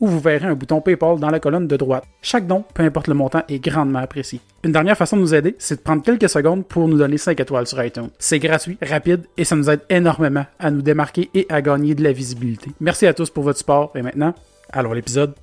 où vous verrez un bouton PayPal dans la colonne de droite. Chaque don, peu importe le montant, est grandement apprécié. Une dernière façon de nous aider, c'est de prendre quelques secondes pour nous donner 5 étoiles sur iTunes. C'est gratuit, rapide et ça nous aide énormément à nous démarquer et à gagner de la visibilité. Merci à tous pour votre support et maintenant, allons à l'épisode.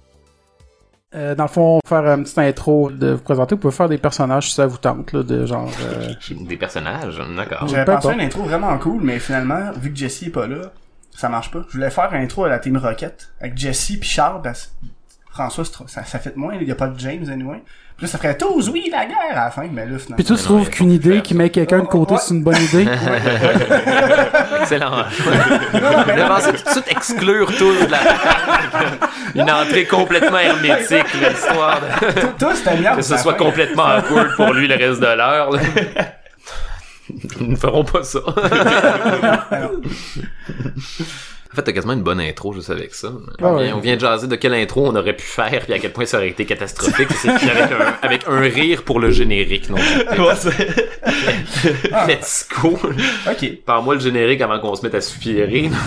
Euh, dans le fond, faire une petite intro de vous présenter. Vous pouvez faire des personnages si ça vous tente, là, de genre. euh, Des personnages, d'accord. J'avais Peu pensé à une intro vraiment cool, mais finalement, vu que Jesse est pas là, ça marche pas. Je voulais faire une intro à la Team Rocket avec Jesse puis Charles, parce que François, ça, ça fait moins, il y a pas de James anyway. Puis là, ça ferait tous, oui, la guerre à la fin, mais là, finalement. Puis tu non, trouves qu'une idée qui met quelqu'un de côté, Ouais. c'est une bonne idée? Excellent. Pensé tout de suite exclure tous de la Une entrée complètement hermétique, l'histoire de... Tout- Tous, c'était bien. que ce soit complètement awkward pour lui le reste de l'heure. Nous ne ferons pas ça. En fait, t'as quasiment une bonne intro juste avec ça. Ah on, ouais. vient, on vient de jaser de quelle intro on aurait pu faire puis à quel point ça aurait été catastrophique. C'est avec un, avec un rire pour le générique. Non, let's go. Ok. Par-moi le générique avant qu'on se mette à soupirer.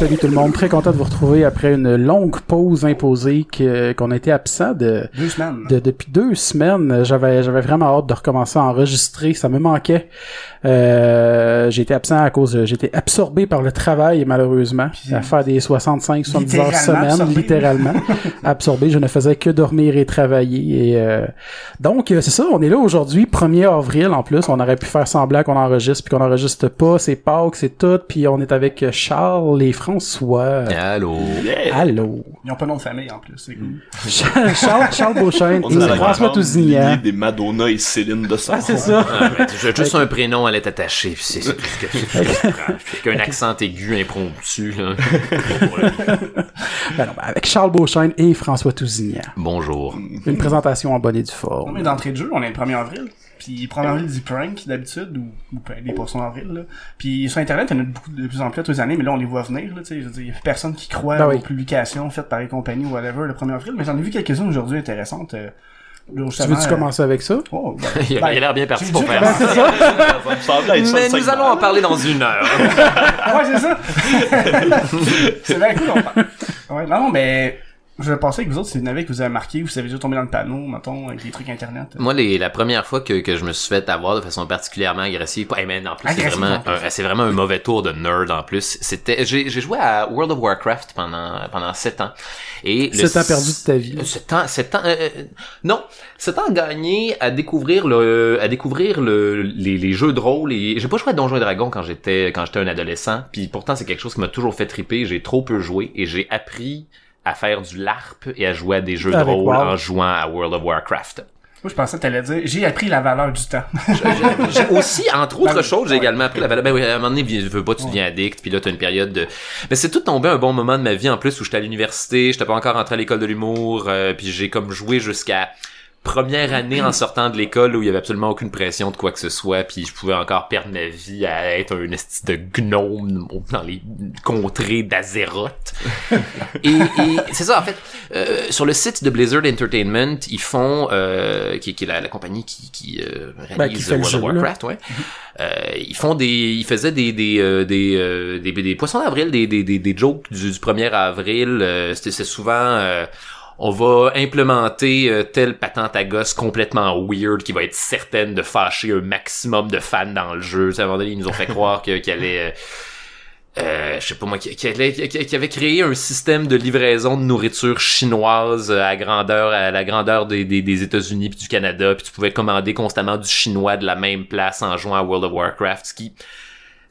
salut tout le monde. Très content de vous retrouver après une longue pause imposée que- qu'on a été absent de, Deux semaines. de- depuis deux semaines. J'avais, j'avais vraiment hâte de recommencer à enregistrer. Ça me manquait. Euh, j'ai été absent à cause, été absorbé par le travail, malheureusement, Puis- à faire des 65, 70 heures semaine, absorbé. littéralement. absorbé. Je ne faisais que dormir et travailler. Et, euh, donc, euh, c'est ça. On est là aujourd'hui, 1er avril, en plus. On aurait pu faire semblant qu'on enregistre puis qu'on enregistre pas. C'est Pâques, c'est tout. Puis on est avec Charles et François. Allô? Yeah. Allô? Ils ont pas de nom de famille, en plus, c'est cool. Charles, Charles Beauchesne On et François Tousignan. des Madonna et Céline de ça. Ah, c'est ça. Ah, j'ai juste un prénom à l'être attaché, puis c'est c'est tout ce que c'est tout ce que je prends. Puis Avec un accent aigu impromptu, là. Ben non, ben avec Charles Beauchesne et François Tousignan. Bonjour. Une présentation en bonne et due Non, forme. mais d'entrée de jeu, on est le 1er avril. Puis 1er avril dit prank d'habitude, ou, ou ben, des poissons avril. Là. Puis sur Internet, il y en a beaucoup de plus en plus tous les années, mais là on les voit venir. Là, tu sais, je veux dire, il y a plus personne qui croit Ben aux oui. publications faites par les compagnies ou whatever le 1er avril, mais j'en ai vu quelques-unes aujourd'hui intéressantes. Euh, Tu veux-tu commencer avec ça? Oh, ben, Il a, ben, il a l'air bien parti pour faire ça. Me ça, Mais nous allons en parler dans une heure. ouais, c'est ça. c'est bien cool, on parle. Ouais, non, non, mais je vais passer avec vous autres, c'est une année que vous avez marqué, vous avez déjà tombé dans le panneau, mettons, avec des trucs internet? Moi, les, la première fois que, que je me suis fait avoir de façon particulièrement agressive, hey man, en plus, c'est vraiment, c'est vraiment un mauvais tour de nerd en plus. C'était, j'ai, j'ai joué à World of Warcraft pendant, pendant sept ans. Et le Sept ans perdu de ta vie. Euh, Sept ans, sept ans, euh, euh, non, sept ans gagné à découvrir le, à découvrir le, les, les jeux de rôle et j'ai pas joué à Donjons et Dragons quand j'étais, quand j'étais un adolescent, puis pourtant c'est quelque chose qui m'a toujours fait triper, j'ai trop peu joué et j'ai appris à faire du LARP et à jouer à des jeux de rôle WoW. en jouant à World of Warcraft. Moi, je pensais que t'allais dire, j'ai appris la valeur du temps. J'ai aussi, entre autres Ben, choses, j'ai ouais. également appris la valeur. Ben oui, à un moment donné, tu veux pas, tu deviens addict, puis là, t'as une période de... Mais c'est tout tombé un bon moment de ma vie, en plus, où j'étais à l'université, j'étais pas encore rentré à l'école de l'humour, euh, puis j'ai comme joué jusqu'à première année en sortant de l'école où il y avait absolument aucune pression de quoi que ce soit, puis je pouvais encore perdre ma vie à être un esti de gnome dans les contrées d'Azeroth. et et c'est ça, en fait, euh, sur le site de Blizzard Entertainment, ils font, euh, qui, qui est la, la compagnie qui, qui euh, réalise Ben, qui World of. Warcraft, ouais. Euh, ils font des, ils faisaient des des euh, des, euh, des, des poissons d'avril, des, des des des jokes du, du 1er avril. euh, C'était c'est souvent euh, on va implémenter euh, telle patente à gosse complètement weird qui va être certaine de fâcher un maximum de fans dans le jeu. Sais, À un moment ils nous ont fait croire que- qu'il allait... euh, euh, je sais pas moi, qui, qui avait créé un système de livraison de nourriture chinoise à grandeur, à la grandeur des, États-Unis puis du Canada, puis tu pouvais commander constamment du chinois de la même place en jouant à World of Warcraft, qui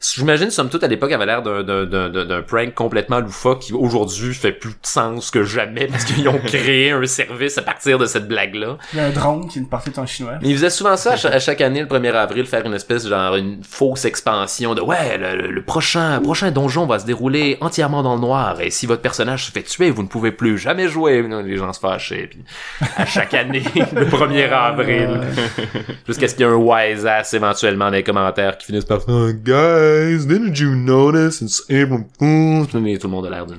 J'imagine, somme toute, à l'époque, avait l'air d'un, prank complètement loufoque qui, aujourd'hui, fait plus de sens que jamais parce qu'ils ont créé un service à partir de cette blague-là. Il y a un drone qui est une partie ton chinois. Mais ils faisaient souvent ça à cha- à chaque année, le 1er avril, faire une espèce, genre, une fausse expansion de, ouais, le, le- le prochain, prochain donjon va se dérouler entièrement dans le noir, et si votre personnage se fait tuer, vous ne pouvez plus jamais jouer. Les gens se fâchaient, puis à chaque année, le 1er avril, jusqu'à ce qu'il y ait un wise ass éventuellement dans les commentaires qui finissent par faire, Oh, guys, didn't you notice? It's April Fool's? Mais tout le monde a l'air d'une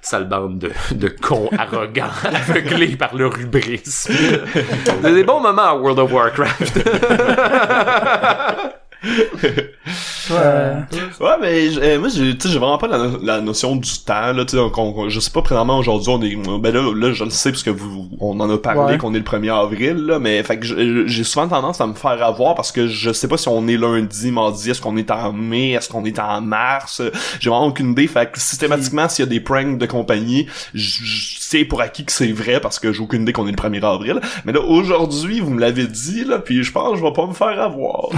sale bande de, de cons arrogants, aveuglés par leur hubris. C'est des bons moments à World of Warcraft. Euh, Ouais, mais j'- euh, moi, j'ai, tu sais, j'ai vraiment pas la, no- la notion du temps, là, tu sais, qu'on- qu'on- je sais pas présentement aujourd'hui, on est, ben là, là, je le sais parce que vous, on en a parlé Ouais. qu'on est le 1er avril, là, mais fait que j'ai souvent tendance à me faire avoir parce que je sais pas si on est lundi, mardi, est-ce qu'on est en mai, est-ce qu'on est en mars, j'ai vraiment aucune idée, fait que systématiquement, s'il y a des pranks de compagnie, je je sais pour acquis que c'est vrai parce que j'ai aucune idée qu'on est le 1er avril, mais là, aujourd'hui, vous me l'avez dit, là, puis je pense que je vais pas me faire avoir.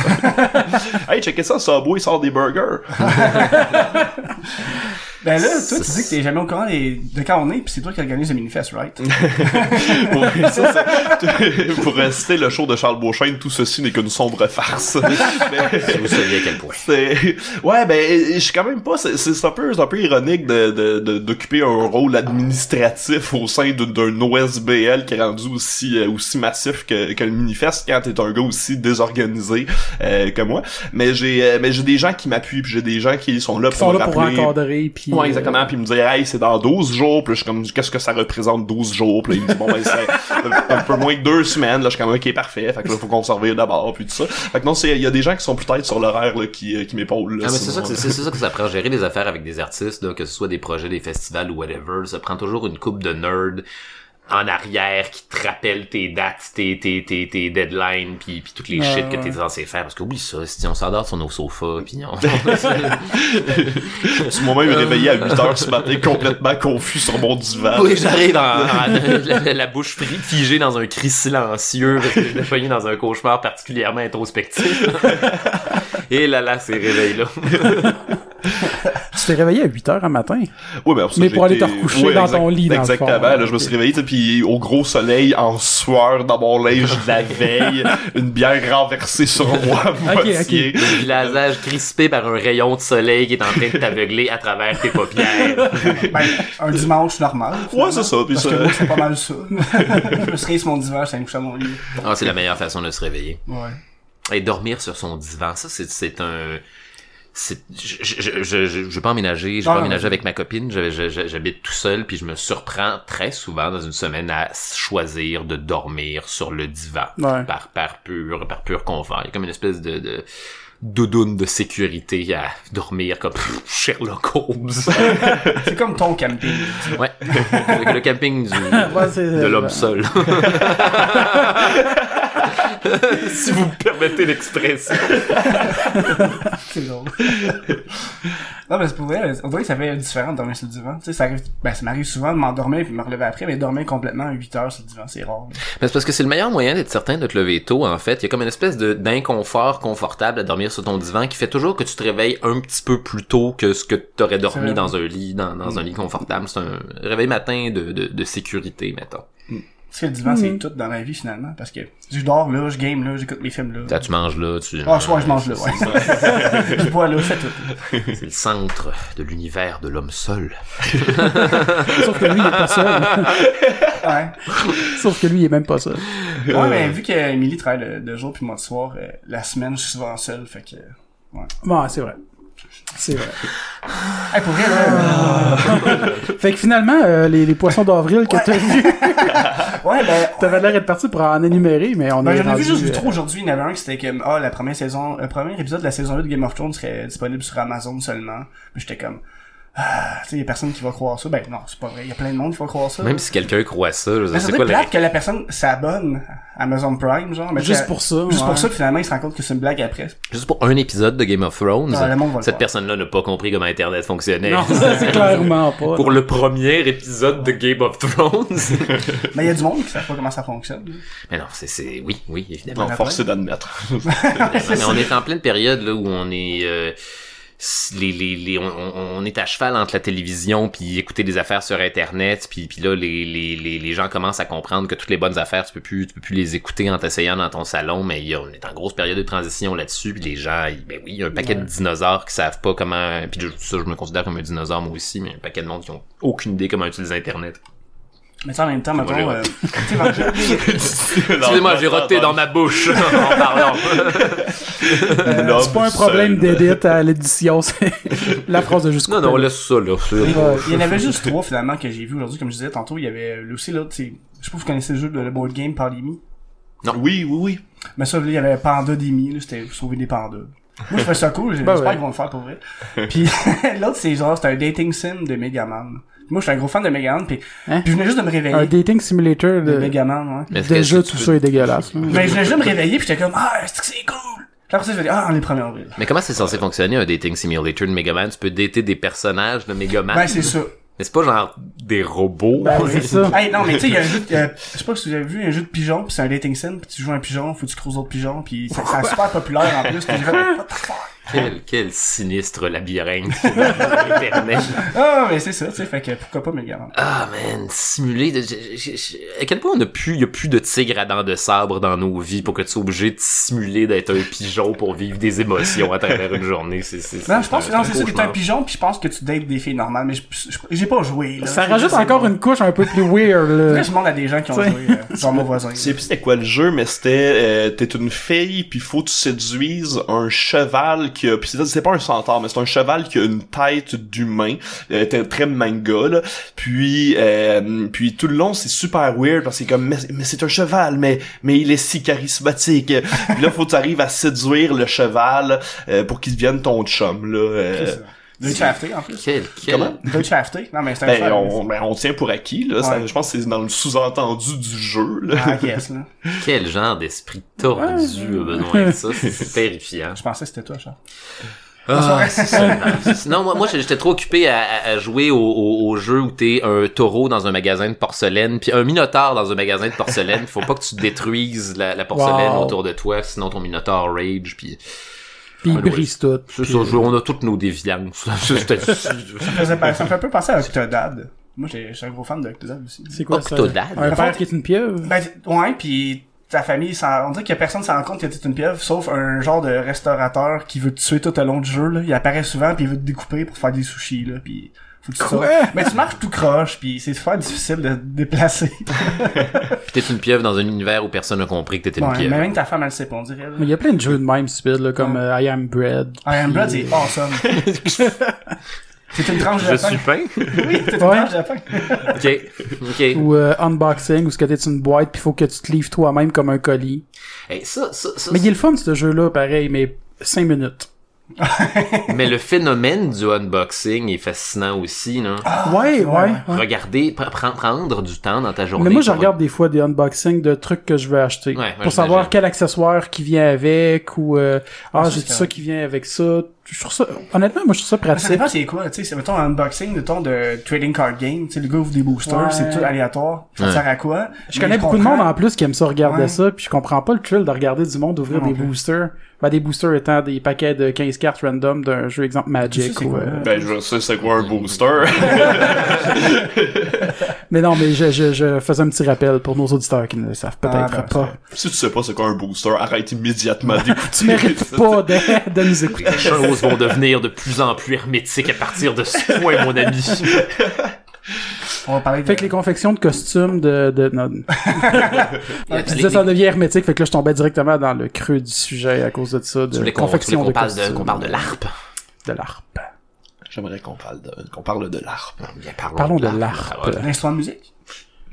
hey, checkez ça, Subway sort des burgers. Ben là, toi, tu dis que t'es jamais au courant des- de quand on est, pis c'est toi qui organise le manifeste, right? Ouais, ça, c'est- pour rester le show de Charles Beauchesne, tout ceci n'est qu'une sombre farce. Mais- Si vous saviez à quel point. c'est ouais ben je suis quand même pas c'est c'est un peu c'est un peu ironique de de- de- d'occuper un rôle administratif au sein d'un OSBL qui est rendu aussi euh, aussi massif que, que le manifeste quand t'es un gars aussi désorganisé euh, que moi mais j'ai euh, mais j'ai des gens qui m'appuient puis j'ai des gens qui sont là pour sont me là pour encadrer, puis... Ouais, exactement. Puis il me disait, hey, c'est dans 12 jours. Puis là, je suis comme, qu'est-ce que ça représente 12 jours? Puis là, il me dit, bon, ben, c'est un peu moins que deux semaines. Là, je suis comme, ok, parfait. Fait que là, faut qu'on revienne d'abord. Puis tout ça. Fait que non, il y a des gens qui sont peut-être sur l'horaire, là, qui, euh, qui m'épaulent, là. Ah, mais c'est ça, que c'est c'est ça que ça prend gérer des affaires avec des artistes, là, que ce soit des projets, des festivals ou whatever. Ça prend toujours une coupe de nerds en arrière qui te rappelle tes dates, tes, tes, tes, tes deadlines, puis, puis toutes les Ouais, shit que t'es censé faire. Parce que oui, ça, si on s'endort sur nos sofas, puis on... Je suis moi-même réveillé à 8 heures ce matin, complètement confus sur mon divan. oui, j'arrive en, en- la, la bouche figée dans un cri silencieux, parce que je l'ai pogné dans un cauchemar particulièrement introspectif. Et là, là, ces réveils-là. Tu t'es réveillé à 8 heures un matin. Ouais, ben, ça, Mais j'ai pour aller été- te recoucher dans ton lit, dans le Exactement. fond. là, je me suis réveillé, tu sais, puis au gros soleil, en sueur, dans mon linge de la veille, une bière renversée sur moi, à Ok, moitié. Le crispé par un rayon de soleil qui est en train de t'aveugler à travers tes paupières. Ben, un dimanche normal. Ouais, c'est ça, puis Parce ça- que moi, c'est pas mal ça. je me serais sur mon divan, j'allais me coucher à mon lit. Ah, c'est la meilleure façon de se réveiller. Ouais. Et dormir sur son divan, ça, c'est un... Je, je, je, je, vais pas emménager, je vais pas emménager avec ma copine, j'habite tout seul, puis je me surprends très souvent dans une semaine à choisir de dormir sur le divan. Ouais. Par, par pur, par pur confort. Il y a comme une espèce de, de doudoune de sécurité à dormir comme Sherlock Holmes. C'est comme ton camping. ouais. Le, le camping du, Ouais, de l'homme seul. si vous me permettez l'expression. C'est drôle. non, mais c'est pour vrai, on dirait que ça fait différent de dormir sur le divan. Tu sais, ça arrive, ben, ça m'arrive souvent de m'endormir puis me relever après, mais dormir complètement à 8 heures sur le divan, c'est rare. Mais c'est parce que c'est le meilleur moyen d'être certain de te lever tôt, en fait. Il y a comme une espèce de, d'inconfort confortable à dormir sur ton divan qui fait toujours que tu te réveilles un petit peu plus tôt que ce que t'aurais dormi dans un lit, dans, dans un lit confortable. C'est un réveil matin de, de, de sécurité, mettons. Parce que le divan, c'est tout dans la vie, finalement. Parce que je dors là, je game là, j'écoute mes films là. Là, tu manges là, tu... Ah, je, ouais, je mange là, ouais. je bois là, je fais tout. C'est le centre de l'univers de l'homme seul. Sauf que lui, il est pas seul. Ouais. Sauf que lui, il est même pas seul. Ouais, mais vu que Emily travaille le, le jour puis moi le soir, euh, la semaine, je suis souvent seul, fait que... Bon, c'est vrai. C'est vrai. Hey, pour vrai, là... Fait que finalement, euh, les, les poissons d'avril que t'as vus, Ouais, ben... t'avais l'air d'être parti pour en énumérer, mais on Ben, est j'en ai vu juste vu euh, trop aujourd'hui. Il y en avait un qui c'était comme, ah, la première saison, le premier épisode de la saison 8 de Game of Thrones serait disponible sur Amazon seulement. Mais j'étais comme, ah, tu sais, il y a personne qui va croire ça. Ben, non, c'est pas vrai. Il y a plein de monde qui va croire ça. Même si quelqu'un croit ça, je c'est serait quoi plate que la personne s'abonne à Amazon Prime, genre. Mais Juste que- pour ça, Juste ouais. pour ça, puis finalement, il se rend compte que c'est une blague après. Juste pour un épisode de Game of Thrones, Non, le monde va le cette personne-là n'a pas compris comment Internet fonctionnait. Non, ça, c'est clairement pas. pour le premier épisode de Game of Thrones. Mais il y a du monde qui savent pas comment ça fonctionne. mais non, c'est, c'est, oui, oui, évidemment. Non, forcé d'admettre. mais on est en pleine période là où on est euh, les, les, les, on, est à cheval entre la télévision puis écouter des affaires sur internet puis, puis là les, les, les, les gens commencent à comprendre que toutes les bonnes affaires tu peux plus tu peux plus les écouter en t'asseyant dans ton salon mais il y a, on est en grosse période de transition là-dessus puis les gens ils- ben oui il y a un paquet de dinosaures qui savent pas comment puis ça je me considère comme un dinosaure moi aussi mais un paquet de monde qui ont aucune idée comment utiliser internet Mais ça, en même temps, mettons, j'ai euh, excusez-moi j'ai roté dans ma bouche en parlant C'est pas un problème d'édite à l'édition, c'est la phrase de juste non non laisse ça là il y en avait juste trois, finalement, que j'ai vu aujourd'hui. Comme je disais tantôt, il y avait euh, aussi l'autre, c'est, je sais pas si vous connaissez le jeu de le board game Pandémie? Oui, oui, oui. Mais ça, il y avait Panda Demi, là, c'était sauver des pandas. Moi, je fais ça cool, j'espère Ben ouais. qu'ils vont le faire pour vrai. Puis l'autre, c'est genre, c'est un dating sim de Megaman. Moi, je suis un gros fan de Megaman, puis, Hein? puis je venais juste de me réveiller. Un dating simulator de de... Megaman, ouais. Mais Déjà, tout ça est dégueulasse. Mais je venais juste de me réveiller, puis j'étais comme, ah, c'est cool? Puis après ça, je vais dire, ah, on est le 1er avril. Mais comment c'est censé fonctionner un dating simulator de Megaman? Tu peux dater des personnages de Megaman? Ben, c'est ça. Mais c'est pas genre des robots. Ben, c'est ça. Hey, non, mais tu sais, il y a un jeu, de- euh, je sais pas si vous avez vu un jeu de pigeons, puis c'est un dating sim, puis tu joues un pigeon, faut que tu creuses d'autres pigeons, puis c'est c'est super populaire en plus, puis j'ai fait, what the fuck? Quel, quel sinistre labyrinthe Internet. Ah, mais c'est ça, tu sais, fait que pourquoi pas Megaman? Ah man, simuler de... je- je- je- À quel point on a plus, y a plus de tigres à dents de sabre dans nos vies pour que tu sois obligé de simuler d'être un pigeon pour vivre des émotions à travers une journée. C'est, c'est, Non, je pense que non, c'est ça, t'es un pigeon, puis je pense que tu dates des filles normales, mais j'ai pas joué, là. Ça C'est rajoute encore une couche un peu plus weird, là. Je demande à des gens qui ont joué, euh, genre mon voisin. Je sais plus c'était quoi le jeu, mais c'était euh, t'es une fille puis faut que tu séduises un cheval puis c'est pas un centaure mais c'est un cheval qui a une tête d'humain, euh, très manga là. Puis euh, puis tout le long c'est super weird parce que comme mais, mais c'est un cheval mais mais il est si charismatique. puis là faut que tu arrives à séduire le cheval euh, pour qu'il devienne ton chum là. Deutsche Hafté, en plus? Quel, quel... Comment? Hafté. Non, mais c'est un Ben, on, ben, on tient pour acquis, là. Ça- je pense que c'est dans le sous-entendu du jeu, là. Ah, yes, là. Quel genre d'esprit tordu a besoin de ça? C'est, terrifiant. Je pensais que c'était toi, Charles. Ah, c'est ça. Non, moi, moi j'étais trop occupé à, à- à jouer au, au, au jeu où t'es un taureau dans un magasin de porcelaine, puis un minotaure dans un magasin de porcelaine. Faut pas que tu détruises la, la porcelaine Wow. autour de toi, sinon ton minotaure rage. Puis Puis ils Ah, tout. c'est ça, je- on a toutes nos déviances. C'était- Ça, faisait pas- ça me fait un peu penser à Octodad. Moi, j'ai- je suis un gros fan de Octodad aussi. C'est quoi ça? Octodad? Un père qui est une pieuvre? Ben, ouais, puis ta famille, ça, on dirait qu'il y a personne qui s'en rend compte que t'es une pieuvre, sauf un genre de restaurateur qui veut te tuer tout au long du jeu, là. Il apparaît souvent, puis il veut te découper pour faire des sushis, là, puis faut que tu Quoi? sautes. Mais tu marches tout croche, puis c'est super difficile de te déplacer. Puis t'es une pieuvre dans un univers où personne n'a compris que t'étais une Ouais, mais pieuvre. même ta femme, elle le sait pas, on dirait. là. Mais il y a plein de jeux de même stupides, là, comme euh, I Am Bread. I Am Blood, c'est awesome. c'est une tranche de Je pain. suis peint. Oui, c'est une Ouais. tranche de pain. ok. Ok. Ou euh, Unboxing, où ce que t'es une boîte, puis faut que tu te livres toi-même comme un colis. Hey, ça, ça, ça, Mais il est le fun, ce jeu-là, pareil, mais 5 minutes. mais le phénomène du unboxing est fascinant aussi, là. ouais, ouais, ouais. Regarder, pr- pr- prendre du temps dans ta journée. Mais moi, je pour- regarde des fois des unboxings de trucs que je veux acheter. Ouais, ouais, pour savoir quel accessoire qui vient avec, ou euh, ah, ça, j'ai c'est tout ça qui vient avec ça. Je trouve ça, honnêtement, moi, je trouve ça Ça pratique. dépend c'est quoi, tu sais, c'est mettons un unboxing, mettons, de trading card game, tu sais, le gars ouvre des boosters, Ouais. c'est tout aléatoire, ça Ouais. sert à quoi? Je Mais connais je beaucoup de monde en plus qui aime ça regarder Ouais. ça, puis je comprends pas le thrill de regarder du monde ouvrir Non des boosters. Ben, des boosters étant des paquets de 15 cartes random d'un jeu, exemple Magic. ou, quoi, euh? Ben, je sais c'est quoi un booster? Mais non, mais je, je, je faisais un petit rappel pour nos auditeurs qui ne le savent peut-être Ah, ben, pas. si tu sais pas c'est quoi un booster, arrête immédiatement d'écouter. Tu mérites pas de, de nous écouter. Les choses vont devenir de plus en plus hermétiques à partir de ce point, mon ami. On va parler de... Fait que les confections de costumes de... de non. Tu disais ça devient hermétique, fait que là je tombais directement dans le creux du sujet à cause de ça, de voulais qu'on tu voulais confection qu'on de parle de, costumes. qu'on parle de l'ARP. De l'ARP. J'aimerais qu'on parle de, qu'on parle de l'ARP. Bien, parlons, Parlons de l'ARP. l'ARP. Ah. L'instrument de musique?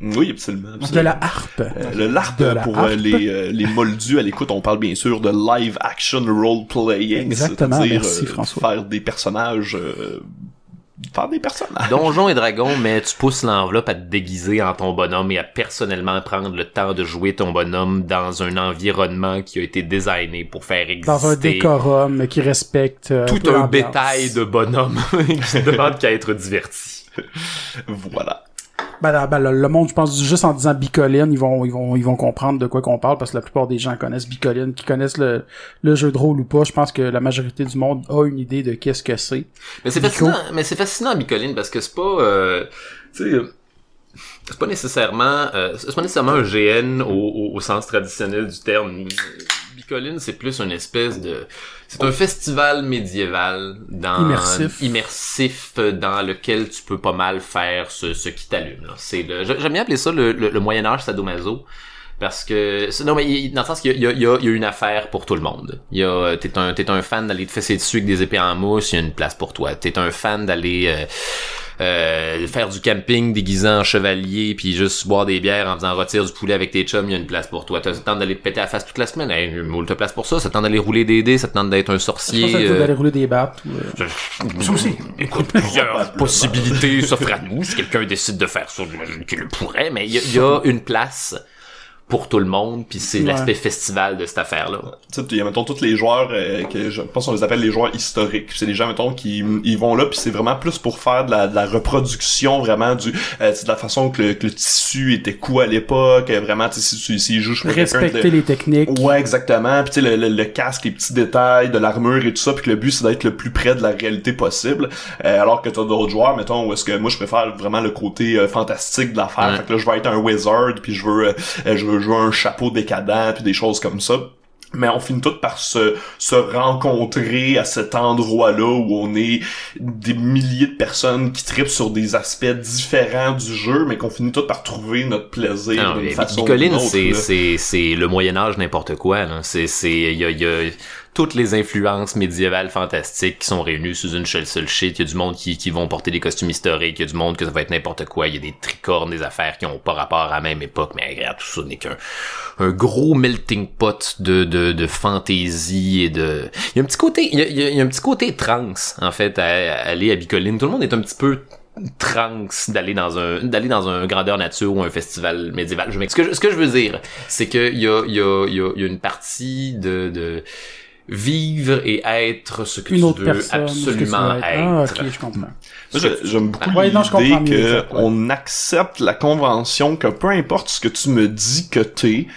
Oui, absolument. De absolument. la harpe. Euh, le LARP, De la pour harpe. euh, les, euh, les moldus à l'écoute, on parle bien sûr de live action role playing. Exactement, c'est-à-dire, merci, euh, François. Faire des personnages, euh, faire des personnages. Donjons et Dragons, mais tu pousses l'enveloppe à te déguiser en ton bonhomme et à personnellement prendre le temps de jouer ton bonhomme dans un environnement qui a été designé pour faire exister Dans un décorum qui respecte euh, tout un bétail de bonhommes qui ne demande qu'à être diverti. Voilà. Ben, ben, le, le monde, je pense, juste en disant bicoline, ils vont, ils vont, ils vont comprendre de quoi qu'on parle parce que la plupart des gens connaissent bicoline, qui connaissent le, le jeu de rôle ou pas. Je pense que la majorité du monde a une idée de qu'est-ce que c'est. Mais c'est fascinant, mais c'est fascinant Bicoline parce que c'est pas, euh, tu sais, c'est pas nécessairement, euh, c'est pas nécessairement un GN au, au, au sens traditionnel du terme. Bicoline, c'est plus une espèce de, c'est un festival médiéval dans Immersif. immersif dans lequel tu peux pas mal faire ce, ce qui t'allume. là. C'est le, j'aime bien appeler ça le, le, le Moyen Âge sadomaso. Parce que non mais il- dans le sens qu'il y a, il y, a, il y a une affaire pour tout le monde. Il y a t'es un t'es un fan d'aller te fesser dessus avec des épées en mousse, il y a une place pour toi. T'es un fan d'aller euh, euh, faire du camping déguisé en chevalier puis juste boire des bières en faisant rôtir du poulet avec tes chums, il y a une place pour toi. T'as le temps d'aller te péter la face toute la semaine, hey, moule ta place pour ça. Ça te tente d'aller rouler des dés, ça te tente d'être un Je sorcier. ça euh, d'aller rouler des battes. ou, euh, Ça aussi. Écoute, plusieurs possibilités s'offrent à nous. Si quelqu'un décide de faire ça, j'imagine qu'il le pourrait, mais il y, a- il y a une place pour tout le monde, puis c'est Ouais. l'aspect festival de cette affaire-là. Tu sais, il y a, mettons, tous les joueurs, euh, que je pense qu'on les appelle les joueurs historiques. C'est des gens, mettons, qui ils vont là, puis c'est vraiment plus pour faire de la, de la reproduction, vraiment, du euh, tu sais, de la façon que le, que le tissu était coupé à l'époque, euh, vraiment, tu sais, si tu si quelqu'un respecter de- les techniques. Ouais, exactement. Puis tu sais, le, le, le casque, les petits détails de l'armure et tout ça, puis que le but c'est d'être le plus près de la réalité possible. Euh, alors que t'as d'autres joueurs, mettons, où est-ce que moi je préfère vraiment le côté euh, fantastique de l'affaire. Ouais. Fait que là, je veux être un wizard, puis je veux, euh, euh, je veux jouer un chapeau décadent, puis des choses comme ça. Mais on finit tout par se, se rencontrer à cet endroit-là où on est des milliers de personnes qui tripent sur des aspects différents du jeu, mais qu'on finit tout par trouver notre plaisir Non, d'une façon c'est, c'est, c'est le Moyen Âge n'importe quoi. Là. C'est, c'est, y a, il y a toutes les influences médiévales fantastiques qui sont réunies sous une seule seule shit. Il y a du monde qui, qui vont porter des costumes historiques. Il y a du monde que ça va être n'importe quoi. Il y a des tricornes, des affaires qui ont pas rapport à la même époque. Mais regarde, tout ça n'est qu'un un gros melting pot de, de, de fantaisie et de... Il y a un petit côté, il y a, il y a- un petit côté trans, en fait, à, aller à Bicoline. Tout le monde est un petit peu trans d'aller dans un d'aller dans un grandeur nature ou un festival médiéval. Je ce, que je, ce que je veux dire, c'est que il y a y a y a une partie de de vivre et être ce que Une tu autre veux personne. ce que tu absolument veux être. être. Ah, ok, je comprends. J'aime beaucoup Ouais, l'idée ça, ouais. on accepte la convention que peu importe ce que tu me dis que t'es,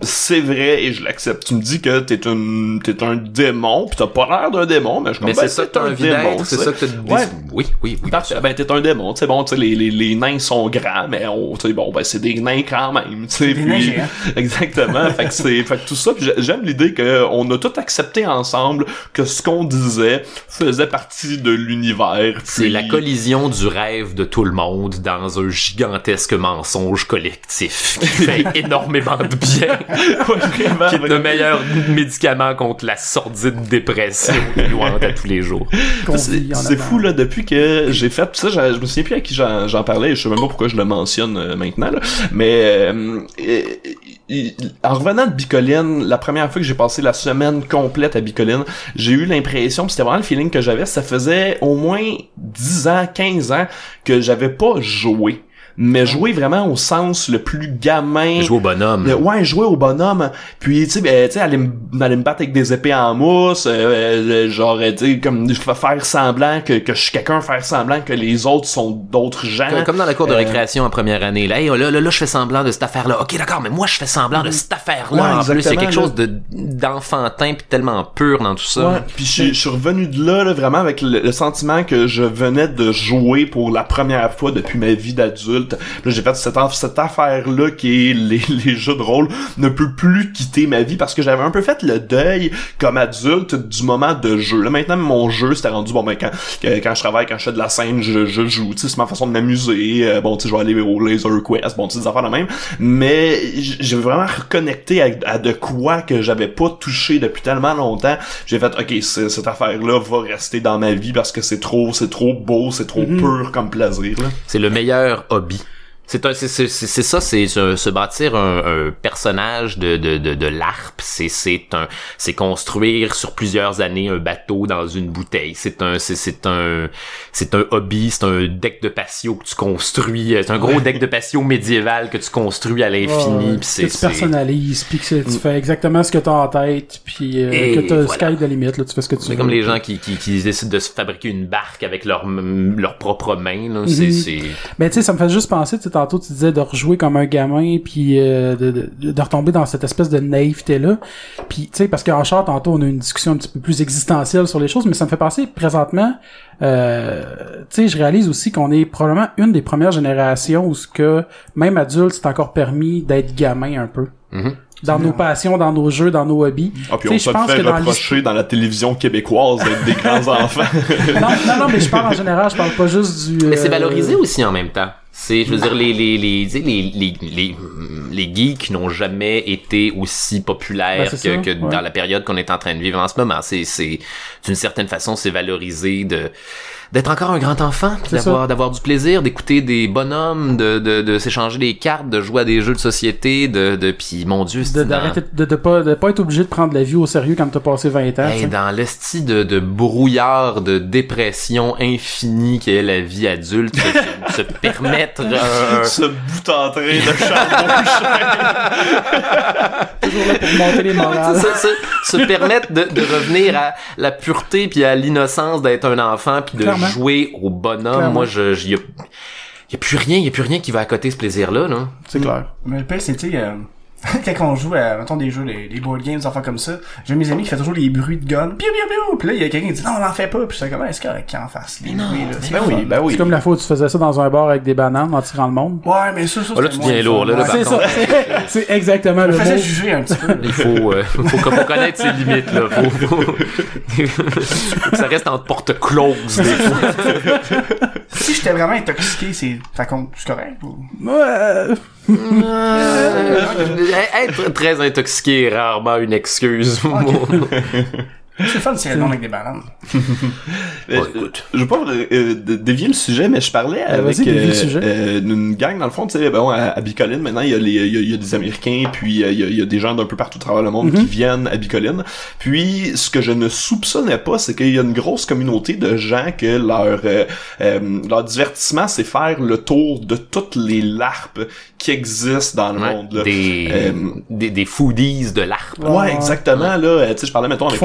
c'est vrai et je l'accepte. Tu me dis que t'es un t'es un démon, pis t'as pas l'air d'un démon, mais je Mais comprends. c'est ça t'as envie d'être, c'est ça que t'as Ouais. Oui, oui, oui. Parfait. Ben, t'es un démon, tu sais, bon, tu sais, les, les, les nains sont grands, mais on, tu sais, bon, ben, c'est des nains quand même, tu sais, Des nains puis- géants. exactement, fait que c'est, fait que tout ça, j'aime l'idée que on a tout accepté ensemble, que ce qu'on disait faisait partie de l'univers. C'est puis- la collision du rêve de tout le monde dans un gigantesque mensonge collectif qui fait énormément de bien. Qui est le meilleur médicament contre la sordide dépression qui nous hante à tous les jours. C'est fou là depuis que j'ai fait ça je, je me souviens plus à qui j'en parlais je sais même pas pourquoi je le mentionne euh, maintenant là. mais euh, en revenant de Bicoline la première fois que j'ai passé la semaine complète à Bicoline j'ai eu l'impression pis c'était vraiment le feeling que j'avais ça faisait au moins 10 ans 15 ans que j'avais pas joué mais jouer vraiment au sens le plus gamin Jouer au bonhomme. euh, ouais, jouer au bonhomme. Puis, tu sais, tu sais, aller, me- battre avec des épées en mousse, euh, euh, genre, euh, tu sais, comme fa- faire semblant que, que je suis quelqu'un, faire semblant que les autres sont d'autres gens. Comme- Comme dans la cour de Euh, récréation en première année. Là, Hey, là, là, là, je fais semblant de cette affaire-là. Ok, d'accord, mais moi, je fais semblant de cette affaire-là. Ouais, en plus, il y a quelque chose de d'enfantin puis tellement pur dans tout ça. Ouais, puis je, je suis revenu de là, là, vraiment avec le, le sentiment que je venais de jouer pour la première fois depuis ma vie d'adulte. Puis là, j'ai fait cette, cette affaire-là qui est les, les jeux de rôle ne peut plus quitter ma vie parce que j'avais un peu fait le deuil comme adulte du moment de jeu. Là, maintenant, mon jeu, c'était rendu, bon, ben, quand, quand je travaille, quand je fais de la scène, je, je joue, tu sais, c'est ma façon de m'amuser. Euh, bon, tu sais, je vais aller au Laser Quest, bon, tu sais, des affaires de même. Mais j'ai vraiment reconnecté à, à de quoi que j'avais pas touché depuis tellement longtemps. J'ai fait, ok, cette affaire-là va rester dans ma vie parce que c'est trop, c'est trop beau, c'est trop pur comme plaisir, là. C'est le meilleur hobby. C'est c'est, c'est, c'est c'est ça, c'est se, bâtir un, un personnage de, de, de, de l'ARP. C'est, c'est un, c'est construire sur plusieurs années un bateau dans une bouteille. C'est un, c'est, c'est un, c'est un hobby, c'est un deck de patio que tu construis. C'est un gros deck de patio médiéval que tu construis à l'infini. Ouais, c'est, tu c'est- personnalises, puis que c'est- tu fais exactement ce que t'as en tête, puis euh, que t'as voilà. sky de limite, là, tu fais ce que tu c'est veux. comme les gens qui, qui, qui décident de se fabriquer une barque avec leurs leurs propres mains. Là. C'est, Mhm. c'est... Ben, tu sais, ça me fait juste penser, tantôt tu disais de rejouer comme un gamin puis euh, de, de, de retomber dans cette espèce de naïveté là. Puis tu sais parce qu'en char tantôt on a une discussion un petit peu plus existentielle sur les choses, mais ça me fait penser présentement. Euh, tu sais, je réalise aussi qu'on est probablement une des premières générations où ce que même adulte c'est encore permis d'être gamin un peu. Mhm. Dans nos passions, dans nos jeux, dans nos hobbies. Ah, puis Tu on sais, se je pense fait que dans reprocher dans la télévision québécoise d'être des grands enfants. non, non, non, mais je parle en général, je parle pas juste du. Mais c'est euh, valorisé aussi en même temps. C'est, je veux dire, les, les, les, les, les, les, les geeks n'ont jamais été aussi populaires Ben, que, que ouais. dans la période qu'on est en train de vivre en ce moment. C'est, c'est, d'une certaine façon, c'est valorisé de, d'être encore un grand enfant, d'avoir, d'avoir du plaisir, d'écouter des bonhommes, de, de, de s'échanger des cartes, de jouer à des jeux de société, de, de, puis mon dieu, de, d'arrêter de, de pas de pas être obligé de prendre la vie au sérieux quand t'as passé 20 ans. Hey, dans l'esti de, de brouillard, de dépression infinie qu'est la vie adulte, se, se permettre un, Ce bout en train de charbon toujours là pour monter les morales. se, se, se permettre de, de revenir à la pureté puis à l'innocence d'être un enfant puis de Clairement. Jouer au bonhomme. Clairement. Moi, je, je y a, y a plus rien, y a plus rien qui va à côté de ce plaisir-là, là. C'est clair. Mais le pire, c'est, tu sais, euh, quand on joue à, mettons, des jeux, les, les board games, des enfants comme ça, j'ai mes amis qui font toujours les bruits de gun. Piou, piou, piou. Puis là, il y a quelqu'un qui dit, non, on n'en fait pas. Puis je suis comme, est-ce correct qu'il en fasse les bruits, là? C'est Ben oui, ben oui. C'est comme la fois où tu faisais ça dans un bar avec des bananes en tirant le monde. Ouais, mais ça, ça, Oh, là, tu deviens lourd, là, C'est ça. c'est- exactement le Ça mot. juger un petit peu. là. Il faut, euh, faut, faut connaître ses limites, là. Faut, faut, faut que ça reste en porte close, des fois. si j'étais vraiment intoxiqué, c'est, ça compte, c'est correct ou? Ouais. Euh, être très intoxiqué est rarement une excuse. C'est fun de tirer le monde avec des bananes. Euh, Bon, écoute. Je veux pas euh, dé- dévier le sujet, mais je parlais Euh, avec vas-y, dévie le euh, sujet. euh, une gang, dans le fond, tu sais, bon, à, à Bicoline, maintenant, il y, a les, il y a, il y a des Américains, puis euh, il y a, il y a des gens d'un peu partout à travers le monde Mhm. qui viennent à Bicoline. Puis, ce que je ne soupçonnais pas, c'est qu'il y a une grosse communauté de gens que leur, euh, euh, leur divertissement, c'est faire le tour de toutes les larpes qui existent dans le Ouais, monde. Là. des, Euh, des, des foodies de l'ARP. Ouais, Ouais. exactement, là. Tu sais, je parlais, mettons, avec...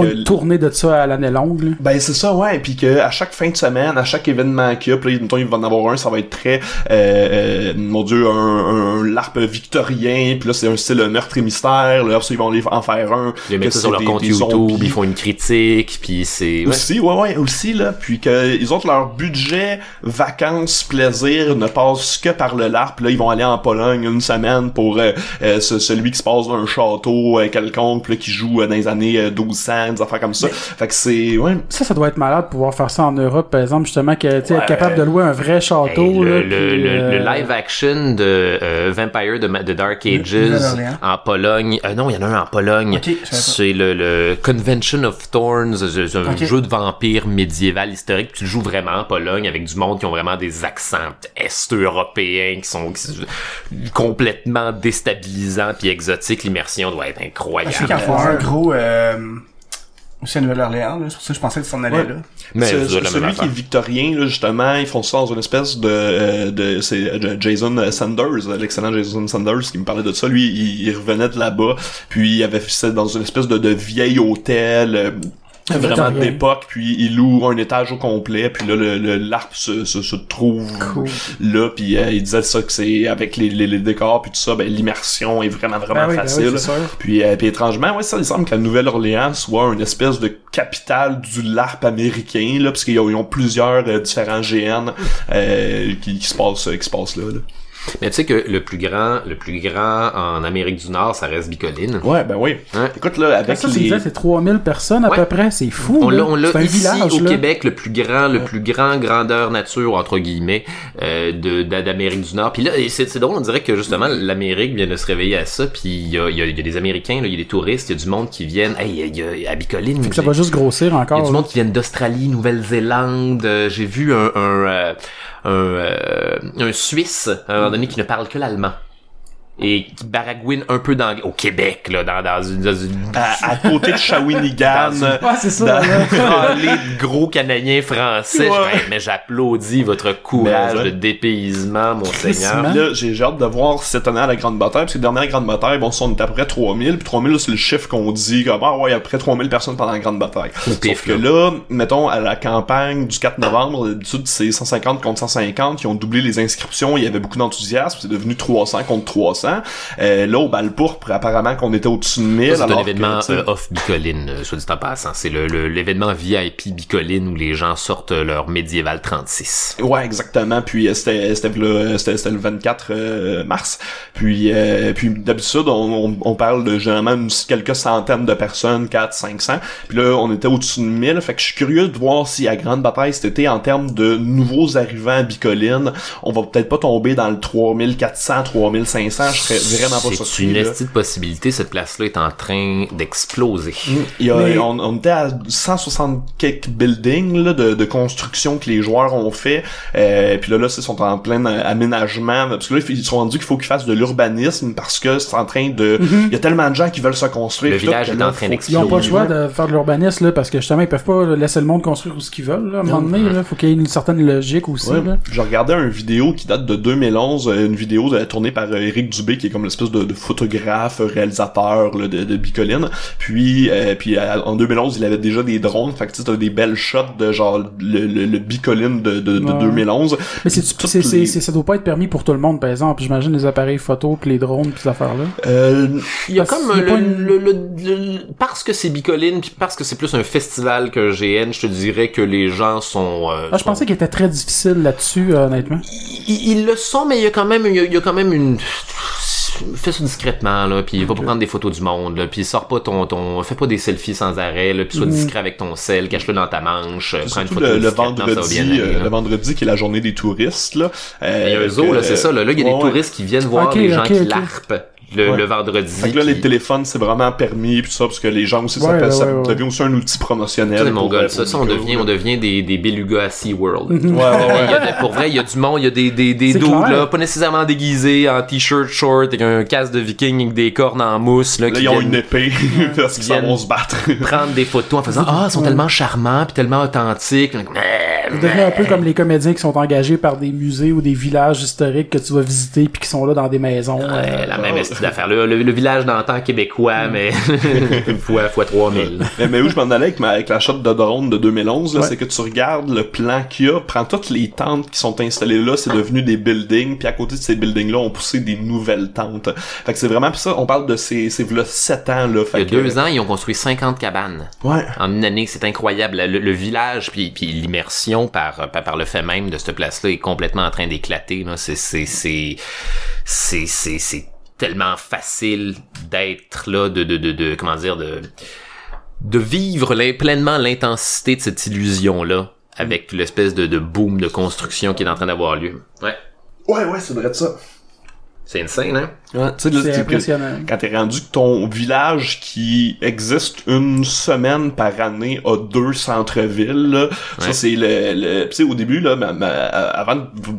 de ça à l'année longue. là. Ben c'est ça, ouais. Puis que à chaque fin de semaine, à chaque événement qu'il y a, puis là, mettons, il va en avoir un, ça va être très, euh, euh, mon dieu, un, un, un larp victorien. Puis là, c'est un style meurtre et mystère. Là, après ils vont aller en faire un. Ils mettent ça sur leur des- compte des YouTube, zombies. ils font une critique, puis c'est... Ouais. Aussi, ouais, ouais, aussi, là. Puis que, ils ont leur budget, vacances, plaisir, ne passe que par le LARP. Là, ils vont aller en Pologne une semaine pour euh, euh, ce- celui qui se passe dans un château euh, quelconque, puis là, qui joue euh, dans les années euh, 1200, des affaires comme ça. Fait que c'est, ouais, Ça, ça doit être malade de pouvoir faire ça en Europe, par exemple, justement, que, tu sais, être Ouais. capable de louer un vrai Hey, château. le, là, le, puis, le- euh, le live action de euh, Vampire de, Dark Ages en Pologne. Euh, non, il y en a un en Pologne. C'est le, le Convention of Thorns, un jeu de vampire médiéval historique. Tu le joues vraiment en Pologne avec du monde qui ont vraiment des accents est-européens qui sont, qui sont complètement déstabilisants puis exotiques. L'immersion doit être incroyable. Je sais qu'il un gros, aussi à Nouvelle-Orléans, là. C'est pour ça que je pensais que allais Ouais. là. Mais celui qui est victorien là justement ils font ça dans une espèce de, euh, de c'est euh, Jason Sanders l'excellent Jason Sanders qui me parlait de ça lui il, il revenait de là-bas puis il avait fait ça dans une espèce de, de vieil hôtel euh, vraiment d'époque puis il loue un étage au complet puis là le, le l'arp se, se, se trouve Cool. là puis euh, il disait ça que c'est avec les, les, les décors puis tout ça ben l'immersion est vraiment vraiment Ben oui, ben oui, facile sûr. puis, euh, puis étrangement, ouais, ça, il semble que la Nouvelle-Orléans soit une espèce de capitale du LARP américain, là, parce qu'ils ont, ils ont plusieurs euh, différents GN euh, qui, qui se passent, qui se passent là. là. Mais tu sais que le plus grand, le plus grand en Amérique du Nord, ça reste Bicoline. Ouais, ben oui. Écoute, là, avec Ça, les... disais, c'est 3000 personnes à Ouais. peu près. C'est fou. On là. l'a, ici village, au là. Québec, le plus grand, le plus grand grandeur nature entre guillemets euh, d'Amérique du Nord. Puis là, c'est, c'est drôle, on dirait que justement l'Amérique vient de se réveiller à ça. Puis il y a, il y, y a des Américains, il y a des touristes, il y a du monde qui viennent. Hey, il y a, il y a à Bicoline. Fait que ça va juste grossir il y a encore. du là. monde qui viennent d'Australie, Nouvelle-Zélande. Euh, j'ai vu un un, euh, un, euh, un Suisse un donné qui ne parle que l'allemand. Et qui baragouine un peu dans au Québec là dans dans une, dans une À, à côté de Shawinigan. Dans Ouais, c'est ça. Dans- de gros Canadiens français. Ouais. Mais j'applaudis votre courage de dépaysement, mon Seigneur. Là, j'ai j'ai hâte de voir cette année à la Grande Bataille, parce que la dernière Grande Bataille, bon, ça, on est à peu près 3000, puis 3000, là, c'est le chiffre qu'on dit, comme, ah ouais, il y a à peu près 3000 personnes pendant la Grande Bataille. pif, Sauf que là, mettons, à la campagne du 4 novembre, d'habitude, c'est 150 contre 150, qui ont doublé les inscriptions, il y avait beaucoup d'enthousiasme, c'est devenu 300 contre 300. Euh, là, au bal pourpre, apparemment qu'on était au-dessus de 1000. Ça, C'est un que, euh, off bicoline, euh, soit dit en passant. C'est le, le- l'événement VIP bicoline où les gens sortent leur médiéval 36. Ouais, exactement. Puis euh, c'était le le 24 euh, mars. Puis euh, puis d'habitude on, on, on parle de généralement une- quelques centaines de personnes, 4 500. Puis là on était au-dessus de 1000, fait que je suis curieux de voir si à grande bataille cet été en termes de nouveaux arrivants à Bicoline, on va peut-être pas tomber dans le 3400, 3500, je serais vraiment pas C'est surpris. une là. de possibilité. Cette place-là est en train d'exploser. Il y a- Mais- on, on était à 160 quelques buildings là, de, de construction que les joueurs ont fait. Euh, puis là, là, ils sont en plein euh, aménagement. Parce que là, ils sont rendus qu'il faut qu'ils fassent de l'urbanisme parce que c'est en train de... Il y a tellement de gens qui veulent se construire. Le là, village est là, en train faut- Ils ont pas le choix de faire de l'urbanisme, là, parce que justement, ils peuvent pas laisser le monde construire où ce qu'ils veulent, là. À un moment donné, là. Faut qu'il y ait une certaine logique aussi, Ouais. là. Je regardais une vidéo qui date de 2011, euh, une vidéo de- tournée par euh, Eric Dubé, qui est comme l'espèce de, de photographe, réalisateur là, de, de Bicoline. Puis, euh, puis euh, en 2011, il avait déjà des drones, fait que tu sais, t'as des belles shots de genre le, le, le Bicoline de, de, de Ouais. 2011. Mais c'est, c'est, c'est, les- c'est- ça doit pas être permis pour tout le monde, par exemple. J'imagine les appareils photo pis les drones pis ces affaires-là. Euh, Il y a Parce comme le, une- le- le- le- parce que c'est bicoline puis parce que c'est plus un festival que GN, je te dirais que les gens sont. euh, Ah, je sont- pensais qu'il était très difficile là-dessus, euh, honnêtement. Ils, ils le sont, mais il y a quand même, il y a, il y a quand même une. Fais ça discrètement là, puis va pas prendre des photos du monde là, puis sors pas ton ton, fais pas des selfies sans arrêt là, puis sois Mhm. discret avec ton sel, cache-le dans ta manche, prends une photo le, le vendredi, aller, euh, le vendredi qui est la journée des touristes là. Euh, Il y a un zoo, que- là, c'est ça, là. Là, il y a Ouais, des touristes qui viennent voir Ok, les gens qui larpent le, Ouais. le vendredi. Fait que là, les téléphones, c'est vraiment permis, puis ça, parce que les gens aussi, ça, Ouais, ouais, ça devient aussi un outil promotionnel. Mon gars, euh, ça, ça, on devient, on devient des, des belugas à SeaWorld. Mhm. Ouais, ouais, Il y ouais. a des- pour vrai, il y a du monde, il y a des, des, des clair. là, pas nécessairement déguisés, en t-shirt short, avec un casque de viking avec des cornes en mousse, là, Là, qui ils ont une épée, parce qu'ils vont se battre. prendre des photos en faisant, ah, ils sont tellement charmants, puis tellement authentiques. Vous devenez un peu comme les comédiens qui sont engagés par des musées ou des villages historiques que tu vas visiter puis qui sont là dans des maisons. Ouais, euh, la même estime d'affaires. Le, le, le village d'antan québécois, mais fois, fois 3000. mais, mais où je m'en allais avec, ma, avec la shot de drone de 2011, là, Ouais. c'est que tu regardes le plan qu'il y a, prends toutes les tentes qui sont installées là, c'est devenu des buildings, puis à côté de ces buildings-là, on poussé des nouvelles tentes. Fait que c'est vraiment, pis ça, on parle de ces, ces v'là 7 ans, là. Fait Il y a que- deux ans, ils ont construit 50 cabanes. Ouais. en une année, c'est incroyable. Le, le village puis, puis l'immersion par, par par le fait même de cette place-là est complètement en train d'éclater. là. C'est c'est c'est c'est c'est c'est tellement facile d'être là, de de de de comment dire de de vivre pleinement l'intensité de cette illusion là avec l'espèce de, de boom de construction qui est en train d'avoir lieu. Ouais, Ouais, ouais, c'est vrai de ça. C'est insane, hein? Ouais, tu sais, là, c'est impressionnant. quand t'es rendu que ton village qui existe une semaine par année a deux centres-villes, là, ça Ouais. c'est le, le tu sais au début là, ma- ma- avant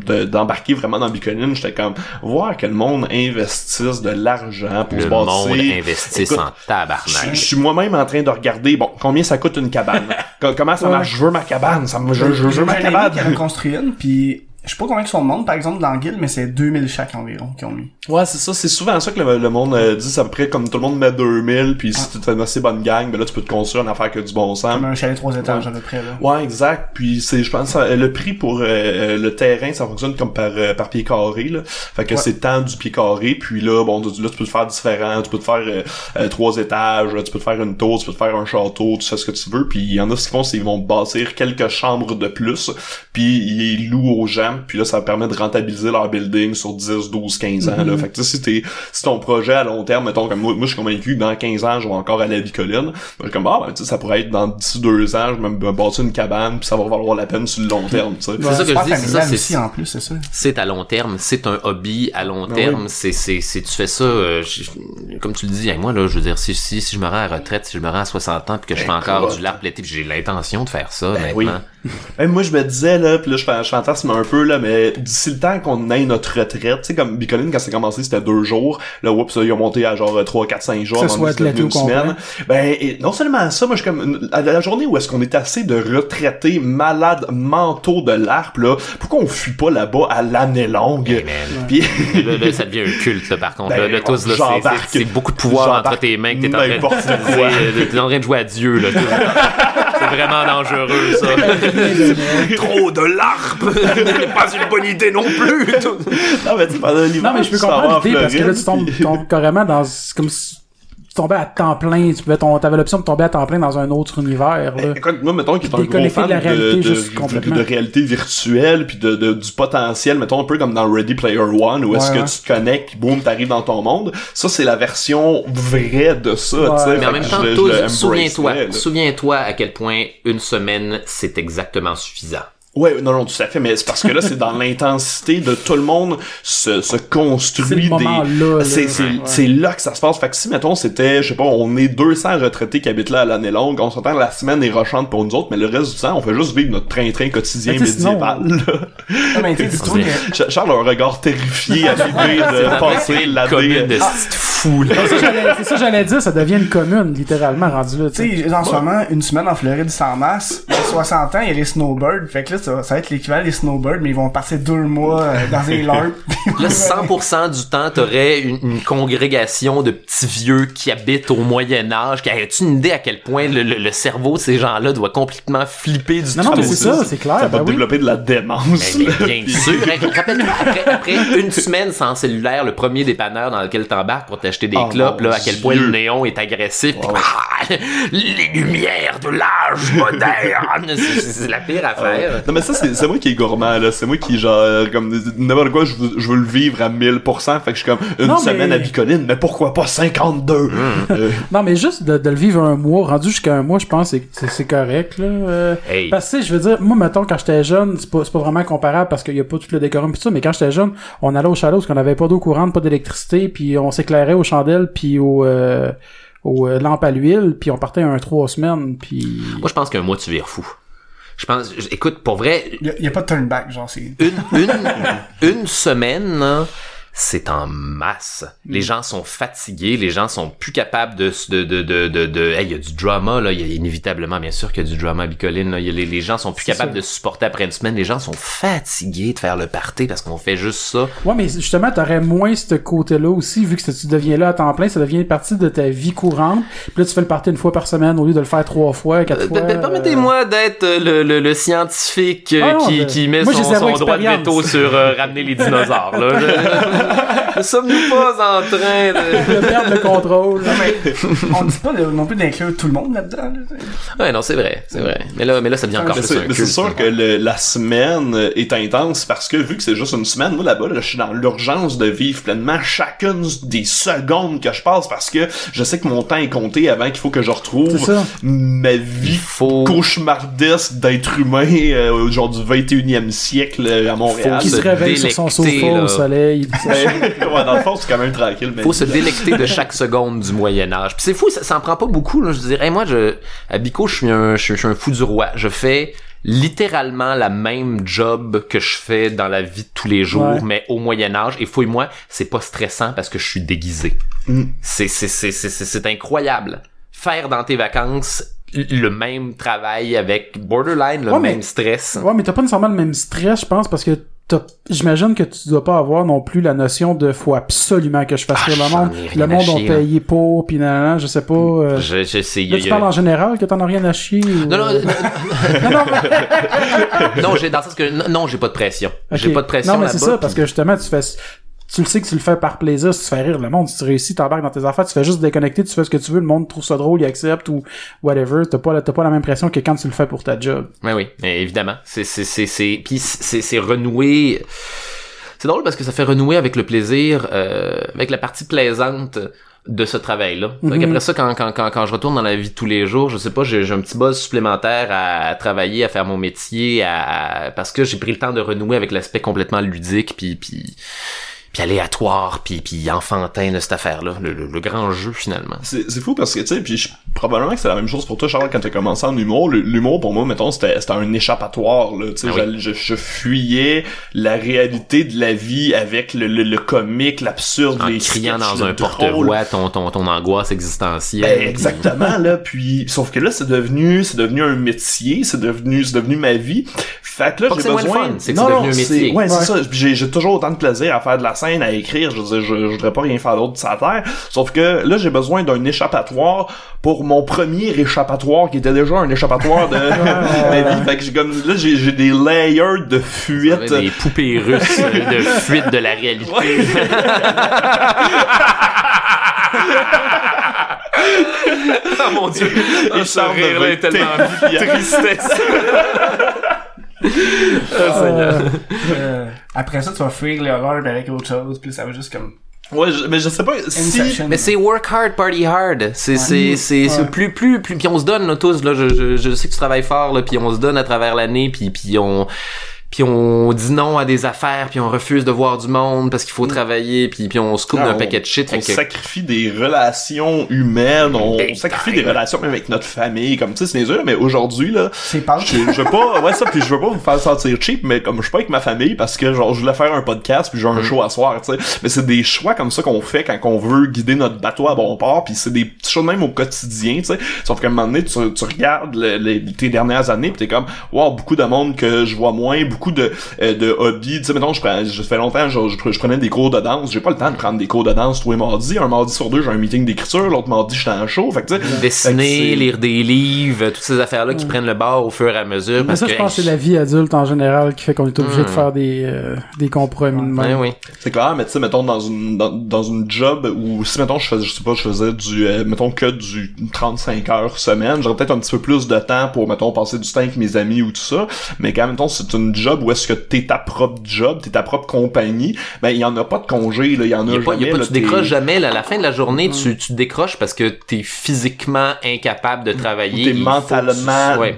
de- d'embarquer vraiment dans Bicoline, j'étais comme voir que le monde investisse de l'argent pour Le se monde bâtir. investisse Écoute, en tabarnak. Je suis moi-même en train de regarder, bon, combien ça coûte une cabane? Co- Comment ça Ouais. marche? Je veux ma cabane, ça me, je, je, je veux ma cabane. une, puis je sais pas combien ils sont de monde, par exemple, dans Guild, mais c'est 2000 chaque environ qu'ils ont mis. Ouais, c'est ça, c'est souvent ça que le, le monde euh, dit, c'est à peu près comme tout le monde met 2000, puis si tu fais une assez bonne gang, ben là tu peux te construire une affaire que du bon sens. Comme un chalet trois étages à peu près, là. Ouais, exact. Puis c'est, je pense, ça- le prix pour euh, le terrain, ça fonctionne comme par euh, par pied carré là. Fait que Ouais. c'est tant du pied carré. Puis là, bon, là tu peux te faire différent. Tu peux te faire euh, euh, trois étages. tu peux te faire une tour. Tu peux te faire un château. Tu fais ce que tu veux. Puis il y en a ce qu'ils font, c'est qu'ils vont bâtir quelques chambres de plus. Puis ils louent aux gens. Puis là, ça permet de rentabiliser leur building sur 10, 12, 15 ans. Là. Fait que tu sais, si t'es si ton projet à long terme, mettons comme moi, moi je suis convaincu que dans 15 ans, je vais encore aller à la Bicoline. Ben, je suis comme ah ben tu sais, ça pourrait être dans d'ici deux ans, je vais me bâtir une cabane, puis ça va valoir la peine sur le long terme, tu sais. C'est ça que je dis, c'est ça, c'est aussi, en plus, c'est ça. c'est à long terme, c'est un hobby à long Ben terme, c'est c'est c'est tu fais ça euh, je- comme tu le dis, avec moi là, je veux dire si si si je me rends à la retraite, si je me rends à 60 ans puis que je fais encore Écoute. du larp l'été, puis j'ai l'intention de faire ça Ben maintenant. oui. Moi, je me disais, là, pis là, je, fais- je fantasme un peu, là, mais d'ici le temps qu'on ait notre retraite, tu sais, comme Bicoline, quand c'est commencé, c'était deux jours. Là, oups, ils ont monté à genre 3, 4, 5 jours. Avant une semaine. Ben, et non seulement ça, moi, je suis comme, à la journée où est-ce qu'on est assez de retraités malades mentaux de l'ARP, là, pourquoi on fuit pas là-bas à l'année longue? Hey. Pis, Là, là, ça devient un culte, là, par contre. Ben, là, là, tous, là, c'est- j'embarque. c'est c'est beaucoup de pouvoir entre tes mains que t'es en train de T'es en train de jouer à Dieu, là. C'est vraiment dangereux, ça. Trop de larpe n'est pas une bonne idée non plus. non, mais tu pendant l'hiver, Non, mais je peux comprendre en l'idée parce que là, tu tombes, carrément dans. c'est comme si tu tombais à temps plein. Tu pouvais ton, t'avais l'option de tomber à temps plein dans un autre univers. Là. Écoute, moi, mettons qu'il est un gros fan de la réalité de, juste de, réalité virtuelle puis de, de- du potentiel, mettons un peu comme dans Ready Player One où est-ce que ouais. tu te connectes boum, t'arrives dans ton monde. Ça, c'est la version vraie de ça, Ouais. tu sais. Mais en même temps, souviens-toi, souviens-toi à quel point une semaine, c'est exactement suffisant. Ouais, non, non, tout à fait, mais c'est parce que là, c'est dans l'intensité de tout le monde se, se construit C'est le des... là. C'est, c'est, Ouais. c'est là que ça se passe. Fait que si, mettons, c'était, je sais pas, on est 200 retraités qui habitent là à l'année longue, on s'entend la semaine est rochante pour nous autres, mais le reste du temps, on fait juste vivre notre train-train quotidien médiéval, là. Ah, mais que- Charles a un regard terrifié à l'idée de passer Commune l'année... de petite fou, là. C'est ça que j'allais- c'est ça que j'allais dire, ça devient une commune, littéralement, rendu là. tu sais. En ce moment, une semaine en Floride sans masse, il y a 60 ans, il y a les snowbirds. Fait que là, ça, va- ça va être l'équivalent des snowbirds, mais ils vont passer deux mois euh, dans des LARP. Là, 100% du temps, t'aurais une, une congrégation de petits vieux qui habitent au Moyen Âge. Qui As-tu une idée à quel point le, le- le cerveau de ces gens-là doit complètement flipper du Non, tout? non, mais c'est ça, c'est clair. Ça ben va oui. développer de la démence. Mais bien sûr. Rappelle-toi, après, après une semaine sans cellulaire, le premier dépanneur dans lequel t'embarques pour t'acheter des Oh, clopes, là, à quel point Dieu. le néon est agressif. puis, ah, les lumières de l'âge moderne. C'est- la pire affaire. Non mais ça c'est c'est moi qui est gourmand là, c'est moi qui genre comme n'importe quoi je veux, je veux le vivre à 1000% fait que je suis comme une Non, semaine mais- à Bicoline mais pourquoi pas 52 Euh, Non, mais juste de, de le vivre un mois, rendu jusqu'à un mois, je pense que c'est- correct, là. Euh, Hey. Parce que, tu sais, je veux dire, moi, mettons, quand j'étais jeune, c'est pas, c'est pas vraiment comparable parce qu'il y a pas tout le décorum pis tout ça, mais quand j'étais jeune, on allait au chalet parce qu'on avait pas d'eau courante, pas d'électricité, puis on s'éclairait aux chandelles puis aux, euh, aux euh, lampes à l'huile, puis on partait un trois semaines, puis... Moi, je pense qu'un mois, tu vires fou. Je pense, écoute, pour vrai, Il y a, pas de turn back, genre, c'est... une, une, une semaine, c'est en masse. Les gens sont fatigués, les gens sont plus capables de de de de de, de- Hey, il y a du drama là, il y a inévitablement bien sûr qu'il y a du drama à Bicoline là. Il y a les, les gens sont plus capables ça. de supporter après une semaine, les gens sont fatigués de faire le party parce qu'on fait juste ça. Ouais, mais justement, t'aurais moins ce côté-là aussi, vu que tu deviens là à temps plein, ça devient une partie de ta vie courante. Puis là, tu fais le party une fois par semaine au lieu de le faire trois fois, quatre Euh, fois. per- Permettez-moi d'être euh, le, le, le scientifique euh, Ah non, qui, ben, qui met moi, son, son droit de veto sur euh, ramener les dinosaures. Là. Ne sommes-nous pas en train de... de perdre le contrôle. Non, mais on dit pas de- non plus d'inclure tout le monde là-dedans. là. Ouais, non, c'est vrai, c'est vrai. Mais là, mais là, ça devient encore mais plus c'est sûr que le- la semaine est intense parce que vu que c'est juste une semaine, moi là-bas, là, je suis dans l'urgence de vivre pleinement chacune des secondes que je passe parce que je sais que mon temps est compté avant qu'il faut que je retrouve ma vie faut... cauchemardesque d'être humain euh, genre du 21e siècle euh, à Montréal. Qui se se réveille sur son sofa là. au soleil. ouais, dans le fond, c'est quand même tranquille. Mais faut se délecter de chaque seconde du Moyen Âge. Puis c'est fou, ça, ça en prend pas beaucoup. Là. Je dirais, moi, je, à Bico, je suis un, je, suis- je suis un fou du roi. Je fais littéralement la même job que je fais dans la vie de tous les jours, Ouais. mais au Moyen Âge. Et fouille-moi, c'est pas stressant parce que je suis déguisé. Mm. C'est, c'est, c'est, c'est, c'est, c'est incroyable. Faire dans tes vacances le même travail avec borderline, le Ouais, mais- même stress. Ouais, mais t'as pas nécessairement le même stress, je pense, parce que j'imagine que tu dois pas avoir non plus la notion de faut absolument que je fasse Ah, le monde. Le monde ont chier, payé pour, pis nan, je sais pas. euh, Je, je sais, y tu y parles en général que t'en as rien à chier ou, Non, non, euh, non, non, non, mais- non, j'ai dans le sens que non, j'ai pas de pression. J'ai pas de pression Non, mais c'est ça, parce puis- que justement, tu fais, tu le sais que tu le fais par plaisir, si tu fais rire le monde, si tu réussis, t'embarques dans tes affaires, tu fais juste déconnecter, tu fais ce que tu veux, le monde trouve ça drôle, il accepte ou whatever, t'as pas, t'as pas la même pression que quand tu le fais pour ta job. Ouais, oui, mais évidemment, c'est c'est c'est c'est puis c'est c'est renouer. C'est drôle parce que ça fait renouer avec le plaisir, euh, avec la partie plaisante de ce travail-là. Donc Mhm. après ça, quand, quand, quand, quand je retourne dans la vie de tous les jours, je sais pas, j'ai j'ai un petit buzz supplémentaire à, travailler, à faire mon métier, à, à- parce que j'ai pris le temps de renouer avec l'aspect complètement ludique, puis puis puis aléatoire, puis puis enfantin de cette affaire-là, le, le, le grand jeu finalement. C'est fou parce que, tu sais, puis je probablement que c'est la même chose pour toi, Charles, quand t'as commencé en humour. L'humour, pour moi, mettons, c'était c'était un échappatoire, là. Tu sais, Ah oui. je, je fuyais la réalité de la vie avec le, le, le comique, l'absurde, En les criant sketchs, dans le un porte-voix ton, ton, ton angoisse existentielle. Ben, exactement là puis sauf que là c'est devenu c'est devenu un métier c'est devenu c'est devenu ma vie fait que là j'ai c'est moins le besoin fun, c'est que non c'est non devenu un c'est métier. ouais, c'est ça Puis j'ai j'ai toujours autant de plaisir à faire de la scène à écrire je veux dire je, je voudrais pas rien faire d'autre de sa terre sauf que là j'ai besoin d'un échappatoire pour mon premier échappatoire qui était déjà un échappatoire de ma vie fait que j'ai comme là j'ai j'ai des layers de Ça fuite avait Des poupées russes euh, de fuite de la réalité. oh mon dieu, et ce charme de rire-là est beauté. tellement tristesse. Ah, Seigneur. Euh, après ça, tu vas fuir l'horreur avec autre chose, puis ça va juste comme... ouais je- mais je sais pas si Inception. Mais c'est work hard, party hard. C'est c'est c'est c'est Ouais. plus plus plus puis on se donne là, tous là. Je, je je sais que tu travailles fort là, puis on se donne à travers l'année, puis puis on puis on dit non à des affaires, puis on refuse de voir du monde parce qu'il faut travailler, puis puis on se coupe d'un paquet de shit. on Fait que sacrifie des relations humaines, on Big sacrifie des relations même avec notre famille, comme tu sais, c'est les mais aujourd'hui, là, C'est pas... je, je veux pas, ouais, ça, puis je veux pas vous faire sentir cheap, mais comme je suis pas avec ma famille parce que, genre, je voulais faire un podcast puis j'ai Mm. un show à soir, tu sais. Mais c'est des choix comme ça qu'on fait quand on veut guider notre bateau à bon port puis c'est des petits choses même au quotidien, tu sais. Sauf qu'à un moment donné, tu, tu regardes le- les, tes dernières années pis t'es comme, wow, beaucoup de monde que je vois moins, beaucoup de, euh, de hobbies, tu sais, mettons, je prends, je fais longtemps, je, je, je prenais des cours de danse, j'ai pas le temps de prendre des cours de danse tous les mardis. Un mardi sur deux, j'ai un meeting d'écriture, l'autre mardi, j'étais en show, fait que, tu sais. dessiner, fait que c'est- lire des livres, toutes ces affaires-là qui prennent le bord au fur et à mesure. Mais Parce ça, que, je pense que c'est la vie adulte en général qui fait qu'on est obligé de faire des, euh, des compromis de Ouais, même. oui. C'est clair, mais tu sais, mettons, dans une, dans, dans une job où, si, mettons, je faisais, je sais pas, je faisais du, euh, mettons, que du 35 heures semaine, j'aurais peut-être un petit peu plus de temps pour, mettons, passer du temps avec mes amis ou tout ça, mais quand, mettons, c'est une job où est-ce que t'es ta propre job, t'es ta propre compagnie, ben, il y en a pas de congé, là, il y en a, Y a pas, y a pas, là, tu décroches jamais. Là, à la fin de la journée, tu, tu décroches parce que t'es physiquement incapable de travailler. T'es tu- mentalement Ouais.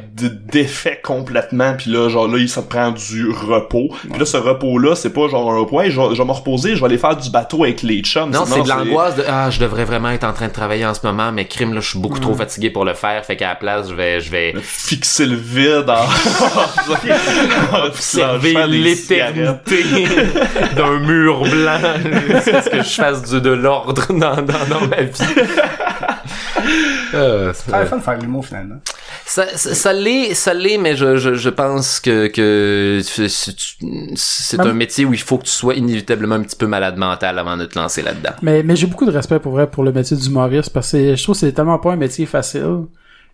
défait complètement puis là genre là il- ça te prend du repos. Puis là ce repos là c'est pas genre un repos je, vais- je vais me reposer je vais aller faire du bateau avec les chums. Non, c'est de l'angoisse de ah, je devrais vraiment être en train de travailler en ce moment, mais crime là, je suis beaucoup trop fatigué pour le faire, fait qu'à la place, je vais je vais fixer le vide en observer l'éternité d'un mur blanc jusqu'à ce que je fasse du, de l'ordre dans, dans, dans ma vie. Euh, C'est le fun de faire de l'humour, finalement. Ça, ça, ça l'est, ça l'est, mais je, je, je pense que, que c'est- c'est c'est un métier où il faut que tu sois inévitablement un petit peu malade mental avant de te lancer là-dedans. Mais, mais j'ai beaucoup de respect pour vrai pour le métier d'humoriste parce que je trouve que c'est tellement pas un métier facile.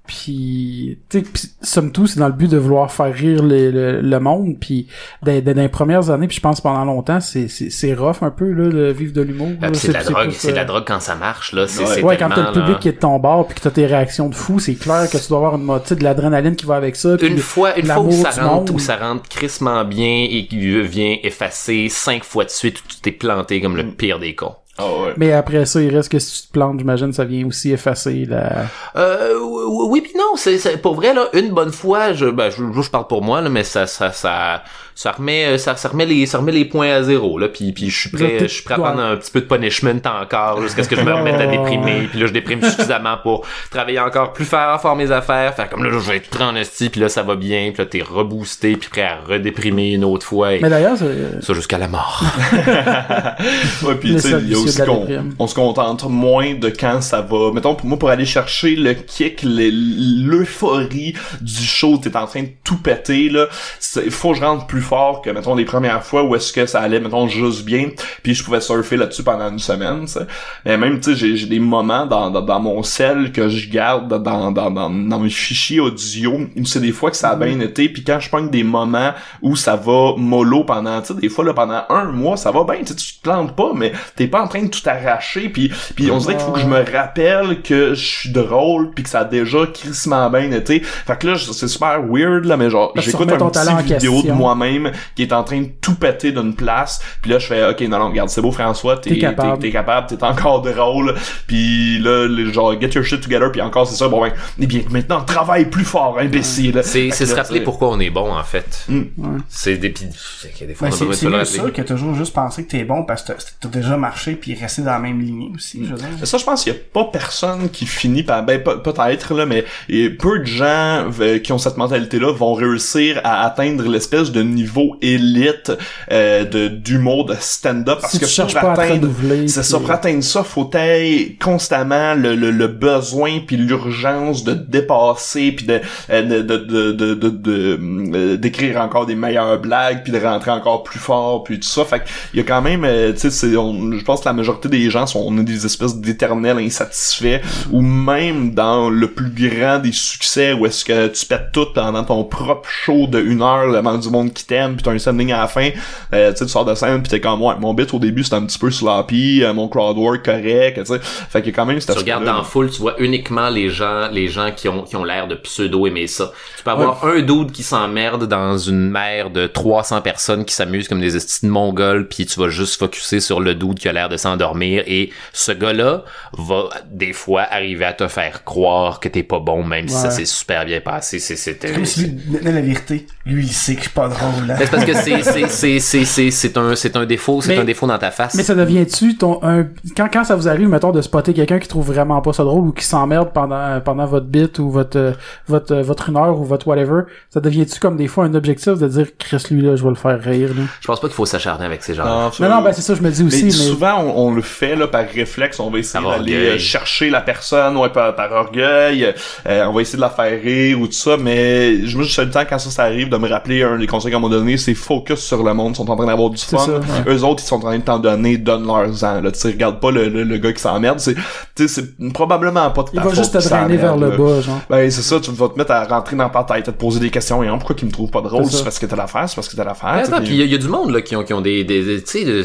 Puis, tu sais, pis somme toute, c'est dans le but de vouloir faire rire le, le, le monde. Puis, dans, dans les premières années, puis je pense pendant longtemps, c'est c'est c'est rough un peu là, de vivre de l'humour. Ah, c'est de la drogue, c'est de la drogue quand ça marche, là. C'est Ouais. Ouais, quand t'as le public là- qui est de ton bord puis que t'as tes réactions de fou, c'est clair que tu dois avoir une mo- tu sais, de l'adrénaline qui va avec ça. Une fois, une fois où ça rentre, où ça rentre crissement bien et qui vient effacer cinq fois de suite où tu t'es planté comme le Mm. pire des cons. Ah ouais. Mais après ça, il reste que si tu te plantes, j'imagine, ça vient aussi effacer la... Euh, oui, puis non, c'est, c'est pour vrai là, une bonne fois, je, ben, je, je parle pour moi là, mais ça, ça, ça, ça remet, ça, ça remet les, ça remet les points à zéro là, puis, puis je suis prêt, je suis prêt à prendre un petit peu de punishment encore jusqu'à ce que je me remette à déprimer, puis là je déprime suffisamment pour travailler encore plus fort, fort mes affaires, faire comme là, je vais être prêt en esti, puis là ça va bien, puis là t'es reboosté, puis prêt à redéprimer une autre fois, et Mais d'ailleurs, c'est- ça jusqu'à la mort. Ouais, puis Le tu sais, il y a aussi qu'on on se contente moins de quand ça va. Mettons, pour moi, pour aller chercher le kick, le- l'euphorie du show, t'es en train de tout péter, là, il faut que je rentre plus fort que, mettons, les premières fois où est-ce que ça allait, mettons, juste bien, puis je pouvais surfer là-dessus pendant une semaine, tu sais. Mais même, tu sais, j'ai- des moments dans, dans, dans mon sel que je garde dans, dans, dans, dans mes fichiers audio, c'est des fois que ça a bien été, puis quand je pogne des moments où ça va mollo pendant, tu sais, des fois, là, pendant un mois, ça va bien, tu te plantes pas, mais t'es pas en train de tout arracher, puis puis on dirait qu'il faut que je me rappelle que je suis drôle, puis que ça a déjà crissement bien été. Fait que là, c'est super weird, là, mais genre, j'écoute un petit vidéo de question. Moi-même même qui est en train de tout péter d'une place. Puis là, je fais, ok, non, non, regarde, c'est beau François, t'es T'es capable. t'es- t'es capable, t'es encore drôle. Puis là, le genre, get your shit together. Puis encore, c'est ça, bon ben, eh bien, maintenant, travaille plus fort, imbécile. C'est se rappeler c'est- pourquoi on est bon, en fait. Mm. C'est des, pis- c'est qu'il y a des fois, Ben, on c'est c'est ça que toujours juste penser que t'es bon parce que t'as- déjà marché puis rester dans la même lignée aussi, je veux dire. Ça, je pense qu'il y a pas personne qui finit par, ben, pe- peut-être, là, mais et peu de gens euh, qui ont cette mentalité-là vont réussir à atteindre l'espèce de niveau élite euh, de, d'humour, de stand-up, parce Si que tu pour pas atteindre, c'est ça, pour atteindre ça, faut t'aider constamment le, le, le besoin puis l'urgence de dépasser puis de, euh, de, de, de, de, de- de, euh, d'écrire encore des meilleures blagues puis de rentrer encore plus fort puis tout ça. Fait il y a quand même, euh, tu sais, je pense que la majorité des gens sont, on a des espèces d'éternels insatisfaits ou même dans le plus grand des succès où est-ce que tu pètes tout pendant ton propre show de une heure, le du monde qui t'aime puis t'as un sending à la fin, euh, tu sais, tu sors de scène puis t'es comme, ouais, mon bit au début c'était un petit peu sloppy, euh, mon crowd work correct, tu sais. Fait a quand même Tu regardes dans foule, tu vois uniquement les gens, les gens qui ont, qui ont l'air de pseudo aimer ça. Tu peux avoir un dude qui s'emmerde dans une mer de 300 personnes qui s'amusent comme des estis de mongols, puis tu vas juste focuser sur le dude qui a l'air de s'endormir, et ce gars-là va des fois arriver à te faire croire que t'es pas bon, même si ça s'est super bien passé. C'est, c'était, Comme si lui la vérité. Lui, il sait que je suis pas drôle, c'est parce que c'est, c'est, c'est, c'est, c'est, c'est un, c'est un défaut, c'est Mais- un défaut dans ta face. Mais ça devient-tu ton un quand quand ça vous arrive mettons de spotter quelqu'un qui trouve vraiment pas ça drôle ou qui s'emmerde pendant pendant votre bit ou votre votre votre une heure ou votre whatever, ça devient-tu comme des fois un objectif de dire Chris lui là, je vais le faire rire là? Je pense pas qu'il faut s'acharner avec ces gens. Non, Non non, ben c'est ça je me dis aussi mais, mais, souvent on, on le fait là par réflexe, on va essayer d'aller euh, chercher la personne, ouais par, par orgueil, euh, on va essayer de la faire rire ou tout ça, mais je me dis tout le temps quand ça, ça arrive de me rappeler un des conseils qu'on donné, c'est focus sur le monde, ils sont en train d'avoir du fun. ça, ouais. Eux autres ils sont en train de t'en donner, donne leur en là, tu sais, regarde pas le, le, le gars qui s'emmerde, c'est tu sais c'est probablement pas de il va juste te drainer vers le bas genre. Ben c'est ça, tu vas te mettre à rentrer dans ta tête, à te poser des questions, et hein, pourquoi qu'il me trouve pas drôle, C'est parce que t'as l'affaire, c'est parce que t'as l'affaire. Attends, puis- il y, a- il y a du monde là qui ont qui ont des, des, des- tu sais de-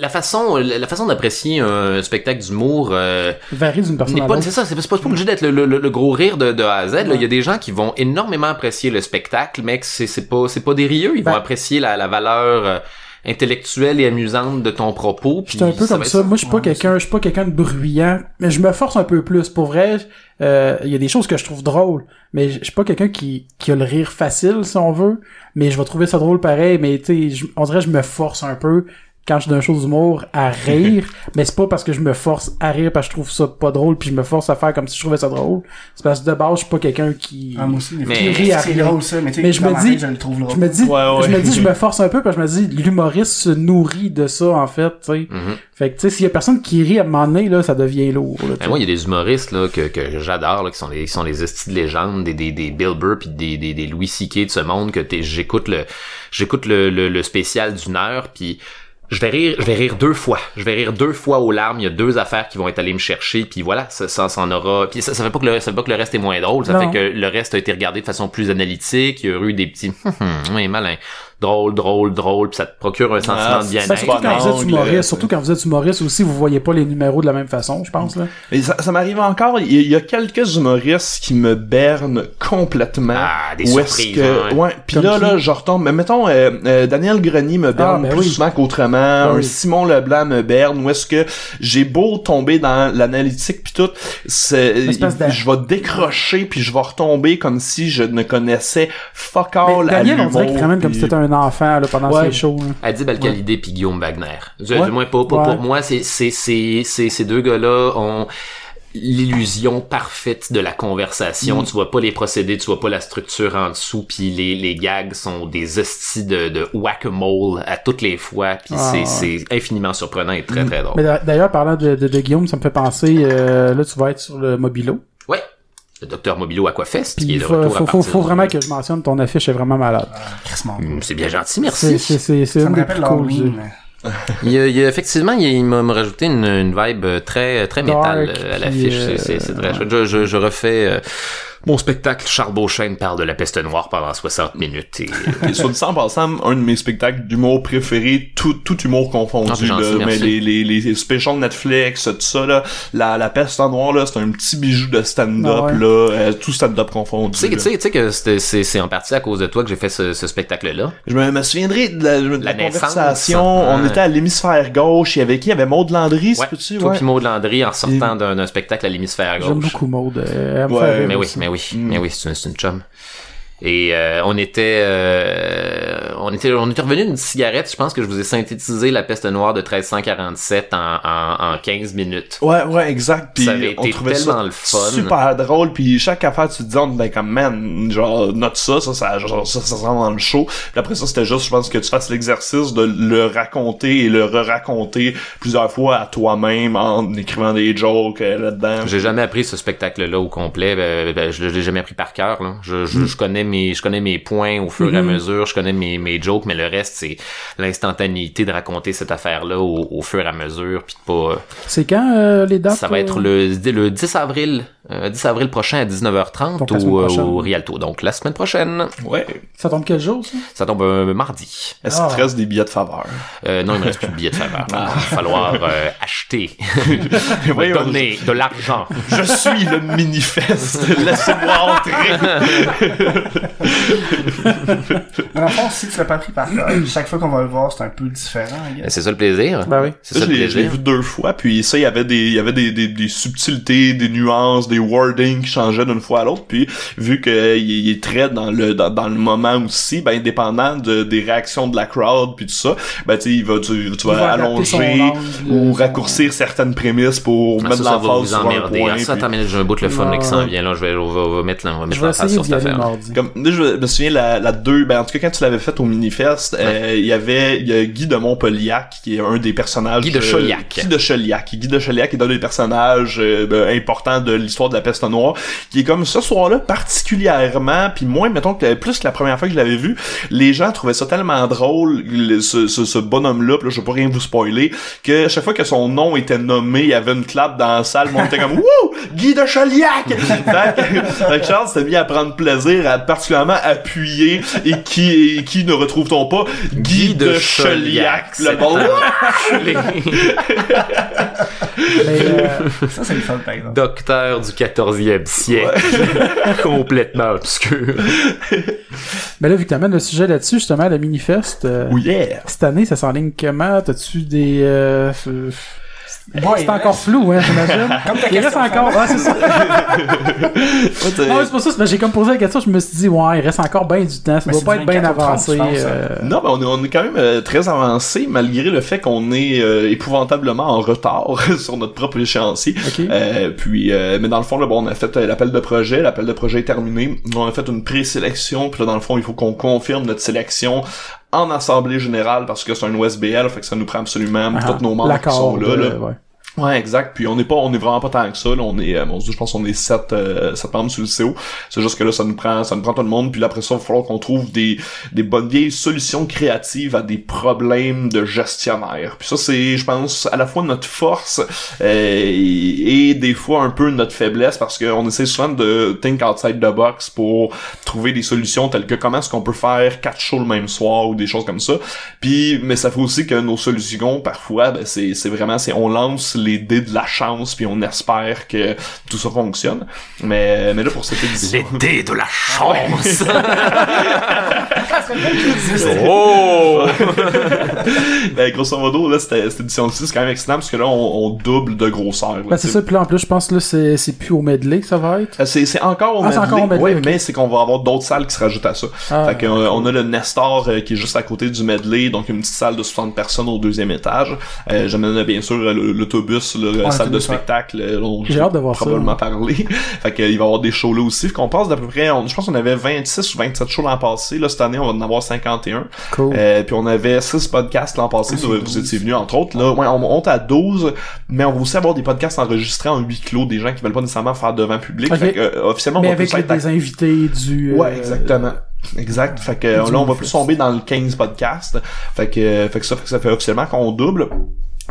la façon la façon d'apprécier un spectacle d'humour euh, Varie d'une personne à pas l'autre. c'est ça c'est pas, c'est pas obligé d'être le, le, le gros rire de, de A à Z il y a des gens qui vont énormément apprécier le spectacle mais c'est c'est pas c'est pas des rieux ils Ben- vont apprécier la, la valeur euh, intellectuelle et amusante de ton propos J'étais un peu ça comme ça. Moi, je suis pas Ouais, quelqu'un, je suis pas quelqu'un de bruyant, mais je me force un peu plus. Pour vrai, euh, il y a des choses que je trouve drôles, mais je suis pas quelqu'un qui, qui a le rire facile, si on veut, mais je vais trouver ça drôle pareil, mais tu sais, je- on dirait je me force un peu quand je suis d'un show d'humour à rire, mais c'est pas parce que je me force à rire parce que je trouve ça pas drôle puis je me force à faire comme si je trouvais ça drôle. C'est parce que de base, je suis pas quelqu'un qui... Ah, moi aussi, Mais- c'est- à c'est rien. drôle, ça, mais je me dis- je le trouve drôle. Je me dis, Ouais, ouais. je me dis, je me force un peu parce que je me dis, l'humoriste se nourrit de ça, en fait, tu sais. Mhm. Fait que, tu sais, s'il y a personne qui rit à un moment donné, là, ça devient lourd, là, Ben, moi, il y a des humoristes là, que, que j'adore, là, qui sont des, qui sont les estis de légende, des, des, des Bill Burr puis des, des, des Louis C.K. de ce monde, que t'es- j'écoute le j'écoute le, le, le spécial d'une heure, puis je vais rire je vais rire deux fois. Je vais rire deux fois aux larmes. Il y a deux affaires qui vont être allées me chercher, puis voilà, ça, ça, ça en aura. Puis ça, ça fait pas que le, ça fait pas que le reste est moins drôle, ça Non. fait que le reste a été regardé de façon plus analytique. Il y a eu des petits, hum, hum, oui, malin, drôle, drôle, drôle, puis ça te procure un sentiment Ah, de bien-être. Ben, surtout Bon quand vous êtes angle, humoriste, surtout quand vous êtes humoriste aussi, vous voyez pas les numéros de la même façon, je pense, là. Mais ça, ça m'arrive encore, il y, a- il y a quelques humoristes qui me bernent complètement. Ah, des Où surprises, que, hein, ouais. puis là, qui? là, je retombe, mais mettons, euh, euh, Daniel Grenier me berne ben plus oui. souvent qu'autrement, Ben un oui. Simon Leblanc me berne, où est-ce que j'ai beau tomber dans l'analytique puis tout, je vais décrocher puis je vais retomber comme si je ne connaissais fuck all Mais à Daniel, on dirait comme si t'étais un enfant, là, pendant Ouais. ses shows, là. Adib puis Guillaume Wagner. Du, Ouais. du moins pas, pas Ouais. pour moi, c'est c'est c'est c'est ces deux gars-là ont l'illusion parfaite de la conversation. Tu vois pas les procédés, tu vois pas la structure en dessous, puis les, les gags sont des hosties de, de whack-a-mole à toutes les fois, puis Ah, c'est ouais. infiniment surprenant et très très drôle. Mais d'a- d'ailleurs, parlant de, de, de Guillaume, ça me fait penser, euh, là, tu vas être sur le Mobilo. Ouais. Le docteur Mobilo Aquafest, Puis qui est il de faut, retour à faut, faut, faut de- vraiment que je mentionne ton affiche est vraiment malade. Crissement. Hum, C'est bien gentil, merci. c'est, c'est, c'est Ça une cool. l'Halloween, j'ai- mais- Il y a, il y a- effectivement, il, il m'a m'a rajouté une, une vibe très très métal Dark, euh, à l'affiche. euh, C'est- c'est c'est très chouette. Je, je, je refais. euh, Mon spectacle, Charles Beauchesne parle de la peste noire pendant 60 minutes et... Et sur le passant, un de mes spectacles d'humour préférés, tout, tout humour confondu, Ah, gentil, là, mais les, les, les specials Netflix, tout ça, là, la, la peste en noir, là, c'est un petit bijou de stand-up, Ah ouais. là, euh, tout stand-up confondu. Tu sais, tu sais, tu sais que c'était- c'est c'est en partie à cause de toi que j'ai fait ce, ce spectacle-là. Je me, me souviendrai de la, de la La conversation. ouais. On était à l'hémisphère gauche. Il y avait qui? Il y avait Maud Landry, Ouais, c'est peux-tu? toi Ouais. pis Maud Landry en sortant d'un d'un spectacle à l'hémisphère J'aime gauche. beaucoup Maud. euh, Ouais, Mais oui, mais oui, Mm. mais oui, c'est une, c'est une chum. Et euh, on était, euh, on était, on était revenu d'une cigarette. Je pense que je vous ai synthétisé la peste noire de 1347 en, en, en 15 minutes. Ouais, ouais, exact. Puis Ça avait on été trouvait tellement ça le fun. super drôle. Puis chaque affaire, tu te dis, on ben comme man, genre note ça, ça, ça, genre, ça, ça, se rend dans le show. Puis après ça, c'était juste, je pense que tu fasses l'exercice de le raconter et le re-raconter plusieurs fois à toi-même en écrivant des jokes euh, là-dedans. J'ai jamais appris ce spectacle-là au complet. Ben, ben, je l'ai jamais appris par cœur. Là. Je, je, Mm. je connais mes, je connais mes points au fur et à Mhm. mesure. Je connais mes, mes jokes, mais le reste c'est l'instantanéité de raconter cette affaire-là au, au fur et à mesure, puis de pas. C'est quand euh, les dates? Ça va euh, être le, le 10 avril, euh, 10 avril prochain à 19h30 Donc, la semaine au, euh, au Rialto. Donc la semaine prochaine, Ouais. Ça tombe quel jour, ça? ça tombe mardi. Est-ce qu'il te Ah. reste des billets de faveur? Euh, non, il me reste plus de billets de faveur. Ah. Il va falloir euh, acheter, Voyons, donner de l'argent. Je suis le manifeste. Laissez-moi entrer. Dans le fond, si tu l'as pas pris par cœur, chaque fois qu'on va le voir, c'est un peu différent. C'est ça le plaisir? Ben oui. C'est Ça, le l'ai je l'ai plaisir? vu deux fois, puis ça, il y avait des, il y avait des, des, des subtilités, des nuances, des wordings qui changeaient d'une fois à l'autre, puis vu qu'il il est très dans le, dans, dans le moment aussi, ben, indépendant de, des réactions de la crowd, puis tout ça, ben, tu sais, il va, tu, tu vas allonger ou son- raccourcir certaines prémices pour Ah, mettre l'emphase sur un emmerder. point. Ah, ça, puis- attends, j'ai un bout de le fun là, qui s'en Ouais. vient. Là, je vais, on va, on va mettre, on va mettre l'emphase essayer sur cette affaire. Comme, là, je me souviens, la, la deux, ben, en tout cas, quand tu l'avais fait au Minifest, euh, il y avait, il y a Guy de Montpelliac, qui est un des personnages... Guy de euh, Chauliac. Guy de Chauliac. Guy de Chauliac est un des personnages euh, ben, importants de l'histoire de la peste noire, qui est comme ce soir-là particulièrement, puis moins, mettons, que plus que la première fois que je l'avais vu, les gens trouvaient ça tellement drôle, le- ce, ce, ce bonhomme-là, là, je vais pas rien vous spoiler, que chaque fois que son nom était nommé, il y avait une clap dans la salle, le monde était comme « Wouh! Guy de Chauliac! » Fait que- Charles s'est mis à prendre plaisir à particulièrement appuyer et qui, et qui ne retrouve-t-on pas? Guy, de, Chauliac. Le bon. Mais, euh, Ça, c'est le fun, par exemple. Docteur du 14e siècle. Complètement obscur. mais là, vu que t'amènes le sujet là-dessus, justement, le Minifest, euh, yeah! cette année, ça s'enligne comment? T'as-tu des... Euh, c'est encore reste- flou, hein, j'imagine? Comme ta Il reste encore... Ah, c'est ça. Non, c'est pas ça, c'est parce que j'ai comme posé la question, je me suis dit, ouais, il reste encore bien du temps, ça Mais doit c'est pas du être bien 24 ou 30, avancé. je pense, euh, Non, ben on est, on est quand même euh, très avancé, malgré le fait qu'on est euh, épouvantablement en retard sur notre propre échéancier. Ok. Euh, puis, euh, mais dans le fond, là, bon, on a fait euh, l'appel de projet, l'appel de projet est terminé. On a fait une présélection, puis là, dans le fond, il faut qu'on confirme notre sélection en assemblée générale parce que c'est un OSBL, fait que ça nous prend absolument ah, tous nos membres qui sont là. là. ouais. Ouais, exact. Puis on n'est pas, on est vraiment pas tant que ça. Là. On est, euh, mon je pense qu'on est sept, euh, sept membres sur le CO. C'est juste que là, ça nous prend, ça nous prend tout le monde. Puis là, après ça, il va falloir qu'on trouve des, des bonnes vieilles solutions créatives à des problèmes de gestionnaire. Puis ça, c'est, je pense, à la fois notre force euh, et, et des fois un peu notre faiblesse parce qu'on essaie souvent de think outside the box pour trouver des solutions telles que comment est-ce qu'on peut faire quatre shows le même soir ou des choses comme ça. Puis, mais ça fait aussi que nos solutions, parfois, ben, c'est, c'est vraiment, c'est, on lance les dés de la chance puis on espère que tout ça fonctionne. Mais, mais là, pour cette édition. Les dés de la chance. oh! ben, grosso modo, là, c'était, cette édition-ci, c'est quand même excitant parce que là, on, on double de grosseur. là, Ben, c'est ça, puis là, en plus, je pense que là, c'est c'est plus au medley que ça va être. Euh, C'est, c'est encore au Ah, c'est medley. encore au medley, Ouais, mais c'est qu'on va avoir d'autres salles qui se rajoutent à ça. Ah, fait que, euh, on a le Nestor euh, qui est juste à côté du medley, donc une petite salle de 60 personnes au deuxième étage. Euh, J'amène bien sûr euh, l'autobus, là, Ouais, salle de spectacle euh, dont J'ai hâte de voir ça. probablement parlé. fait que, euh, va y avoir des shows là aussi. Fait qu'on passe d'à peu près, on- je pense qu'on avait 26 ou 27 shows l'an passé. Là, cette année, on va en avoir 51. Cool. Euh, puis on avait 6 podcasts l'an passé, c'est vous, 12. vous étiez venus entre autres. Là, ouais, on monte à 12, mais on va aussi avoir des podcasts enregistrés en huis clos, des gens qui veulent pas nécessairement faire devant public. Ok. Fait que, euh, officiellement, mais on va avec plus être des invités du... euh, Ouais, exactement. Exact. Fait que là, on va plus tomber dans le 15 podcast. Fait que, euh, fait que ça, fait que ça fait officiellement qu'on double.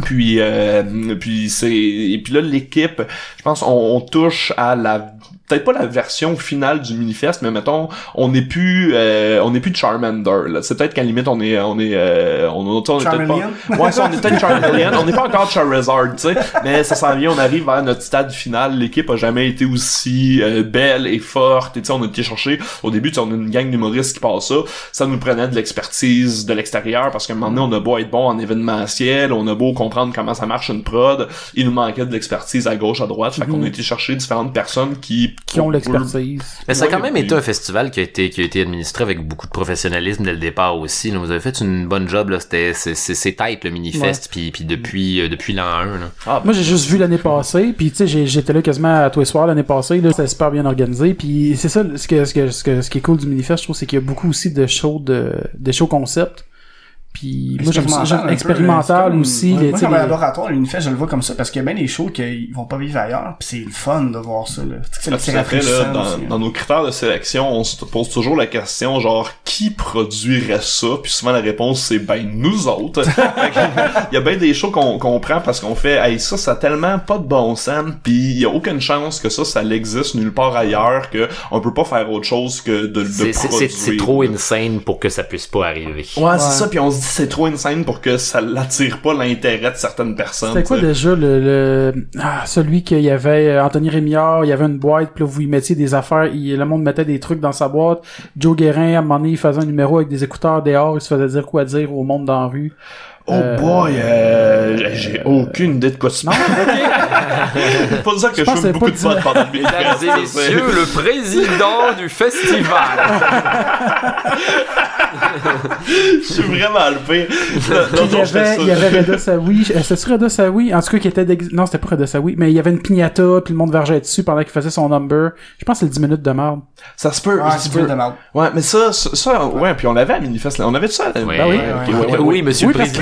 Puis, euh, puis c'est, et puis là, l'équipe, je pense, on, on touche à la peut-être pas la version finale du manifeste, mais mettons, on n'est plus, euh, on n'est plus de Charmander. Là. C'est peut-être qu'à la limite, on est, on est, euh, on, on, on est peut-être pas. Ouais, ça, on est peut-être Charmeleon. on n'est pas encore Charizard, tu sais. Mais ça s'en vient, on arrive vers notre stade final. L'équipe a jamais été aussi euh, belle et forte. Et tu sais, on a été chercher. Au début, tu sais, on a une gang d'humoristes qui passe ça. Ça nous prenait de l'expertise de l'extérieur parce qu'à un moment donné, on a beau être bon en événementiel, on a beau comprendre comment ça marche une prod. Il nous manquait de l'expertise à gauche, à droite. Fait qu'on a été chercher différentes personnes qui Qui ont l'expertise. Mais ça a quand même été un festival qui a été qui a été administré avec beaucoup de professionnalisme dès le départ aussi. là. Vous avez fait une bonne job là. C'était c'est c'est tight le mini-fest puis puis depuis euh, depuis l'an 1 là. Ah, Moi, j'ai juste vu l'année passée, puis tu sais, j'étais là quasiment à tous les soirs l'année passée, là, c'était super bien organisé, puis c'est ça, ce que, ce que, ce que, ce qui est cool du Minifest, je trouve, c'est qu'il y a beaucoup aussi de shows de, de shows concept, puis moi, j'aime ça, Expérimental peu, comme- aussi, ouais, les, moi, tu sais, comme un les- laboratoire, l'unifest, je le vois comme ça, parce qu'il y a bien des shows qui vont pas vivre ailleurs, pis c'est le fun de voir ça, là. Tu sais, c'est fait, là, dans, aussi, dans nos critères de sélection, on se pose toujours la question, genre, qui produirait ça? Puis souvent, la réponse, c'est, ben, nous autres. Il y a bien des shows qu'on qu'on prend parce qu'on fait, hey, ça, ça a tellement pas de bon sens, puis il y a aucune chance que ça, ça existe nulle part ailleurs, que on peut pas faire autre chose que de, de produire. c'est c'est trop insane pour que ça puisse pas arriver. Ouais, c'est ça, puis on se dit c'est trop insane pour que ça l'attire pas l'intérêt de certaines personnes. C'était quoi déjà le, le ah, celui qu'il y avait euh, Anthony Rémillard, il y avait une boîte, puis là vous y mettiez des affaires, il, le monde mettait des trucs dans sa boîte. Joe Guérin à un moment donné, il faisait un numéro avec des écouteurs dehors, il se faisait dire quoi dire au monde dans la rue. Oh Euh, boy, euh, j'ai aucune idée de quoi tu C'est pas ça que je, que beaucoup c'est de potes pendant le Mesdames et messieurs, le président du festival. Je suis vraiment le pire. L'autre il y avait, ça. il y avait Reda Sawi, euh, c'était-tu Reda Sawi? En tout cas, qui était non, c'était pas Reda Sawi, mais il y avait une piñata, puis le monde vergeait dessus pendant qu'il faisait son number. Je pense que c'est le 10 minutes de merde. Ça se peut, ça c'est peut. plus de mal. Ouais, mais ça, ça, ça, ouais, puis on l'avait à Minifest. On avait ça. là. Oui, Ben oui. ok, oui, ouais, ouais, oui, monsieur Oui, le président.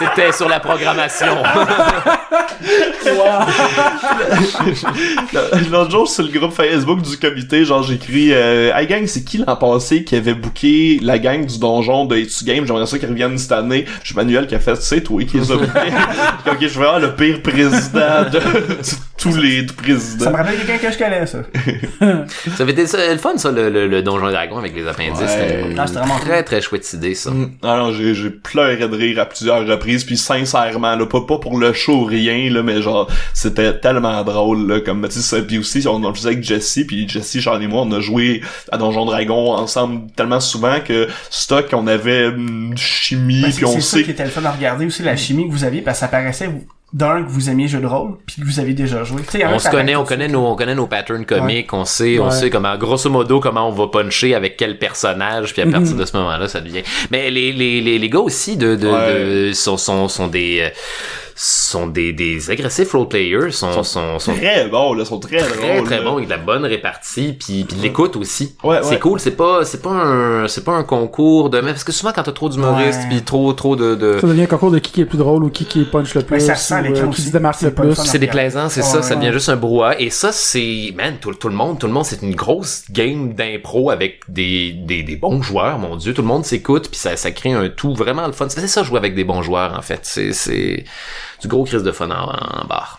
C'était sur la programmation. L'autre jour, sur le groupe Facebook du comité, genre, j'écris, euh, Hey gang, c'est qui l'an passé qui avait booké la gang du donjon de Etu Game? J'aimerais ça qu'ils reviennent cette année. Je Manuel qui a fait, c'est toi qui les a bookés. ok, je suis vraiment le pire président de, de tous les présidents. Ça me rappelle quelqu'un que je connais, ça. Ça avait été ça, le fun, ça, le, le, le Donjon et Dragon avec les appendices. Ouais. C'était une Ah, vraiment très, très chouette idée, ça. Mm. Ah non, j'ai, j'ai pleuré de rire à plusieurs reprises, puis sincèrement, là, pas, pas pour le show, rien, là, mais genre, c'était tellement drôle, là, comme, tu sais, puis aussi, on, on le faisait avec Jesse, puis Jesse, Charles et moi, on a joué à Donjon Dragon ensemble tellement souvent que stock, on avait une chimie, Ben, puis c'est on c'est ça sait qui était le fun à regarder aussi, la chimie que vous aviez, parce que ça paraissait, vous- d'un, que vous aimiez jeu de rôle, puis que vous avez déjà joué. On se connaît, on connaît nos, on connaît nos patterns comiques, on sait, on sait comment, grosso modo, comment on va puncher avec quel personnage, puis à partir de ce moment-là, ça devient. Mais les, les, les, les gars aussi de, de, Ouais. de- sont, sont, sont des, euh, sont des, des agressifs role players, sont, sont, sont très bons, là, sont très, très drôles. très là. bons avec de la bonne répartie puis, puis de l'écoute aussi Ouais, c'est ouais. cool c'est pas c'est pas un c'est pas un concours de parce que souvent quand t'as trop d'humoristes Ouais. puis trop trop de, de... Ça devient un concours de qui qui est le plus drôle ou qui qui punch le plus, Mais ça ressent à ou, euh, qui se démarque le plus. c'est déplaisant, c'est ça, Ouais, ça devient juste un brouhaha. Et ça, c'est, man, tout, tout le monde, tout le monde, c'est une grosse game d'impro avec des, des, des bons joueurs, mon dieu. Tout le monde s'écoute, puis ça, ça crée un tout vraiment le fun. C'est ça, jouer avec des bons joueurs, en fait. C'est, c'est du gros crise de fun en, en bar.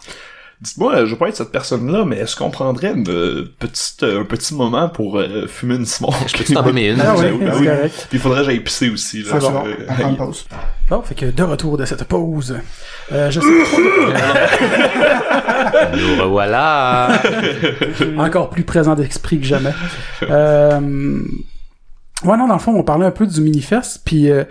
Dites-moi, je veux pas être cette personne-là, mais est-ce qu'on prendrait une euh, petite, euh, un petit moment pour euh, fumer une smoke? Je peux t'en une? Ah oui, Ben oui, ben c'est oui. correct. Puis il faudrait que j'aille pisser aussi, là. C'est bon, Euh, on prend une pause. Bon, fait que de retour de cette pause, euh, je sais Nous revoilà. encore plus présent d'esprit que jamais. Euh... Ouais, non, dans le fond, on parlait un peu du Minifest, puis euh,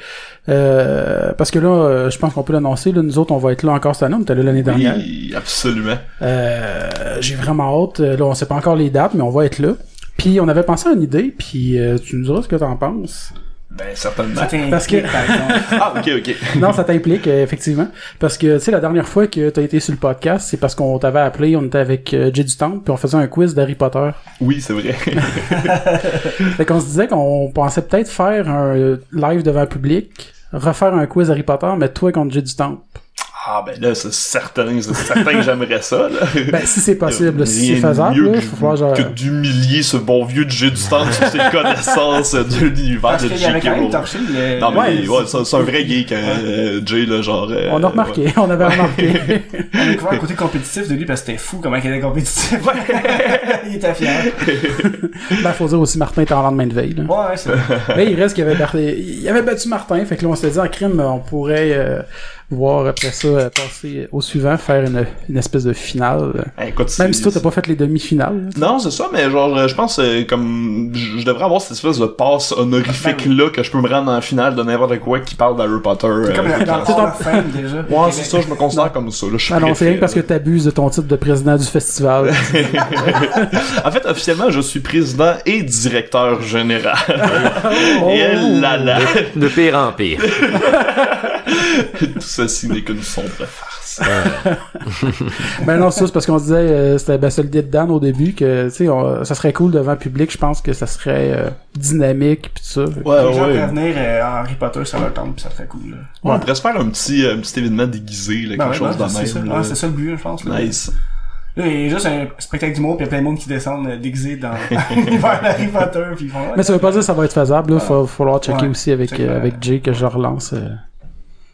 euh, parce que là, euh, je pense qu'on peut l'annoncer, là, nous autres, on va être là encore cette année, on était là l'année dernière. Oui, absolument. Euh, J'ai vraiment hâte. Euh, Là, on sait pas encore les dates, mais on va être là. Puis on avait pensé à une idée, puis euh, tu nous diras ce que t'en penses. Ben, certainement. Ça t'implique, Parce que- par exemple. Ah, ok, ok. Non, ça t'implique, euh, effectivement. Parce que, tu sais, la dernière fois que t'as été sur le podcast, c'est parce qu'on t'avait appelé, on était avec euh, Jay du Temple, puis on faisait un quiz d'Harry Potter. Oui, c'est vrai. Fait qu'on se disait qu'on pensait peut-être faire un live devant le public, refaire un quiz Harry Potter, mais toi contre Jay du Temple. Ah ben là, c'est certain, c'est certain que j'aimerais ça, là. Ben, si c'est possible, si c'est faisable, mieux là, que- faut falloir genre... que d'humilier ce bon vieux J du temps sur ses connaissances de l'univers de J.K. quand même Rowling. torché le... Non, mais Ouais, ouais, c'est un vrai geek, euh, Jay, là, genre... euh, On a remarqué, ouais. on avait remarqué. On a découvert le côté compétitif de lui parce que c'était fou comment il était compétitif. il était fier. ben, faut dire aussi, Martin était en lendemain de veille, là. Ouais, c'est vrai. Là, il reste qu'il avait, il avait battu Martin, fait que là, on s'était dit, en crime, on pourrait euh, voir après ça euh, passer au suivant, faire une, une espèce de finale. Écoute, Même si toi, t'as pas fait les demi-finales. Non, c'est ça, mais genre, je pense euh, comme je devrais avoir cette espèce de passe honorifique Ben là que je peux me rendre en finale de n'importe quoi qui parle d'Harry Potter. C'est comme euh, dans dans ton- of Fame, déjà. Ouais, c'est ça, je me considère comme ça. Là, je Ah non, c'est rien parce que t'abuses de ton titre de président du festival. En fait, officiellement, je suis président et directeur général. Oh! Et là là, De pire en pire. tout ceci n'est qu'une sombre farce. ben non, ça, c'est parce qu'on se disait, euh, c'était ben, ça le dit Dan au début, que, tu sais, on- ça serait cool devant le public, je pense que ça serait euh, dynamique, pis tout ça. Ouais, Les gens ouais. pourraient venir euh, en Harry Potter sur leur tombe, pis ça serait cool. Là. On pourrait se faire un petit, un petit événement déguisé, là, quelque Ben ouais, chose ben, ça. même. Ouais, là. c'est ça le but, je pense. Là, Nice. Là, il y a juste un spectacle d'humour, pis il y a plein de monde qui descendent euh, déguisés dans l'univers d'Harry Potter, pis ils font... ouais. Mais ça veut pas dire que ça va être faisable, là. Il va falloir checker Ouais, aussi avec, euh, avec Jay que je relance. euh.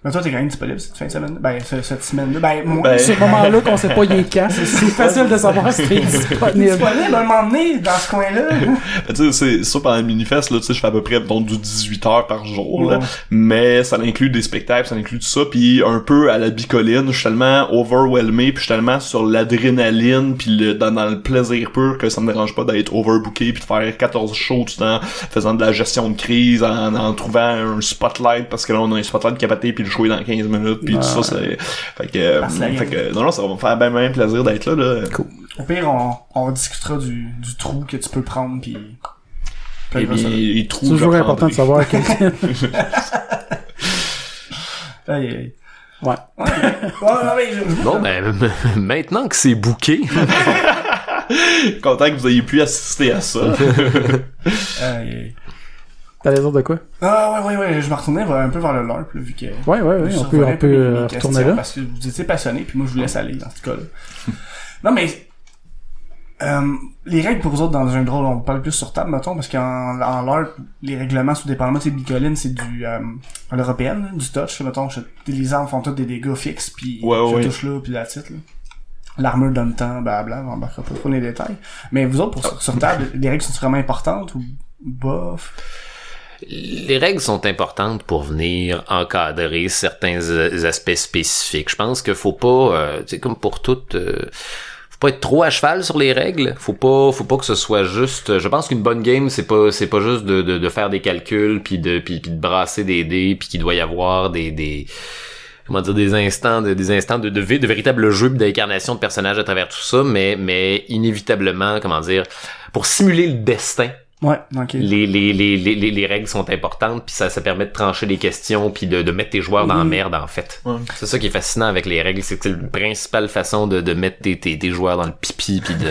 Mais toi, t'es quand même disponible cette fin de semaine? Ben, ce- cette semaine-là. Ben, moi, Ben, Ce moment-là qu'on sait pas il est quand, c'est facile de savoir si t'es t'es disponible. disponible à un moment donné dans ce coin-là? Ben, tu sais, c'est ça pendant le minifest, là, tu sais, je fais à peu près, donc, du 18 heures par jour, là. Ouais. Mais ça inclut des spectacles, ça inclut tout ça, puis un peu à la bicoline, je suis tellement overwhelmé, puis je suis tellement sur l'adrénaline, puis le, dans, dans le plaisir pur que ça me dérange pas d'être overbooké, puis de faire 14 shows tout le temps, faisant de la gestion de crise, en, en trouvant un spotlight, parce que là, on a un spotlight capoté, puis le est dans 15 minutes, puis tout ça, c'est... Fait que, euh, que fait que, non, non, ça va me faire ben, ben plaisir d'être là, là. Au pire, on, on discutera du, du trou que tu peux prendre, pis... Et puis, il C'est trouve toujours je important de savoir quel... Aïe, aïe. Ouais. Bon, ben, maintenant que c'est bouqué, Content que vous ayez pu assister à ça. Aïe, aïe. T'allais dire de quoi? Ah ouais, ouais, ouais, je me retournais un peu vers le LARP, là, vu que... Ouais, ouais, ouais, on peut, on un peu peut euh, retourner là. Parce que vous étiez passionné, puis moi je vous laisse aller dans ce cas-là. non mais euh, les règles pour vous autres dans un jeu de rôle, on parle plus sur table, mettons, parce qu'en en LARP, les règlements sous dépendamment, tu sais, Bicoline, c'est du euh, à l'européenne, du touch, mettons, je, les armes font tous des dégâts fixes, puis Ouais, je ouais. touche là, puis la titre, là. L'armure donne temps, blabla, on embarquera pas trop dans les détails. Mais vous autres, pour, sur, sur table, les règles sont vraiment importantes ou bof? Les règles sont importantes pour venir encadrer certains euh, aspects spécifiques. Je pense qu'il faut pas, euh, c'est comme pour toutes, euh, faut pas être trop à cheval sur les règles. Faut pas, faut pas que ce soit juste. Je pense qu'une bonne game, c'est pas, c'est pas juste de, faire des calculs puis de, puis, de brasser des dés puis qu'il doit y avoir des, des comment dire des instants de, des instants de de, de véritable jeu puis d'incarnation de personnages à travers tout ça mais mais inévitablement comment dire pour simuler le destin Ouais, ok. les, les, les, les, les- les règles sont importantes, puis ça, ça permet de trancher les questions, puis de, de mettre tes joueurs dans la merde, en fait. Ouais. C'est ça qui est fascinant avec les règles, c'est que c'est la principale façon de, de mettre tes, tes, tes joueurs dans le pipi, puis de,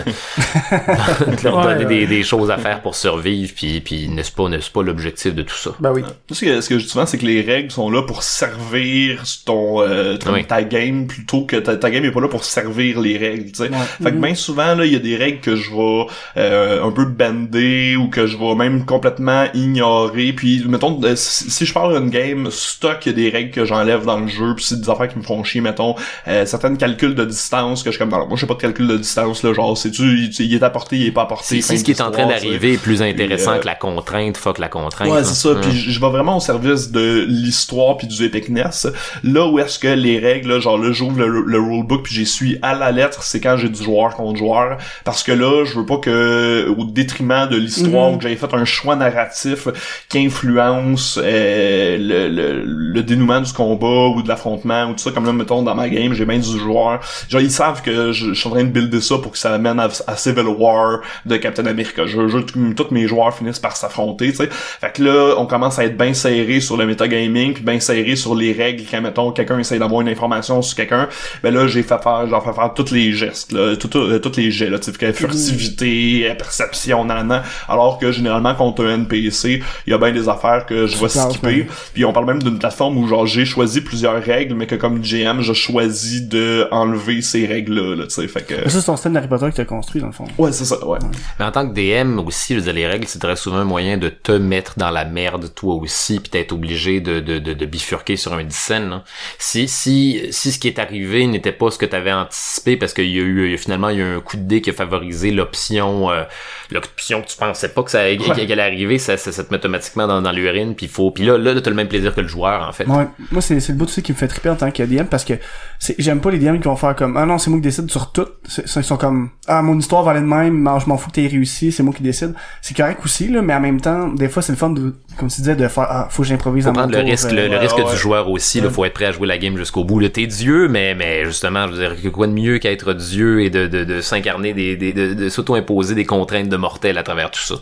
de leur Ouais, donner ouais. Des, des choses à faire pour survivre, puis, puis n'est-ce pas, n'est-ce pas l'objectif de tout ça. Ben oui. Ce que, ce que je dis souvent, c'est que les règles sont là pour servir ton, euh, ton- Oui. ta game plutôt que ta, ta game est pas là pour servir les règles, tu sais. Ouais. Fait que bien souvent, là, il y a des règles que je vais euh, un peu bander ou que je vais même complètement ignorer. Puis, mettons, euh, si, je parle d'une game stock, il y a des règles que j'enlève dans le jeu, puis c'est des affaires qui me font chier, mettons, euh, certaines calculs de distance que je suis comme, non, moi, je sais pas de calcul de distance, là, genre, c'est-tu, il, il est apporté, il est pas apporté. Si ce qui est en train d'arriver est plus intéressant Puis, euh, que la contrainte, fuck la contrainte. Ouais, c'est ça. Hum. Puis je vais vraiment au service de l'histoire puis du epicness. Là où est-ce que les règles, là, genre là, j'ouvre le, le rulebook puis j'y suis à la lettre, c'est quand j'ai du joueur contre joueur. Parce que là, je veux pas que, au détriment de l'histoire, Ou que j'avais fait un choix narratif qui influence euh, le, le, le dénouement du combat ou de l'affrontement ou tout ça. Comme là, mettons, dans ma game, j'ai bien du joueur. Genre, ils savent que je, je suis en train de builder ça pour que ça amène à, à Civil War de Captain America. Je veux que tous mes joueurs finissent par s'affronter, tu sais. Fait que là, on commence à être bien serré sur le metagaming, puis bien serré sur les règles quand, mettons, quelqu'un essaie d'avoir une information sur quelqu'un, ben là, j'ai fait faire, j'en fais faire tous les gestes, là, tout- tous les jets, là, tu sais, furtivité, perception, nan, alors que généralement, contre un NPC, il y a bien des affaires que je vais skipper, ouais. puis on parle même d'une plateforme où, genre, j'ai choisi plusieurs règles, mais que comme GM, je choisis de enlever ces règles-là, là, tu sais, fait que... Mais ça, c'est ton système d'Harry Potter que t'as construit, dans le fond. Ouais, c'est ça, ouais. Mais en tant que DM aussi, je veux dire, les règles, c'est très souvent un moyen de te mettre dans la merde toi aussi, puis d'être obligé de, de, de, de bifurquer sur un dixaine. là. Si, si, si ce qui est arrivé n'était pas ce que tu avais anticipé, parce qu'il y a eu finalement il y a eu un coup de dé qui a favorisé l'option euh, l'option que tu pensais pas que ça qu'elle allait arriver, ça, ça, ça te met automatiquement dans, dans l'urine, puis il faut. Puis là, là, t'as le même plaisir que le joueur, en fait. Ouais. Moi, c'est, c'est le bout aussi qui me fait triper en tant que DM parce que c'est, j'aime pas les DM qui vont faire comme, ah non, c'est moi qui décide sur tout. C'est- Ils sont comme, ah, mon histoire va aller de même, je m'en fous que t'aies réussi, c'est moi qui décide. C'est correct aussi, là, mais en même temps, des fois, c'est le fun de, comme tu disais, de faire, ah, faut que j'improvise faut prendre le tour, risque, euh, le, le ouais, risque ouais. du joueur aussi. Il faut être prêt à jouer la game jusqu'au bout. Là, t'es Dieu, mais mais justement, je veux dire, quoi de mieux qu'être Dieu et de, de, de s'incarner des, des de, de s'auto-imposer des contraintes de mortel à travers tout ça?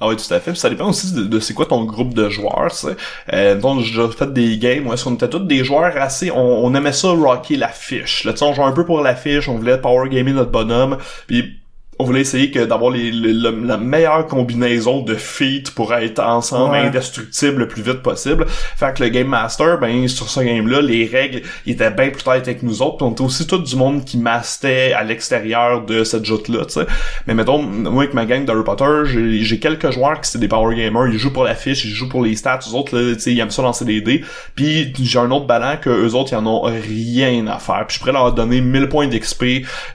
Ah oui, tout à fait. Puis ça dépend aussi de, de c'est quoi ton groupe de joueurs, tu sais. Euh, donc, j'ai fait des games où est-ce qu'on était tous des joueurs assez... On, on aimait ça rocker la fiche. Là, tu sais, on jouait un peu pour la fiche, on voulait power gamer notre bonhomme, puis on voulait essayer que d'avoir les, les- le- la meilleure combinaison de feats pour être ensemble Ouais. indestructible le plus vite possible. Fait que le Game Master, ben sur ce game-là, les règles ils étaient bien plus tard avec nous autres. On était aussi tout du monde qui mastait à l'extérieur de cette joute-là, tu sais. Mais mettons, moi avec ma gang d'Harry Potter, j'ai j'ai quelques joueurs qui c'est des power gamers, ils jouent pour la fiche, ils jouent pour les stats, eux autres, là, tu sais, ils aiment ça lancer des dés. Puis j'ai un autre ballon que eux autres, ils en ont rien à faire. Puis je pourrais leur donner 1000 points d'XP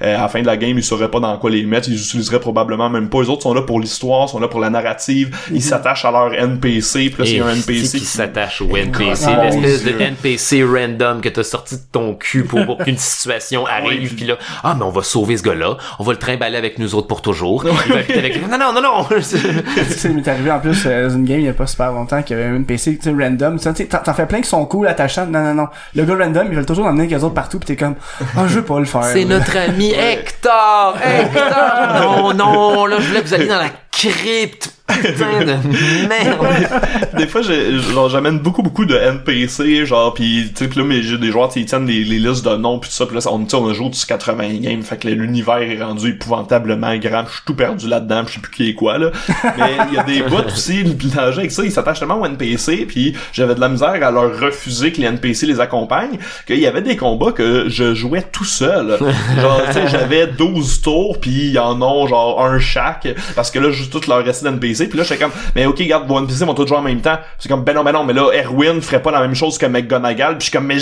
euh, à la fin de la game, ils sauraient pas dans quoi les mettre, ils utiliseraient probablement même pas. Les autres sont là pour l'histoire, sont là pour la narrative, ils s'attachent à leur NPC, puis là, a un NPC qui s'attache au NPC, Ah, l'espèce mon de. NPC random que t'as sorti de ton cul pour, pour qu'une situation arrive, puis- puis là, ah mais on va sauver ce gars-là, on va le trimballer avec nous autres pour toujours. Il va avec non non non non. Ça m'est arrivé en plus euh, dans une game il y a pas super longtemps qu'il y avait un PC tu sais, random. Tu sais t'en fais plein qui sont cool attachants. Non non non. Le gars random ils veulent toujours l'emmener avec les autres partout pis t'es comme ah je veux pas le faire C'est notre ami Hector! Hector! Non, non, là, je voulais que vous alliez dans la crypte. Des fois j'amène beaucoup beaucoup de NPC genre puis tu sais pis là mais j'ai des joueurs ils tiennent les, listes de noms puis tout ça puis là on, on a joué du 80 games fait que l'univers est rendu épouvantablement grand je suis tout perdu là-dedans pis je sais plus qui est quoi là. Mais il y a des bouts aussi le danger avec ça ils s'attachent tellement aux NPC puis j'avais de la misère à leur refuser que les NPC les accompagnent qu'il y avait des combats que je jouais tout seul. Genre tu sais j'avais 12 tours puis ils en ont genre un chaque parce que là juste tout leur reste d'NPC puis là j'étais comme mais ok regarde vos NPC vont tous jouer en même temps. C'est comme ben non ben non mais là Erwin ferait pas la même chose que McGonagall. Puis je suis comme mais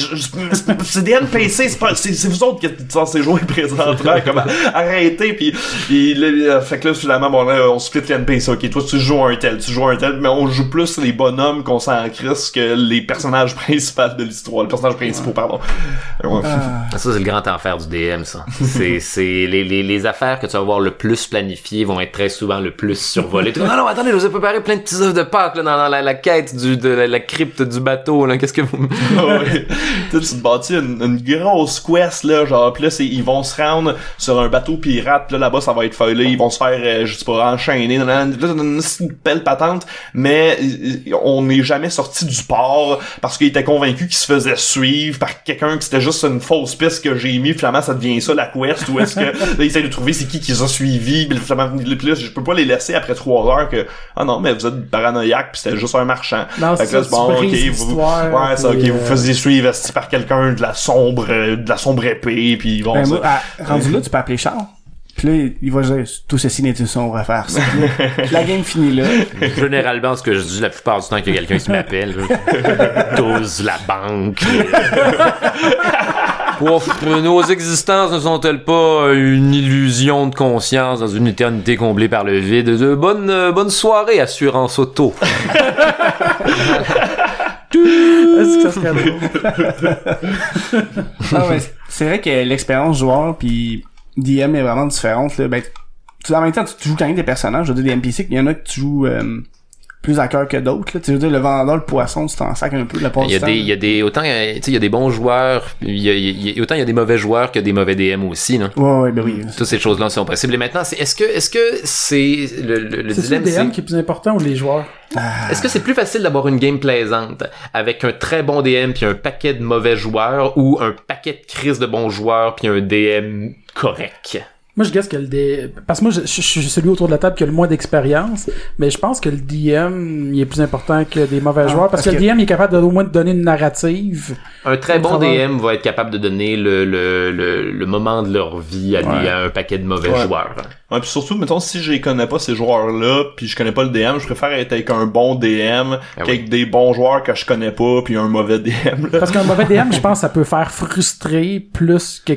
c'est des NPC c'est pas c'est c'est vous autres qui êtes censés jouer présentement. Comme arrêtez. Puis puis là, fait que là finalement bon là on split les NPC ok toi tu joues un tel tu joues un tel. Mais on joue plus les bonhommes qu'on s'en crisse que les personnages principaux de l'histoire. Les personnages principaux pardon. Ouais. Ah. Ça, c'est le grand enfer du DM, ça. C'est, c'est, les, les, les affaires que tu vas voir le plus planifiées vont être très souvent le plus survolées. non, non, attendez, je vous ai préparé plein de petits œufs de Pâques, là, dans, la, la quête du, de la, la crypte du bateau. Qu'est-ce que vous... ouais. tu te bâtis une, une grosse quest là genre pis ils vont se rendre sur un bateau pirate là là-bas ça va être feuillé ils vont se faire euh, je sais pas enchaîner là, c'est une, belle patente mais euh, on n'est jamais sorti du port parce qu'ils étaient convaincus qu'ils se faisaient suivre par quelqu'un qui c'était juste une fausse piste que j'ai mis finalement ça devient ça la quest ou est-ce que là ils essaient de trouver c'est qui qui les a suivis pis finalement je peux pas les laisser après trois heures que ah non mais vous êtes paranoïaque pis c'était juste un marchant Non, Fait c'est que là, ça, c'est bon, ok, vous, ouais, c'est ok, puis, vous euh, faisiez suivre par quelqu'un de la sombre, de la sombre épée, puis bon, Ben, ça- moi, à- rendu là tu peux appeler Charles pis là il va dire tout ceci n'est une sombre affaire ça. Puis la game finit là Généralement, ce que je dis la plupart du temps qu'il y a quelqu'un qui m'appelle. 12, la banque. Ouf, nos existences ne sont-elles pas une illusion de conscience dans une éternité comblée par le vide? De bonne, euh, bonne soirée, assurance auto. Est-ce que ça serait drôle? ah ouais, c'est vrai que l'expérience joueur puis DM est vraiment différente là. Ben, tu, en même temps, tu, tu joues quand même des personnages, je veux dire des NPC, il y en a que tu joues euh, plus à cœur que d'autres. là. Tu veux dire, le vendeur, le poisson, tu t'en sacs un peu la part Il y a des, il y a des, autant, euh, tu sais, il y a des bons joueurs, il y a, il y a- autant il y a des mauvais joueurs que des mauvais DM aussi, là. Ouais, ouais, ben oui. Toutes ces choses-là sont possibles. Et maintenant, c'est, est-ce que, est-ce que c'est, le, le, le C'est dilemme, le DM qui est plus important ou les joueurs? est-ce que c'est plus facile d'avoir une game plaisante avec un très bon DM puis un paquet de mauvais joueurs ou un paquet de crises de bons joueurs puis un DM correct? Moi, je guesse que le D... Parce que moi, je, je- je suis celui autour de la table qui a le moins d'expérience, mais je pense que le DM, il est plus important que des mauvais Ah, joueurs, parce, parce que, que- le DM il est capable de, au moins de donner une narrative. Un très bon. DM va être capable de donner le, le, le, le moment de leur vie à, Ouais. à un paquet de mauvais Ouais. joueurs. Ouais, puis surtout, mettons, si je les connais pas, ces joueurs-là, puis je connais pas le DM, je préfère être avec un bon DM Ah qu'avec des bons joueurs que je connais pas, puis un mauvais DM, là. Parce qu'un mauvais DM, je pense, ça peut faire frustrer plus que...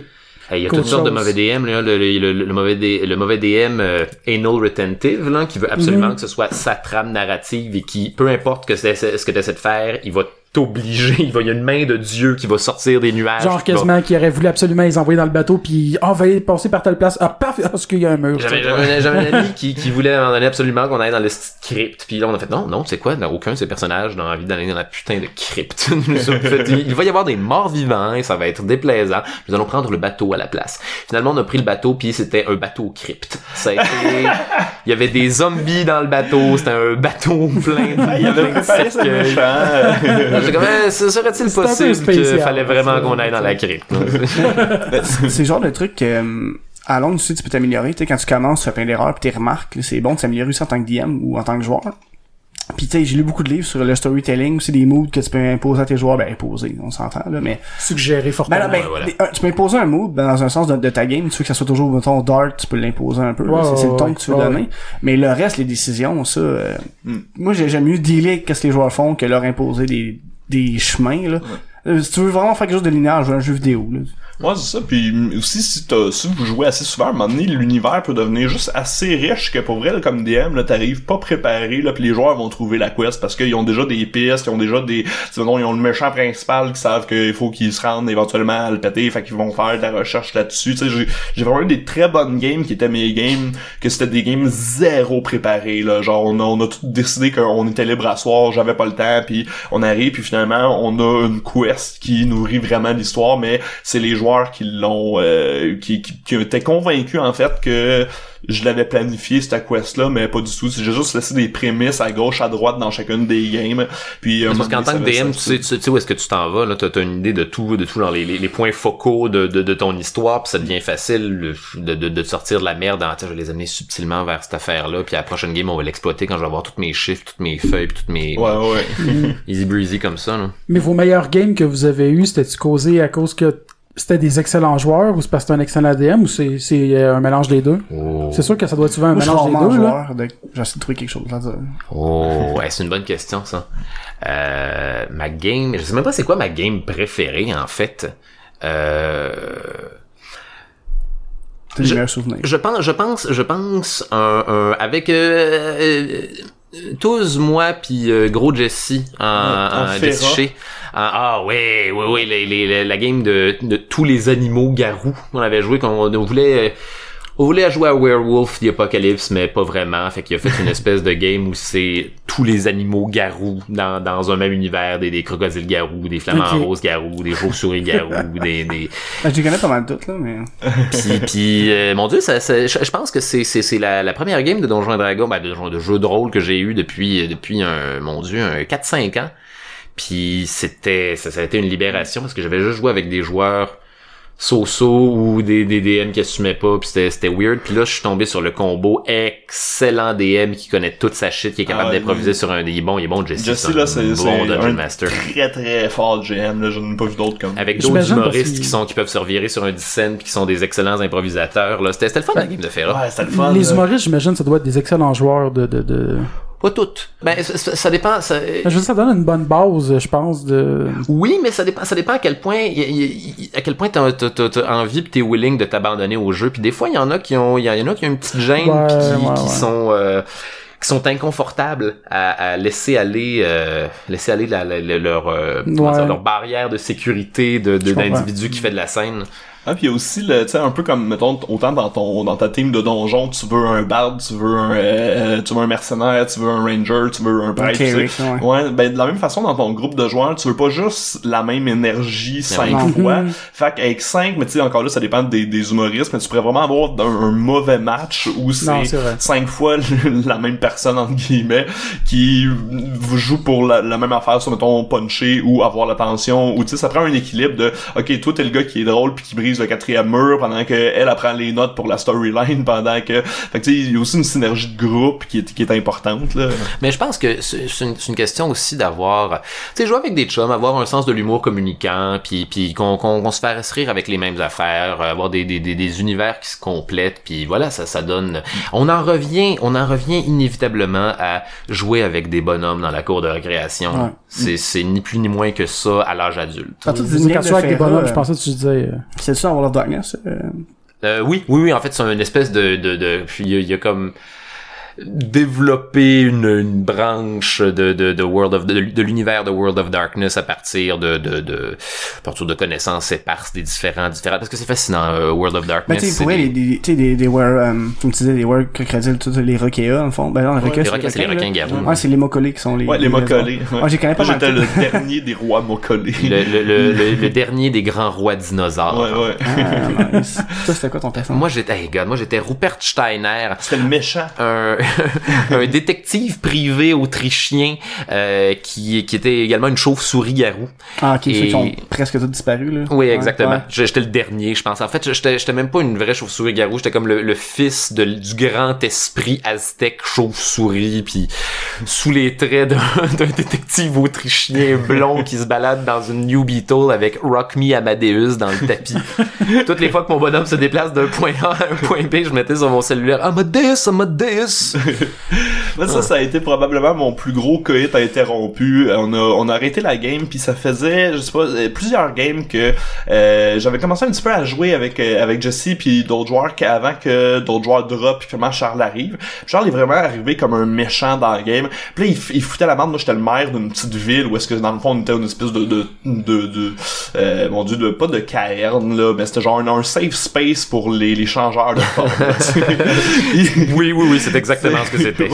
Il y a toutes sortes de mauvais DM, là, le, le, le, le mauvais, D- le mauvais DM euh, anal retentive, là, qui veut absolument Mhm. que ce soit sa trame narrative et qui, peu importe que ce que tu essaies de faire, il va t'obliger, il va, il y a une main de Dieu qui va sortir des nuages. Genre quasiment qui aurait voulu absolument les envoyer dans le bateau, puis ah, va passer par telle place. Ah, paf, parce qu'il y a un mur. J'avais, j'avais, j'avais un ami qui, qui voulait à un moment donné absolument qu'on aille dans le crypte. Puis là, on a fait non, non, c'est quoi? Aucun de ces personnages n'a envie d'aller dans la putain de crypte. Il va y avoir des morts vivants et ça va être déplaisant. Nous allons prendre le bateau à la place. Finalement, on a pris le bateau puis c'était un bateau crypte. Ça a été, il y avait des zombies dans le bateau. C'était un bateau plein de, il avait préparé. J'étais comme, eh, ce serait-il C'est possible qu'il fallait vraiment ça. qu'on aille dans la crypte? c'est le genre de truc que, euh, à longue, tu sais, tu peux t'améliorer. Tu sais, quand tu commences, tu fais plein d'erreurs, puis tes remarques, là, c'est bon de s'améliorer aussi en tant que DM ou en tant que joueur. Puis tu sais, j'ai lu beaucoup de livres sur le storytelling, aussi des moods que tu peux imposer à tes joueurs. Ben, imposer, on s'entend, là, mais... Suggérer fortement. Ben, non, ben, Ouais, voilà. les- un- tu peux imposer un mood ben, dans un sens de, de ta game. Tu veux que ça soit toujours, mettons, dark, tu peux l'imposer un peu. c'est c'est le ton ouais, que tu veux donner. Mais le reste, les décisions, ça... euh, Hmm. Moi, j'ai- j'aime mieux dealer avec ce que les joueurs font que leur imposer des, des chemins, là. Euh, Si tu veux vraiment faire quelque chose de linéaire, jouer un jeu vidéo, là. Ouais, c'est ça. Puis aussi, si, si vous jouez assez souvent, à un moment donné, l'univers peut devenir juste assez riche que pour vrai, là, comme DM, là, t'arrives pas préparé, là, puis les joueurs vont trouver la quest parce qu'ils ont déjà des pistes, ils ont déjà des... mettons, ils ont le méchant principal qui savent qu'il faut qu'ils se rendent éventuellement à le péter, fait qu'ils vont faire de la recherche là-dessus. J'ai vraiment eu des très bonnes games qui étaient mes games, que c'était des games zéro préparés, là. Genre, on a, on a tout décidé qu'on était libre à soir, j'avais pas le temps, puis on arrive, puis finalement, on a une quest qui nourrit vraiment l'histoire, mais c'est les joueurs qui l'ont euh, qui, qui, qui étaient convaincus en fait que je l'avais planifié cette quest là mais pas du tout. J'ai juste laissé des prémices à gauche à droite dans chacune des games. Puis euh, Parce qu'en tant que DM, tu sais, tu sais, où est-ce que tu t'en vas, là, t'as, une idée de tout, de tout, genre les, les, les points focaux de, de, de ton histoire, puis ça devient facile le- de, de, sortir de la merde, en, je vais les amener subtilement vers cette affaire-là, puis à la prochaine game, on va l'exploiter quand je vais avoir tous mes chiffres, toutes mes feuilles, puis toutes mes... ouais ouais. Easy breezy comme ça, là. Mais vos meilleurs games que vous avez eu, c'était-tu causé à cause que c'était des excellents joueurs ou c'est parce que c'était un excellent DM ou c'est c'est euh, un mélange des deux? Oh. C'est sûr que ça doit être souvent un Moi, je suis mélange des deux, là. de... J'essaie de trouver quelque chose là dire. Oh, ouais, c'est une bonne question, ça. Euh, ma game, je sais même pas c'est quoi ma game préférée, en fait. Euh... C'est Je-. Je pense, je pense, je pense un, un- avec euh, euh, tous moi puis euh, gros Jesse en, en en Ferra. Jesse Shea. En- ah ouais, ouais, ouais, les, les- les- la game de, de tous les animaux garous. On avait joué qu'on on voulait. Euh, On voulait jouer à Werewolf the Apocalypse, mais pas vraiment. Fait qu'il a fait une espèce de game où c'est tous les animaux garous dans, dans un même univers. Des, des crocodiles garous, des flamants roses garous, des chauves-souris garous, des, des, Ben, je les connais pas mal toutes, là, mais... puis, puis euh, mon dieu, ça, ça- je, je pense que c'est c'est c'est la, la première game de Donjons et Dragons, ben, de, de jeu de rôle que j'ai eu depuis depuis un mon dieu un 4-5 ans. Puis c'était ça, ça a été une libération parce que j'avais juste joué avec des joueurs so-so ou des, des DM qui assumaient pas puis c'était c'était weird. Puis là je suis tombé sur le combo excellent DM qui connaît toute sa shit qui est capable Ah, d'improviser sur un il est bon il est bon Jesse Jesse c'est là un c'est bon un Master. très très fort GM là j'en ai pas vu d'autres comme. Avec d'autres humoristes qui sont qui peuvent se revirer sur un dixaine puis qui sont des excellents improvisateurs là. C'était c'était le fun la game de Ferra. Ouais c'était le fun Les là. humoristes, j'imagine, ça doit être des excellents joueurs de... de, de... Pas toutes. Ben, ça, ça- dépend. ça- Je veux dire, ça donne une bonne base, je pense, de... Oui, mais ça dépend. Ça dépend à quel point, y- y- y- à quel point t'as, envie pis t'es willing de t'abandonner au jeu. Puis des fois, il y en a qui ont, il y en a qui ont une petite gêne Ouais, pis qui, ouais, qui ouais. sont, euh, qui sont inconfortables à, à laisser aller, euh, laisser aller la- la- la- leur, euh, comment Ouais. dire, leur barrière de sécurité de, d'individu qui fait de la scène. Ah, puis aussi le, tu sais, un peu comme, mettons, autant dans ton, dans ta team de donjon, tu veux un bard, tu veux un, euh, tu veux un mercenaire, tu veux un ranger, tu veux un prêtre. ouais. ouais. ben, de la même façon, dans ton groupe de joueurs, tu veux pas juste la même énergie cinq Non. fois. Mhm. Fait qu'avec cinq, mais tu sais, encore là, ça dépend des, des humoristes, mais tu pourrais vraiment avoir un, un mauvais match où c'est cinq fois la même personne, entre guillemets, qui joue pour la, la même affaire, sur, mettons, puncher ou avoir l'attention, ou tu sais, ça prend un équilibre de, ok, toi, t'es le gars qui est drôle puis qui brise le quatrième mur pendant que elle apprend les notes pour la storyline pendant que, fait que tu sais, il y a aussi une synergie de groupe qui est, qui est importante, là. Mais je pense que c'est une, une question aussi d'avoir, tu sais, jouer avec des chums, avoir un sens de l'humour communicant, puis puis qu'on qu'on qu'on se fasse rire avec les mêmes affaires, euh, avoir des, des, des, des univers qui se complètent, puis voilà, ça ça donne. On en revient, on en revient inévitablement à jouer avec des bonhommes dans la cour de récréation. Ouais. C'est c'est ni plus ni moins que ça à l'âge adulte. Quand tu joues avec des bonhommes, je pensais que tu disais... euh, C'est ça, World of Darkness? euh, Euh, oui, oui, oui. En fait, c'est une espèce de, de, de il y, a comme développer une, une branche de, de, de World of de, de l'univers de World of Darkness à partir de de, de à partir de connaissances éparses des différents différents parce que c'est fascinant euh, World of Ben, Darkness. tu sais, c'est pour elle, des- les, des, tu sais, des, des were, euh, comme tu disais, des were crocodiles, tout, les requins, le fond. Ben, non, les requins, les requins, c'est les requins garous. Ouais, c'est les mocolés qui sont les. Ouais, les mocolés. Ouais, j'ai connais pas j'étais le dernier des rois mocolés. le, le, le, le, le dernier des grands rois dinosaures. Ouais, ouais. Ah, nice. Toi, c'était quoi ton personnage? Moi j'étais, hey, God, moi j'étais Rupert Steiner, C'était le méchant. un, un détective privé autrichien euh, qui, qui était également une chauve-souris garou. Ah, ok, ceux qui ont presque tous disparu, là. Oui, exactement. ouais. J'étais le dernier, je pense. En fait, j'étais même pas une vraie chauve-souris garou. J'étais comme le, le fils de, du grand esprit aztèque chauve-souris, puis sous les traits d'un d'un détective autrichien blond qui se balade dans une New Beetle avec Rock Me Amadeus dans le tapis. Toutes les fois que mon bonhomme se déplace d'un point A à un point B, je mettais sur mon cellulaire Amadeus, Amadeus. Moi, ça, ça a été probablement mon plus gros coït interrompu. On a, on a arrêté la game, puis ça faisait, je sais pas, euh, plusieurs games que euh, j'avais commencé un petit peu à jouer avec euh, avec Jesse puis d'autres joueurs avant que d'autres joueurs drop puis finalement Charles arrive. Charles est vraiment arrivé comme un méchant dans la game. Puis là, il, il foutait la merde. Moi, j'étais le maire d'une petite ville où est-ce que dans le fond on était une espèce de de de, de euh, mon dieu, de pas de caerne là, mais c'était genre un, un safe space pour les, les changeurs de forme. Oui, oui, oui, c'est exactement ce que c'était.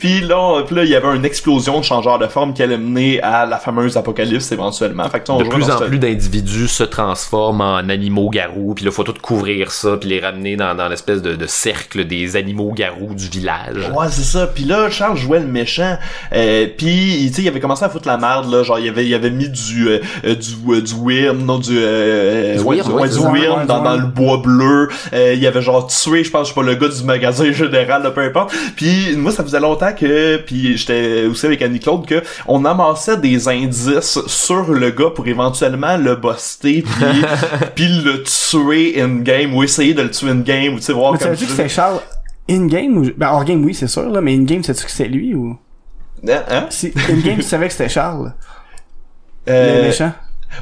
Puis là, il y avait une explosion de changeurs de forme qui allait mener à la fameuse apocalypse éventuellement. Fait que, tu sais, on de plus en ce- plus d'individus se transforment en animaux garous, puis là, faut tout couvrir ça, puis les ramener dans, dans l'espèce de, de cercle des animaux garous du village. Ouais, c'est ça. Puis là, Charles jouait le méchant. Euh, puis, tu sais, il avait commencé à foutre la merde, là. Genre, il avait, il avait mis du, euh, euh, du, euh, du Wyrm, non, du, euh, Du ouais, Wyrm, du, ouais, du dans, le bois bleu. Euh, il avait genre tué, je pense, je sais pas, le gars du magasin général, là, peu importe. Puis, moi, ça faisait longtemps que, puis j'étais aussi avec Annie-Claude, que on amassait des indices sur le gars pour éventuellement le buster, puis, puis le tuer in-game, ou essayer de le tuer in-game, ou tu sais, voir Mais tu comme savais-tu que c'était Charles in-game ou. Ben, hors-game, oui, c'est sûr, là, mais in-game, sais-tu que c'était lui ou? Hein? hein? Si, in-game, tu savais que c'était Charles, Euh, le méchant?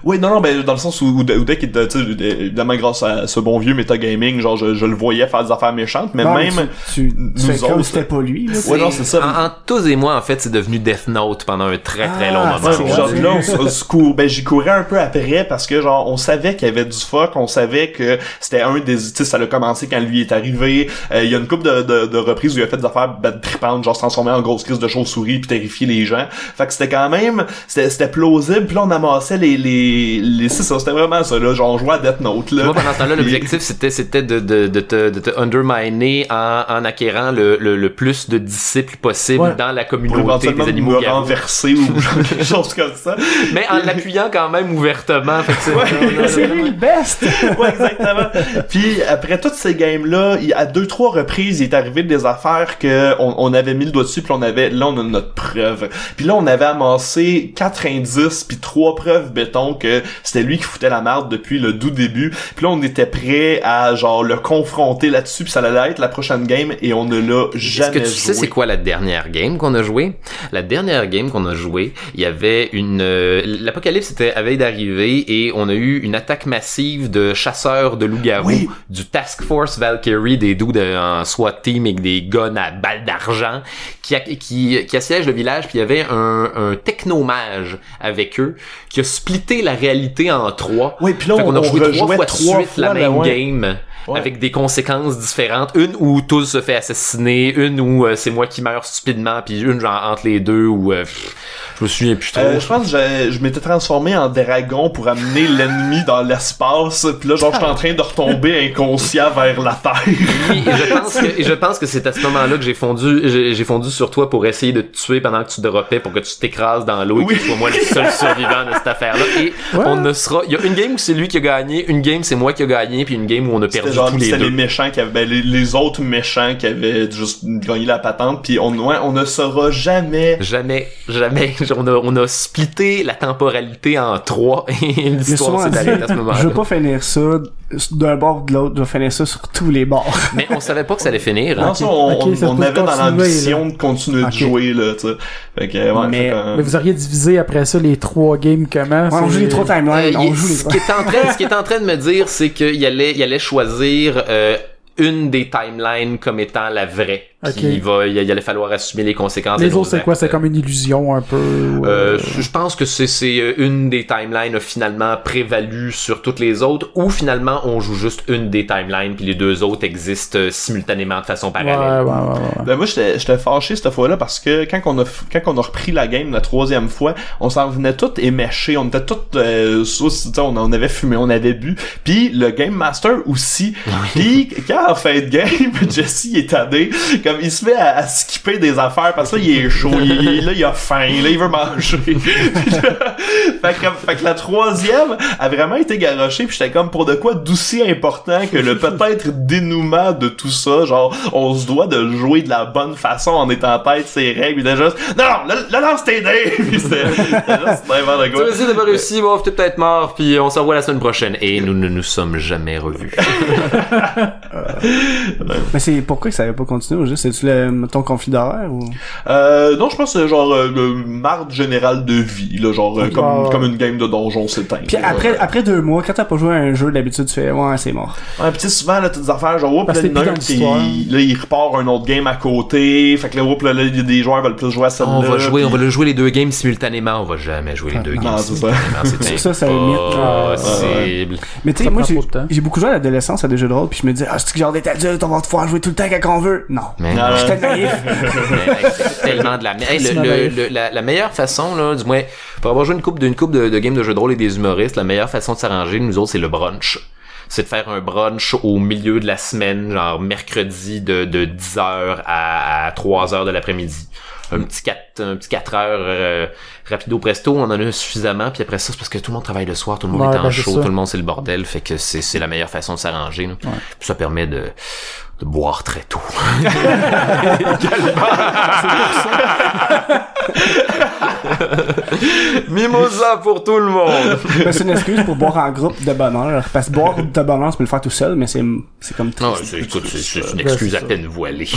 Oui, non, non, ben, dans le sens où, où, où dès qu'il était, tu sais, évidemment, grâce à ce bon vieux métagaming, genre, je, je le voyais faire des affaires méchantes, mais Non, même, Tu, tu, nous tu autres- c'était pas lui, là. Ouais, non, c'est ça. En, en tous et moi, en fait, c'est devenu Death Note pendant un très très Ah, long moment. ouais, Ouais, genre, là, on, se- court, ben, j'y courais un peu après parce que, genre, on savait qu'il y avait du fuck, on savait que c'était un des, tu sais, ça a commencé quand lui est arrivé. Euh, Il y a une couple de, de, de reprises où il a fait des affaires bad tripantes, genre se transformer en grosse crise de chauve-souris puis terrifier les gens. Fait que c'était quand même, c'était, c'était plausible, puis là, on amassait les, les, les, c'est ça, c'était vraiment ça, là, genre, on jouait à Death Note, là. Moi, pendant ce temps-là, l'objectif, c'était, c'était de, de, de, te, de te underminer en, en acquérant le, le, le plus de disciples possible Ouais. dans la communauté des animaux me garous. renverser ou quelque chose comme ça. Mais en l'appuyant quand même ouvertement. Fait que c'est- Ouais. C'est lui le best! ouais, exactement. Puis après toutes ces games-là, il- à deux trois reprises, il est arrivé des affaires que on, on avait mis le doigt dessus, puis on avait là on a notre preuve. Puis là on avait amassé quatre indices puis trois preuves béton que c'était lui qui foutait la merde depuis le doux début. Puis là on était prêt à genre le confronter là-dessus, puis ça allait être la prochaine game et on ne l'a Est-ce jamais que tu joué. sais c'est quoi la dernière game qu'on a joué La dernière game qu'on a joué, il y avait une euh, l'apocalypse était à veille d'arriver et on a eu une attaque massive de chasseurs de loups-garous Oui. du Task Force Valkyrie des dudes de- en SWAT team avec des guns à balles d'argent qui qui qui assiègent le village puis il y avait un un technomage avec eux qui a splitté la réalité en trois. Oui, puis là, Fait on, qu'on a on joué trois fois de trois suite fois la même ouais. game. Ouais. Avec des conséquences différentes. Une où tout se fait assassiner, une où euh, c'est moi qui meurs stupidement, puis une genre entre les deux où euh, pff, je me souviens plus trop. Euh, je pense que je m'étais transformé en dragon pour amener l'ennemi dans l'espace, puis là, genre, j'étais en train de retomber inconscient vers la terre. Oui, et je pense que, et je pense que c'est à ce moment-là que j'ai fondu, j'ai fondu sur toi pour essayer de te tuer pendant que tu droppais pour que tu t'écrases dans l'eau et Oui. que tu sois moi le seul survivant de cette affaire-là. Et Ouais. on ne sera, il y a une game où c'est lui qui a gagné, une game c'est moi qui a gagné, puis une game où on a perdu genre, tous les c'était deux. les méchants qui avaient, ben, les, les autres méchants qui avaient juste gagné la patente, puis on, ouais, on ne saura jamais. Jamais, jamais. On a, on a splitté la temporalité en trois et l'histoire s'est arrêtée à ce moment-là. je veux pas finir ça d'un bord ou de l'autre, je vais finir ça sur tous les bords. Mais on savait pas que ça allait finir. hein. Non, ça, on, Ok, on- ça on avait dans l'ambition de continuer de jouer, là, tu sais. Fait que, ouais, Mais- fait que, Mais vous auriez divisé après ça les trois games comment? Ouais, on joue les trois Euh, timelines, on il- joue les ce qui est en train, ce qui est en train de me dire, c'est qu'il allait, il allait choisir euh, une des timelines comme étant la vraie. Puis Ok. il va, il, il allait falloir assumer les conséquences. Les autres, c'est quoi? C'est comme une illusion un peu? Euh, euh, je pense que c'est c'est euh, une des timelines a finalement prévalu sur toutes les autres, ou finalement on joue juste une des timelines puis les deux autres existent euh, simultanément de façon parallèle. ouais, ouais, ouais. Ben moi j'étais j'étais fâché cette fois-là parce que quand on a quand on a repris la game la troisième fois, on s'en venait tout éméché, on était tout euh, sous- tu sais, on, on avait fumé, on avait bu, puis le game master aussi. Puis quand en fin de game, Jesse est tanné, comme il se met à, à skipper des affaires parce que là il est chaud, il, il- là il a faim, là il veut manger. fait, que, fait que la troisième a vraiment été garochée puis j'étais comme pour de quoi d'aussi important que le peut-être dénouement de tout ça genre on se doit de le jouer de la bonne façon en étant en tête ses règles puis juste non non le lance tes dés Puis c'était n'importe Tu quoi vas essayer d'avoir réussi, bon, t'es peut-être mort, puis on se revoit la semaine prochaine. Et nous ne nous sommes jamais revus. Mais c'est pourquoi que ça avait pas continué au juste? C'est-tu le, ton conflit d'horaire ou? euh, non je pense que c'est genre euh, le marde générale de vie là genre euh, comme, ouais. comme une game de donjon s'éteint Puis après, après deux mois, quand t'as pas joué à un jeu, d'habitude tu fais, ouais, c'est mort. Ouais, pis souvent, là, t'as des affaires, genre, oups, Parce là, que il là, il repart un autre game à côté, fait que là, oups, là, là, il y a des joueurs qui veulent plus jouer à celle-là. On va jouer, puis- on va le jouer les deux games simultanément. On va jamais jouer les deux Non, games c'est ça. simultanément. C'est Ça, ça limite. impossible. Mais tu sais, moi, j'ai beaucoup joué à l'adolescence à des jeux de rôle, puis je me disais, ah, c'est que genre d'être adulte, on va pouvoir jouer tout le temps quand on veut? Non. Mais Non, non. J'étais naïf. Mais, hey, c'est tellement de la merde. Hey, le- le- la, la meilleure façon, là, du moins, pour avoir joué une coupe d'une coupe de, de games de jeux de rôle et des humoristes, la meilleure façon de s'arranger, nous autres, c'est le brunch. C'est de faire un brunch au milieu de la semaine, genre mercredi de, de 10h à, à 3h de l'après-midi. Un petit 4, un petit 4 heures euh, rapido presto, on en a suffisamment, puis après ça, c'est parce que tout le monde travaille le soir, tout le monde Ouais, est en ben, chaud, tout le monde c'est le bordel, fait que c'est la meilleure façon de s'arranger. ça permet de, de boire très tôt. Mimosa pour tout le monde. Mais c'est une excuse pour boire en groupe de bonheur. Parce que boire de bonheur, tu peux le faire tout seul, mais c'est, c'est comme Non, c'est, écoute, c'est, c'est une Ben, excuse c'est à ça. peine voilée.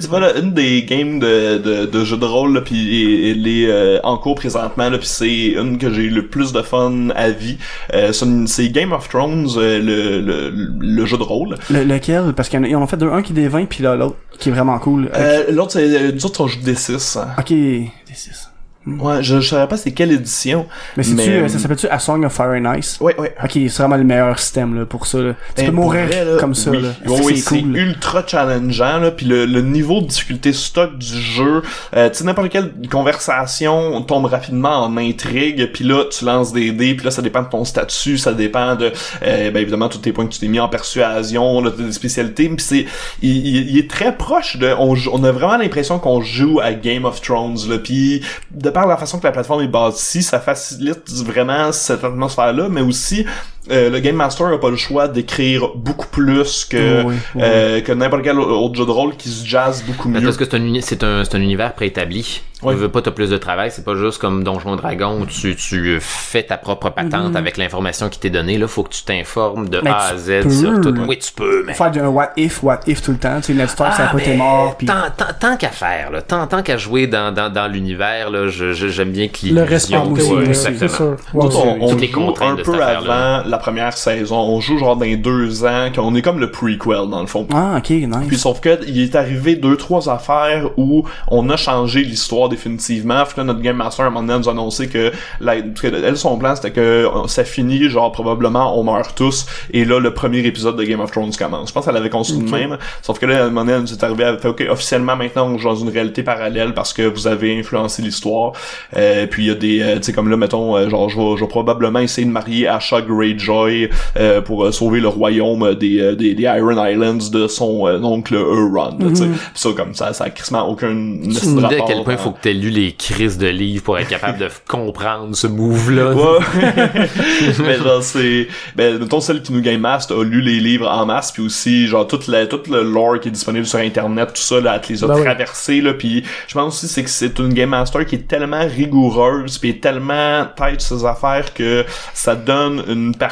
Tu vois, là, une des games de, de, de jeux de rôle, là, puis elle est euh, en cours présentement, là, puis c'est une que j'ai le plus de fun à vie. Euh, c'est, une- c'est Game of Thrones, euh, le, le, le jeu de rôle. Le- lequel? Parce qu'ils en ont fait deux, un qui est des 20 puis là, l'autre qui est vraiment cool. Euh, l'autre, c'est, euh, nous autres, on joue des 6. Ok, des six. Ouais, je, je savais pas c'est quelle édition. Mais Mais, euh, ça s'appelle-tu A Song of Fire and Ice? Ouais, ouais. Ok, c'est vraiment le meilleur système là, pour ça. Là. Tu Ben, peux mourir vrai, là, comme ça. oui. C'est cool? ultra challengeant là, puis le, le niveau de difficulté stock du jeu, euh, tu sais n'importe quelle conversation tombe rapidement en intrigue, puis là tu lances des dés, puis là ça dépend de ton statut, ça dépend de euh, ben évidemment tous tes points que tu t'es mis en persuasion, là, tes spécialités, puis c'est il, il- il est très proche de on, on a vraiment l'impression qu'on joue à Game of Thrones là, puis de par la façon que la plateforme est bâtie, ça facilite vraiment cette atmosphère là, mais aussi euh, le Game Master a pas le choix d'écrire beaucoup plus que Oui, oui. euh, que n'importe quel autre jeu de rôle qui se jazz beaucoup mieux. Parce que c'est un, uni- c'est un, c'est un univers préétabli? Ouais. Tu veux pas, t'as plus de travail. C'est pas juste comme Donjon Dragon où tu, tu fais ta propre patente avec l'information qui t'est donnée. Là, faut que tu t'informes de. Mais A à Z peux. sur tout. Oui, tu peux, mais. Faire du what if, what if tout le temps. Tu sais, Ned Stark, ça a pas été mort. Tant, tant, tant qu'à faire, là, tant, tant qu'à jouer dans, dans, dans l'univers, là, j'aime bien que Le respect aussi, oui, c'est exactement. sûr. Ouais, autres, ouais. on, on Toutes les joue contraintes un de peu avant la première saison. On joue genre dans les deux ans, qu'on est comme le prequel dans le fond. Ah, ok, nice. Puis sauf que il est arrivé deux trois affaires où on a changé l'histoire définitivement. Puis là notre game master à un moment donné nous a annoncé que la, elle son plan c'était que euh, ça finit genre probablement on meurt tous et là le premier épisode de Game of Thrones commence. Je pense qu'elle avait conçu de même. Sauf que là à un moment donné elle nous est arrivé elle fait ok officiellement maintenant on joue dans une réalité parallèle parce que vous avez influencé l'histoire. Euh, puis il y a des euh, tu sais comme là mettons euh, genre je vais, probablement essayer de marier Asha Greyjoy euh, pour euh, sauver le royaume des, euh, des, des Iron Islands de son euh, oncle Euron. là, tu sais. Puis ça comme ça ça a crissement aucun Tu me dis à quel point il faut que t'aies lu les crises de livres pour être capable de comprendre ce move-là. Ouais. mais genre c'est ben mettons celle qui nous game master a lu les livres en masse puis aussi genre toute la toute le lore qui est disponible sur internet tout ça là elle les a Ben oui. traversés là puis je pense aussi c'est que c'est une game master qui est tellement rigoureuse puis tellement tête ses affaires que ça donne une partie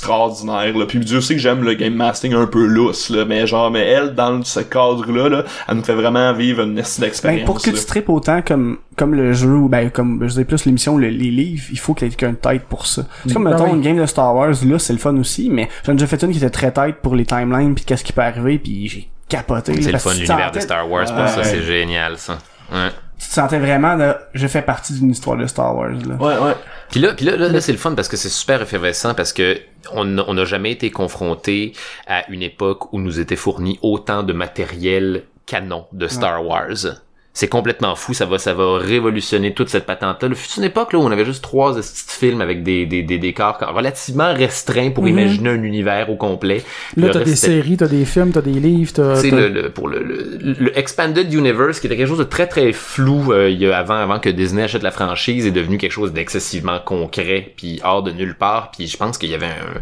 extraordinaire là puis Dieu sait que j'aime le game mastering un peu lousse là mais genre mais elle dans ce cadre là elle nous fait vraiment vivre une estime d'expérience Ben, pour que là. tu tripes autant comme comme le jeu ou ben comme je dis plus l'émission le- les livres il faut qu'il y ait quelqu'un de tête pour ça c'est comme Ben mettons oui. une game de Star Wars là c'est le fun aussi mais j'en ai déjà fait une qui était très tête pour les timelines puis qu'est-ce qui peut arriver puis j'ai capoté C'est le fun l'univers de Star Wars pour ça, c'est génial ça. Ouais. Tu te sentais vraiment de je fais partie d'une histoire de Star Wars là. Ouais ouais. Puis là, puis là, là, là, c'est le fun parce que c'est super effervescent parce que on on n'a jamais été confronté à une époque où nous était fourni autant de matériel canon de Star Wars. C'est complètement fou, ça va, ça va révolutionner toute cette patente-là. Le fut une époque là où on avait juste trois petits films avec des, des, des décors relativement restreints pour Mhm. imaginer un univers au complet. Là, t'as des séries, t'as des films, t'as des livres, t'as- le, le- pour le, le, le Expanded Universe, qui était quelque chose de très très flou euh, il y a avant, avant que Disney achète la franchise, est devenu quelque chose d'excessivement concret, puis hors de nulle part. Puis je pense qu'il y avait un,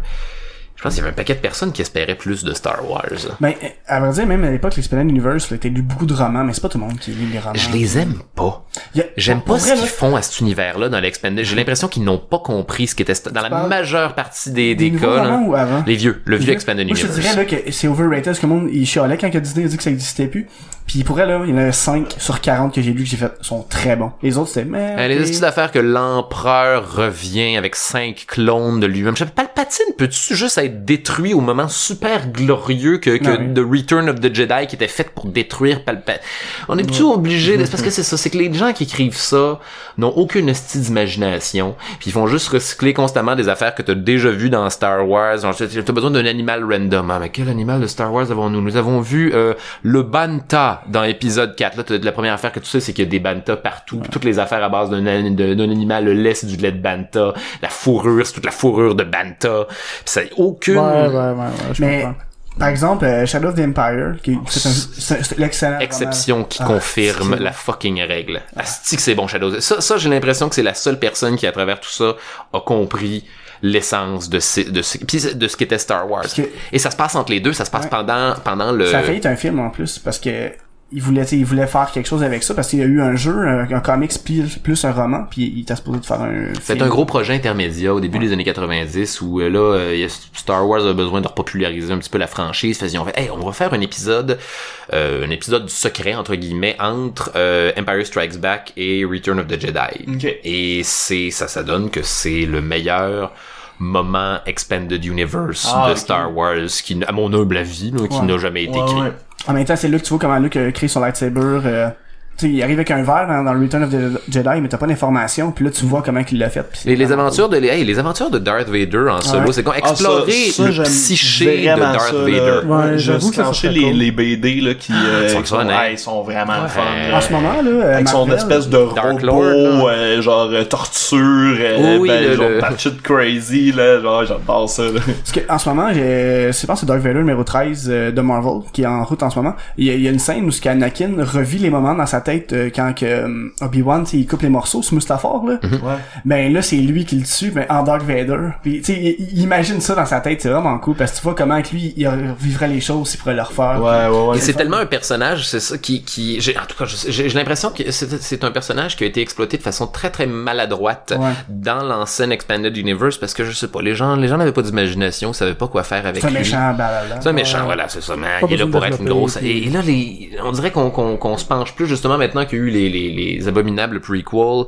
je pense qu'il y avait un paquet de personnes qui espéraient plus de Star Wars. ben à vrai dire même à l'époque l'Expanded Universe t'as lu beaucoup de romans mais c'est pas tout le monde qui lit les romans Je les aime pas. A- J'aime pas ce qu'ils font à cet univers-là dans l'Expanded. J'ai l'impression qu'ils n'ont pas compris ce qui était dans la majeure partie des, des, des cas. ou avant? Les vieux, le vieux Expanded Moi, je te Universe. dirais là, que c'est overrated parce que le monde il chialait quand Disney a dit que ça existait plus. Puis pour elle là, il y en a 5 sur 40 que j'ai lu que j'ai fait sont très bons. Les autres c'était mais Euh, Les ok. astuces d'affaires que l'empereur revient avec cinq clones de lui-même. Je sais pas, Palpatine peut-tu juste être détruit au moment super glorieux que, que Non, oui. The Return of the Jedi qui était fait pour détruire Palpatine? On est plutôt obligé de... c'est parce que c'est ça, c'est que les gens qui écrivent ça n'ont aucune hostie d'imagination, puis ils font juste recycler constamment des affaires que t'as déjà vues dans Star Wars. T'as besoin d'un animal random. Ah, mais quel animal de Star Wars avons-nous? Nous avons vu euh, le Banta dans épisode 4. Là, t'as- la première affaire que tu sais, c'est qu'il y a des Banta partout. Toutes les affaires à base d'un animal, le lait, c'est du lait de Banta. La fourrure, c'est toute la fourrure de Banta. Puis ça aucune... Ouais, ouais, ouais, ouais, je Mais comprends. par exemple euh, Shadow of the Empire qui c'est l'excellent exception qui Ah, confirme la fucking règle. Asti que c'est bon Shadow. Ça, ça j'ai l'impression que c'est la seule personne qui à travers tout ça a compris l'essence de ce, de ce, puis de ce qu'était Star Wars. Que- Et ça se passe entre les deux, ça se passe Ouais. pendant pendant le Ça a failli être un film en plus parce que il voulait tu sais, il voulait faire quelque chose avec ça parce qu'il y a eu un jeu un, un comics plus, plus un roman puis il était supposé de faire un C'est un gros projet intermédiaire au début des années 90 où euh, là, euh, Star Wars a besoin de repopulariser un petit peu la franchise. Fait fait, hey, on va faire un épisode, euh, un épisode secret entre guillemets entre euh, Empire Strikes Back et Return of the Jedi. Et c'est ça, ça donne que c'est le meilleur moment expanded universe Ah, de. Star Wars qui, à mon humble avis, là, qui Ouais. n'a jamais été Ouais, écrit. En même temps, c'est là que tu vois comment Luke a créé son lightsaber. Euh, il arrive avec un verre dans, dans le Return of the Jedi, mais t'as pas d'informations. Puis là, tu vois comment il l'a fait. Les, les aventures de les, hey, les aventures de Darth Vader en solo, Ouais. c'est Ah, ça- explorer ça, le j'aime psyché de Darth ça. Vader. Ouais, je j'avoue que ça, ça les, cool. les BD là qui euh, sont qui sont, hein? ouais, ils sont vraiment Ouais. fun. En ce moment, là, euh, avec son Marvel, espèce de Dark robot, Lord, euh, genre torture, euh, Oui, ben, le- genre le- crazy là, genre j'adore ça. Là. Parce que, en ce moment, je pense que c'est Darth Vader numéro 13 euh, de Marvel, qui est en route en ce moment. Il y a, une scène où ce qu'Anakin revit les moments dans sa tête euh, quand que euh, Obi-Wan, tu sais, il coupe les morceaux, ce Mustafar, là. Ouais. Ben là, c'est lui qui le tue, mais en Darth Vader. Puis, tu sais, il, imagine ça dans sa tête, c'est vraiment cool, parce que tu vois comment que lui, il revivrait les choses, il pourrait le refaire. Ouais, ouais, ouais. Et c'est tellement un personnage, c'est ça qui, qui, j'ai, en tout cas, j'ai, j'ai l'impression que c'est, c'est un personnage qui a été exploité de façon très très maladroite Ouais. dans l'ancienne Expanded Universe parce que je sais pas, les gens, les gens n'avaient pas d'imagination, savaient pas quoi faire avec C'est un lui. méchant, balala. C'est un méchant, voilà, c'est ça, mais Pas il est là pour être une grosse. Et, et là, les, on dirait qu'on, qu'on, qu'on se penche plus justement maintenant qu'il y a eu les, les, les abominables prequels.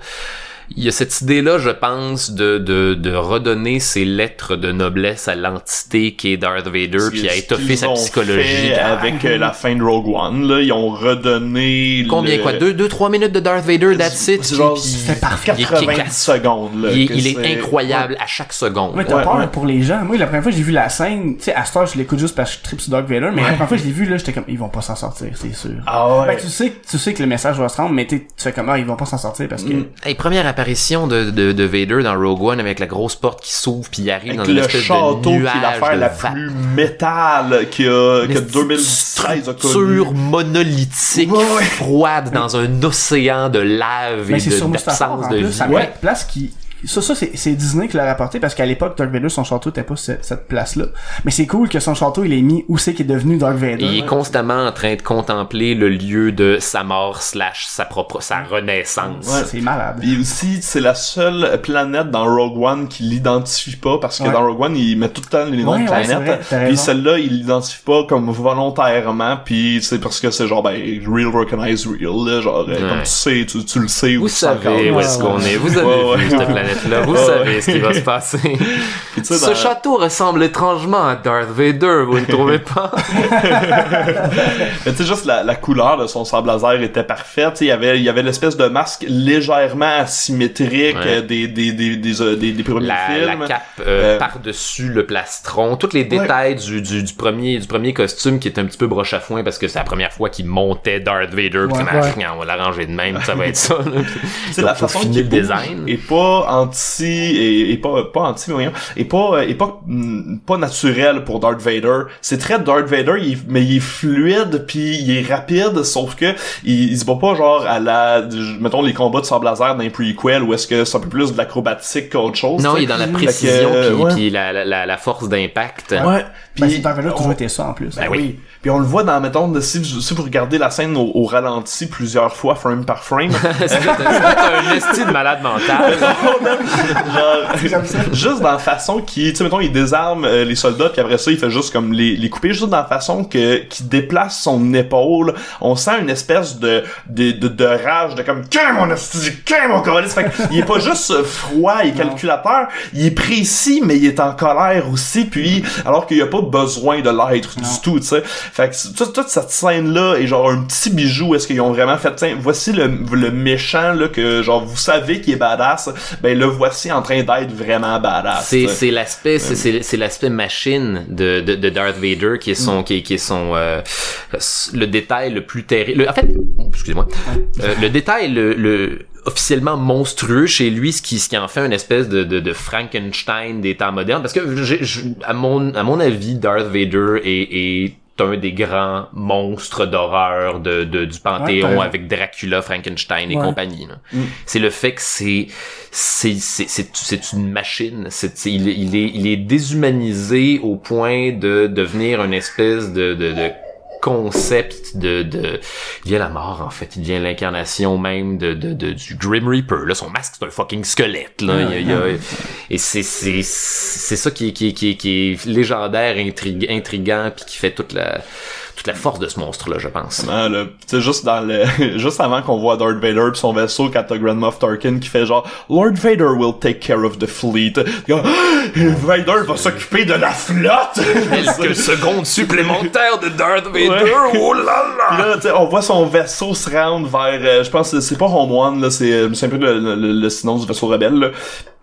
Il y a cette idée-là, je pense, de, de, de redonner ses lettres de noblesse à l'entité qui est Darth Vader, puis à étoffer sa psychologie. fait avec euh, la fin de Rogue One, là, ils ont redonné. Combien, le- quoi? Deux, deux, trois minutes de Darth Vader, that's it? C'est c'est parfait. il est 90 kick-ass. secondes, là. Il, est- il incroyable à chaque seconde. Ouais, t'as Ouais, peur ouais. pour les gens. Moi, la première fois que j'ai vu la scène, tu sais, à Star, je l'écoute juste parce que je tripe sur Dark Vader, mais la première fois que je l'ai vu, là, j'étais comme, ils vont pas s'en sortir, c'est sûr. Ah ouais. Ben, tu sais, que- tu sais que le message va se rendre, mais tu fais comme, ah, ils vont pas s'en sortir parce que, Mm. Hey, première apparition de, de, de Vader dans Rogue One avec la grosse porte qui s'ouvre puis il arrive Avec dans le espèce château de qui est l'affaire la va- plus métal que, que Une 2013 a structure connu. monolithique, Ouais, froide dans un océan de lave et c'est de- sur d'absence de vie. ça place qui, ça, ça, c'est, c'est Disney qui l'a rapporté parce qu'à l'époque, Dark Vader, son château était pas cette, cette place-là. Mais c'est cool que son château, il est mis où c'est qu'il est devenu Dark Vader. Il est constamment en train de contempler le lieu de sa mort slash sa propre sa renaissance. Ouais, c'est malade. Puis aussi, c'est la seule planète dans Rogue One qui l'identifie pas parce que Ouais. dans Rogue One, il met tout le temps les noms Ouais, de vrai, planètes. puis celle-là, il l'identifie pas comme volontairement. Puis c'est parce que c'est genre ben real recognize real là, genre comme tu sais, tu, tu le sais où Vous savez où est-ce qu'on est. Vous avez Ouais, vu ouais. planète-là. Vous Ouais, savez ce qui va se passer. Puis, Ce dans- château ressemble étrangement à Darth Vader, vous ne trouvez pas? Mais tu sais, juste la, la couleur de son sable laser était parfaite. Il y avait, il y avait l'espèce de masque légèrement asymétrique Ouais. euh, des, des, des, des, euh, des, des premiers la, films. la cape euh, Euh, par-dessus le plastron, tous les détails du, du, du premier du premier costume qui est un petit peu broche à foin parce que c'est la première fois qu'il montait Darth Vader. Puis c'est, on va l'arranger de même, ça va être ça. là. Ont la façon qu'il le design. est pas anti et, et pas pas anti mais voyons, et pas euh, et pas mm, pas naturel pour Darth Vader. C'est très Darth Vader, il mais il est fluide puis il est rapide, sauf que il, il se bat pas genre à la mettons les combats de sable laser d'un prequel où est-ce que c'est un peu plus de l'acrobatique qu'autre chose. Non, il est dans la précision puis, ouais. la, la, la, force d'impact. Ouais. Ben, Puis c'est Dark Vader a toujours été ça, en plus. Ben oui. Puis on le voit dans, mettons, de- si, si vous regardez la scène au, au ralenti plusieurs fois, frame par frame, c'est un esti de malade mental. genre, juste dans la façon qu'il, tu sais, mettons, il désarme euh, les soldats, puis après ça, il fait juste comme les, les couper, juste dans la façon que qu'il déplace son épaule, on sent une espèce de de, de, de rage, de comme, qu'est mon qu'est mon calice? Fait il est pas juste froid et calculateur, il est précis, mais il est en colère aussi, puis, alors qu'il y a pas besoin de l'être du tout, tu sais. Fait que toute, toute cette scène-là est genre un petit bijou, est-ce qu'ils ont vraiment fait, tiens, voici le, le méchant, là, que, genre, vous savez qu'il est badass, ben, le voici en train d'être vraiment badass. C'est c'est l'aspect c'est c'est c'est l'aspect machine de, de de Darth Vader qui est son qui est, qui est son euh, le détail le plus terrible. En fait, excusez-moi. Euh, le détail le, le officiellement monstrueux chez lui ce qui ce qui en fait une espèce de de, de Frankenstein des temps modernes parce que à mon à mon avis Darth Vader est, est un des grands monstres d'horreur de, de du panthéon Ouais, avec Dracula, Frankenstein et Ouais. compagnie. là. C'est le fait que c'est c'est c'est c'est c'est une machine. C'est il, est- il est il est déshumanisé au point de devenir une espèce de de, de concept de de il devient la mort en fait. Il devient l'incarnation même de, de, de du Grim Reaper. Là son masque c'est un fucking squelette là. Il y a- il y a- et c'est c'est c'est ça qui est qui est, qui est, qui est légendaire intrigue, intriguant puis qui fait toute la toute la force de ce monstre là je pense Ah, là, tu sais, juste dans le, juste avant qu'on voit Darth Vader pis son vaisseau, quand t'as Grand Moff Tarkin qui fait genre, Lord Vader will take care of the fleet. Vader va s'occuper de la flotte! quelques secondes supplémentaires de Darth Vader Ouais. oh là là Puis là, tu sais, on voit son vaisseau se rendre vers, euh, je pense, que c'est pas Home One, là, c'est, euh, c'est un peu le, le, le, le sinon du vaisseau rebelle, là.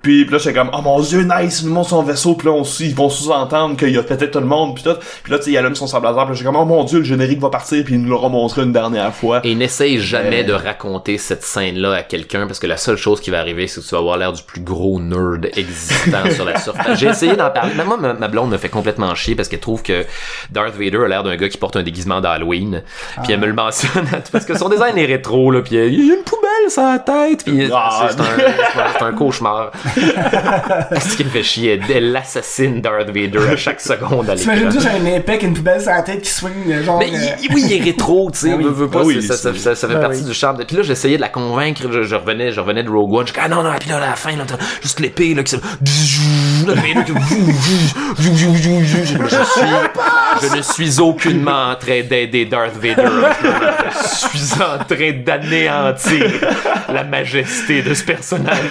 Puis, puis là, j'étais comme, oh mon dieu, nice, il nous montre son vaisseau, puis là, on, ils vont sous-entendre qu'il y a peut-être tout le monde, puis tout. Puis là, tu sais, il allume son sable laser, puis là, j'étais comme, oh mon dieu, le générique va partir, puis il nous l'aura montré une dernière fois. Et n'essaye jamais Euh. de raconter cette scène-là à quelqu'un parce que la seule chose qui va arriver, c'est que tu vas avoir l'air du plus gros nerd existant sur la surface. J'ai essayé d'en parler. Mais moi, ma, blonde me fait complètement chier parce qu'elle trouve que Darth Vader a l'air d'un gars qui porte un déguisement d'Halloween. Puis elle me le mentionne parce que son design est rétro, là. Puis il y a une poubelle sur la tête. Puis Ah. c'est un, un cauchemar. Ce qui me fait chier, elle assassine Darth Vader à chaque seconde à T'imagines l'écran. juste un épée avec une poubelle sur la tête qui swing, euh, genre, Mais euh, il- oui, il est rétro, tu sais, Ah oui. veut, pas, Ah oui, ça, ça, c'est- ça, ça fait Ah partie oui. du charme. Puis là, j'essayais de la convaincre, je, je revenais, je revenais de Rogue One, je dis ah non non, puis là à la fin là, juste l'épée là qui se Je ne suis aucunement en train d'aider Darth Vader. Je suis en train d'anéantir la majesté de ce personnage.